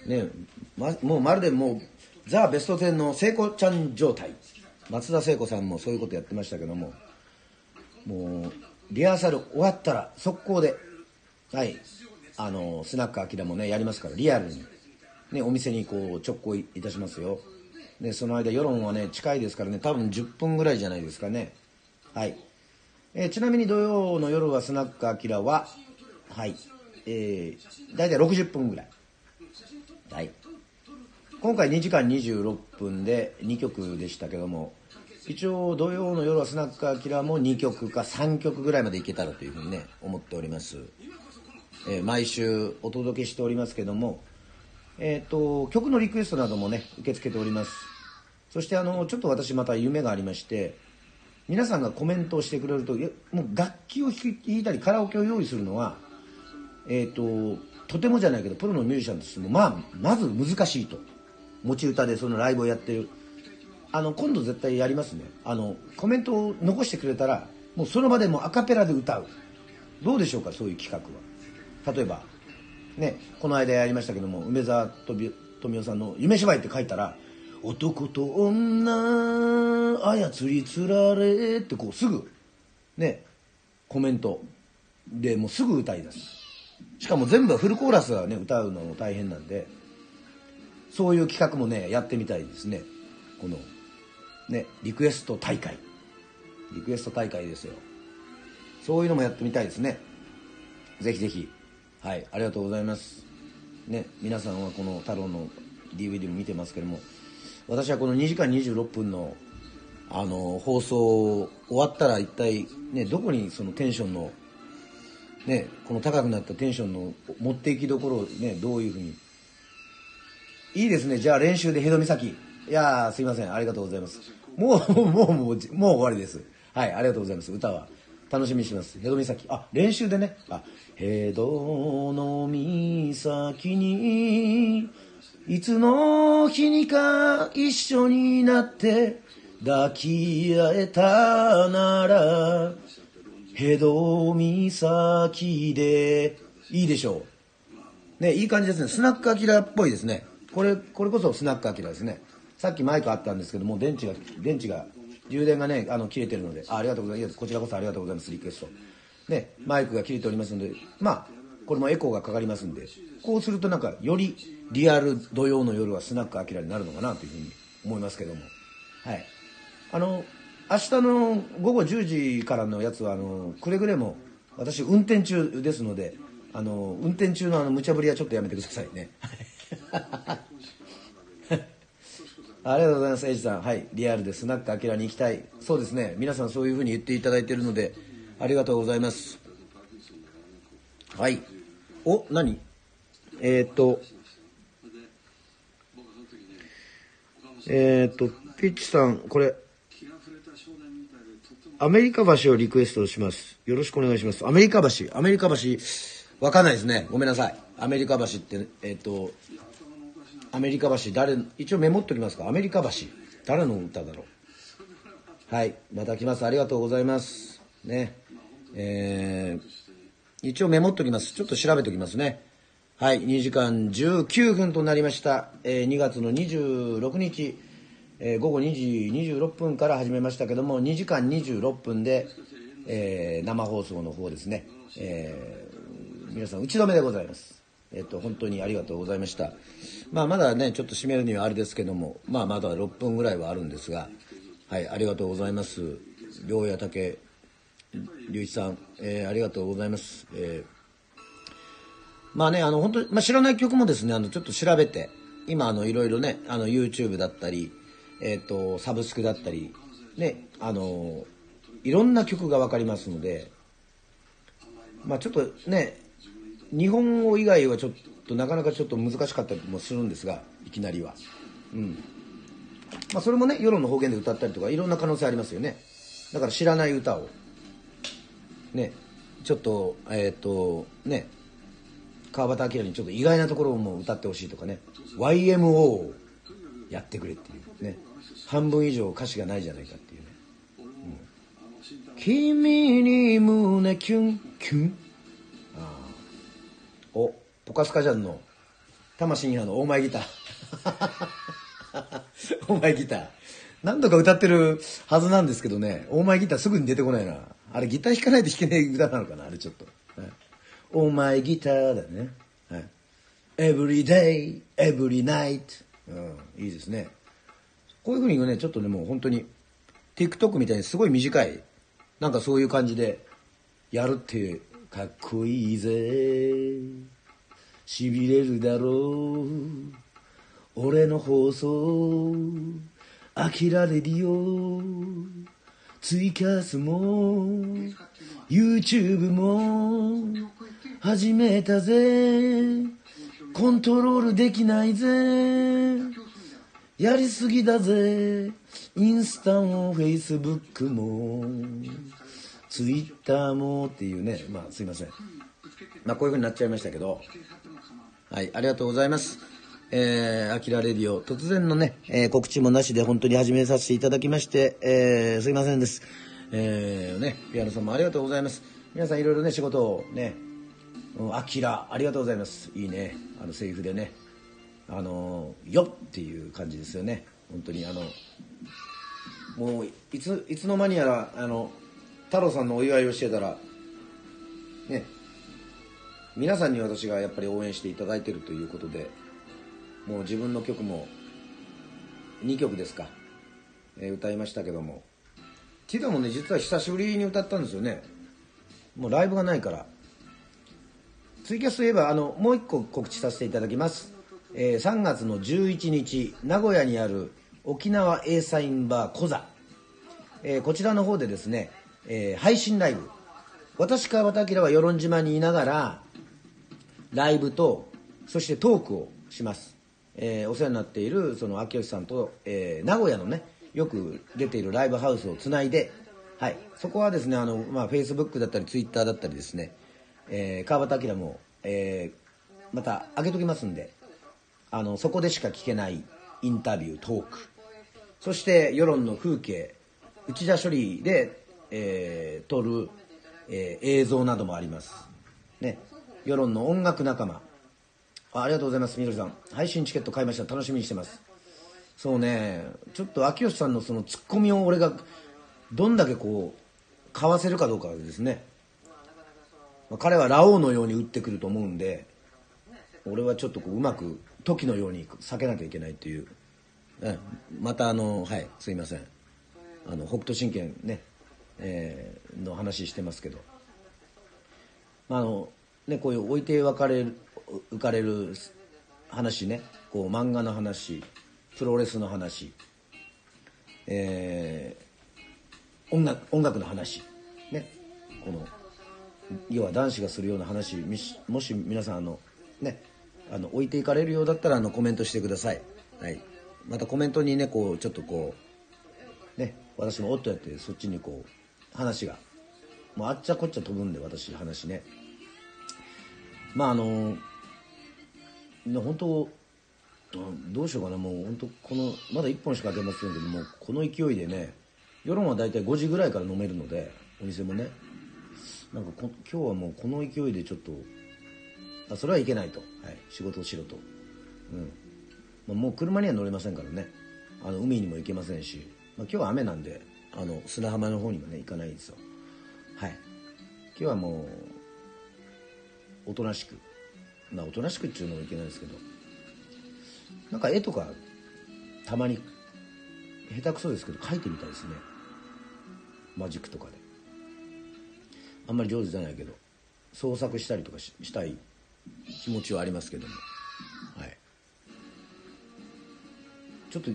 [SPEAKER 1] ね、ま、もうまるでもうザ・ベスト10の聖子ちゃん状態。松田聖子さんもそういうことやってましたけどももうリハーサル終わったら速攻ではい。あのスナックアキラもねやりますからリアルに、ね、お店にこう直行いたしますよ。でその間世論はね近いですからね多分10分ぐらいじゃないですかね。はい、えー、ちなみに土曜の夜はスナックアキラははい。えー、大体60分ぐらい。はい。今回2時間26分で2曲でしたけども一応土曜の夜はスナックアキラも2曲か3曲ぐらいまでいけたらというふうにね思っております、えー、毎週お届けしておりますけどもえっ、ー、と曲のリクエストなどもね受け付けております。そしてあのちょっと私また夢がありまして皆さんがコメントをしてくれるともう楽器を弾いたりカラオケを用意するのはえっ、ー、ととてもじゃないけどプロのミュージシャンとしてもまあまず難しいと。持ち歌でそのライブをやってる。あの今度絶対やりますね。あのコメントを残してくれたらもうその場でもアカペラで歌う。どうでしょうかそういう企画は。例えばねこの間やりましたけども梅沢富美男さんの「夢芝居」って書いたら「男と女操りつられ」ってこうすぐねコメントでもうすぐ歌い出す。しかも全部フルコーラスはね歌うのも大変なんでそういう企画もねやってみたいですね。このねリクエスト大会。リクエスト大会ですよ。そういうのもやってみたいですね。ぜひぜひ。はいありがとうございます。ね皆さんはこの太郎の DVD も見てますけども私はこの2時間26分のあの放送終わったら一体ねどこにそのテンションのねこの高くなったテンションの持っていきどころをねどういうふうに。いいですね。じゃあ練習でヘド岬いやすいません。ありがとうございます。もうもうもうもう終わりです。はいありがとうございます。歌は。楽しみにします。ヘド岬あ練習でね。あヘドの岬にいつの日にか一緒になって抱き合えたならヘド岬でいいでしょう。ねいい感じですね。スナックアキラっぽいですね。これこれこそスナックアキラですね。さっきマイクあったんですけども電池が電池が充電がねあの切れてるので。あありがとうございます。こちらこそありがとうございます。リクエスト。ねマイクが切れておりますので。まあこれもエコーがかかりますんで。こうするとなんかよりリアル土曜の夜はスナックアキラになるのかなというふうに思いますけども。はい。あの明日の午後10時からのやつはあのくれぐれも私運転中ですのであの運転中のあの無茶ぶりはちょっとやめてくださいね。ありがとうございます、エイジさん。はい。リアルでスナックアキラに行きたい。そうですね。皆さんそういうふうに言っていただいているので、ありがとうございます。はい。お、何？えー、っと、えー、っと、ピッチさん、これ、アメリカ橋をリクエストします。よろしくお願いします。アメリカ橋。アメリカ橋、わかんないですね。ごめんなさい。アメリカ橋って、えー、っと、アメリカ橋誰一応メモっときますか？アメリカ橋。誰の歌だろう？はいまた来ます。ありがとうございます。ね。えー、一応メモっときます。ちょっと調べておきますね。はい2時間19分となりました、えー、2月の26日、えー、午後2時26分から始めましたけども2時間26分で、えー、生放送の方ですね、え、皆さん打ち止めでございます。えっと、本当にありがとうございました。まあ、まだね、ちょっと締めるにはあれですけども、まあ、まだ6分ぐらいはあるんですが、はい、ありがとうございます。良也武隆一さん、えー、ありがとうございます。えー、まあね、あの、本当まあ、知らない曲もですね、あの、ちょっと調べて、今、あの、いろいろね、あの、YouTube だったり、えっ、ー、と、サブスクだったり、ね、あの、いろんな曲がわかりますので、まあ、ちょっとね、日本語以外はちょっとなかなかちょっと難しかったりもするんですがいきなりは。うん。まあそれもね世論の方言で歌ったりとかいろんな可能性ありますよね。だから知らない歌を。ね。ちょっとえっ、ー、とね。川端明にちょっと意外なところも歌ってほしいとかね。YMO をやってくれっていう。ね。半分以上歌詞がないじゃないかっていうね、うん、君に胸キュンキュン。ああお。ポカスカジャンの魂にあの大前ギター。大前ギター。何度か歌ってるはずなんですけどね。大前ギターすぐに出てこないな。あれギター弾かないと弾けない歌なのかな？あれちょっと、はい、大前ギターだね、はい、Every day, every night、うん、いいですね。こういうふうにねちょっとねもう本当に TikTok みたいにすごい短い。なんかそういう感じでやるってかっこいいぜ。しびれるだろう。俺の放送飽きられるよ。ツイキャスも YouTube も始めたぜ。コントロールできないぜ。やりすぎだぜ。インスタもフェイスブックもツイッターもっていうね。まあすいません。まあこういうふうになっちゃいましたけど。はいありがとうございますえー、アキラレディオ、突然のね、えー、告知もなしで本当に始めさせていただきまして、えー、すいませんです。えー、ね、ピアノさんもありがとうございます。皆さんいろいろね、仕事をね、アキラ、ありがとうございます。いいね、あの、セリフでね、あのよっていう感じですよね。本当にあの、もう、いつ、いつの間にやら、あの、太郎さんのお祝いをしてたら、ね、皆さんに私がやっぱり応援していただいてるということで、もう自分の曲も2曲ですか、えー、歌いましたけどもティダもね実は久しぶりに歌ったんですよね。もうライブがないから。ツイキャスといえばあのもう一個告知させていただきます、えー、3月の11日名古屋にある沖縄 A サインバーコザ、えー、こちらの方でですね、えー、配信ライブ。私川端明は与論島にいながらライブとそしてトークをします。えー、お世話になっているその秋吉さんと、えー、名古屋のねよく出ているライブハウスをつないで、はい、そこはですねあの、まあ、Facebook だったり Twitter だったりですね、えー、川端明も、えー、また上げときますんであのそこでしか聞けないインタビュートーク。そして世論の風景内田処理で、えー、撮る、えー、映像などもあります。ね。世論の音楽仲間。あありがとうございますみどりさん。配信チケット買いました。楽しみにしてます。そうね。ちょっと秋吉さんのそのツッコミを俺がどんだけこうかわせるかどうかですね、まあ、彼はラオウのように打ってくると思うんで俺はちょっとこううまく時のように避けなきゃいけないっていう、うん、またあのはいすいません。あの北斗神拳ね、えー、の話してますけど、まあ、あのねこういう置いて別れる浮かれる話ね。こう漫画の話プロレスの話、えー、音楽音楽の話。ね。この要は男子がするような話もし皆さんあのねあの置いていかれるようだったらあのコメントしてください、はい、またコメントにねこうちょっとこうね私もおっとやってそっちにこう話がもうあっちゃこっちゃ飛ぶんで私話ね。まああの本当どうしようかなもう本当このまだ1本しか開けませんけどもこの勢いでね夜は大体5時ぐらいから飲めるのでお店もね。なんか今日はもうこの勢いでちょっとあそれはいけないと、はい、仕事をしろと、うん。まあ、もう車には乗れませんからね。あの海にも行けませんし、まあ、今日は雨なんであの砂浜の方にもね行かないんですよ。はい。今日はもうおとなしく。まあおとなしくっていうのもいけないですけど。なんか絵とかたまに下手くそですけど描いてみたいですね。マジックとかで。あんまり上手じゃないけど創作したりとかしたい気持ちはありますけども。はい。ちょっと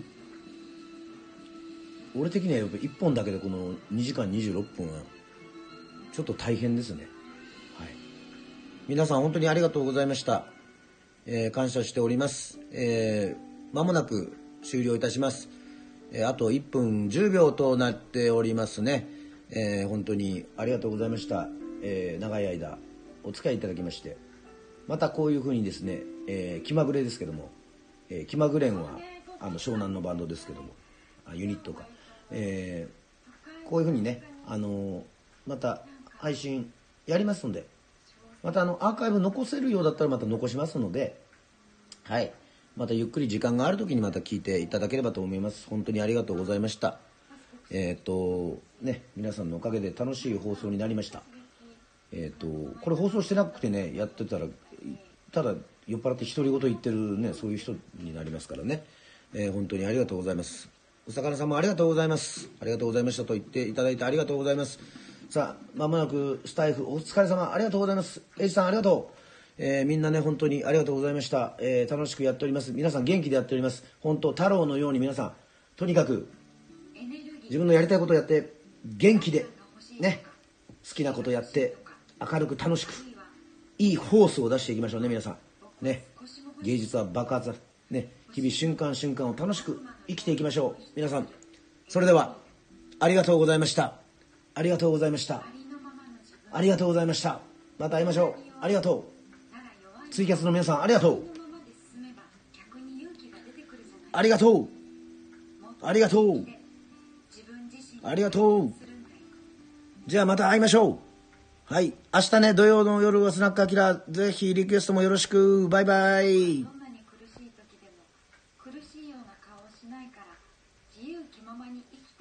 [SPEAKER 1] 俺的にはやっぱ1本だけでこの2時間26分はちょっと大変ですね。皆さん本当にありがとうございました。えー、感謝しております。えー、間もなく終了いたします。えー、あと1分10秒となっておりますね。えー、本当にありがとうございました。えー、長い間お付き合いいただきまして。またこういうふうにですね、えー気まぐれですけども、えー気まぐれんはあの湘南のバンドですけどもあユニットか、えーこういうふうにね、あのーまた配信やりますのでまたあのアーカイブ残せるようだったらまた残しますのではい。またゆっくり時間がある時にまた聞いていただければと思います。本当にありがとうございました。えっ、とね皆さんのおかげで楽しい放送になりました。えっ、とこれ放送してなくてねやってたらただ酔っ払って独り言言ってるねそういう人になりますからね、えー本当にありがとうございます。お魚さんもありがとうございます。ありがとうございましたと言っていただいてありがとうございます。さあまもなくスタイフお疲れ様。ありがとうございます。エイジさんありがとう。えーみんなね本当にありがとうございました、えー楽しくやっております。皆さん元気でやっております。本当太郎のように皆さんとにかく自分のやりたいことをやって元気でね好きなことをやって明るく楽しくいいフォースを出していきましょうね皆さん。ね芸術は爆発だ。ね日々瞬間瞬間を楽しく生きていきましょう。皆さんそれではありがとうございました。ありがとうございました。ありがとうございました。また会いましょう。ありがとう。ツイキャスの皆さんありがとう。ありがとう。ありがとう。ありがとう。じゃあまた会いましょう。はい。明日ね土曜の夜はスナックアキラぜひリクエストもよろしく。バイバイ。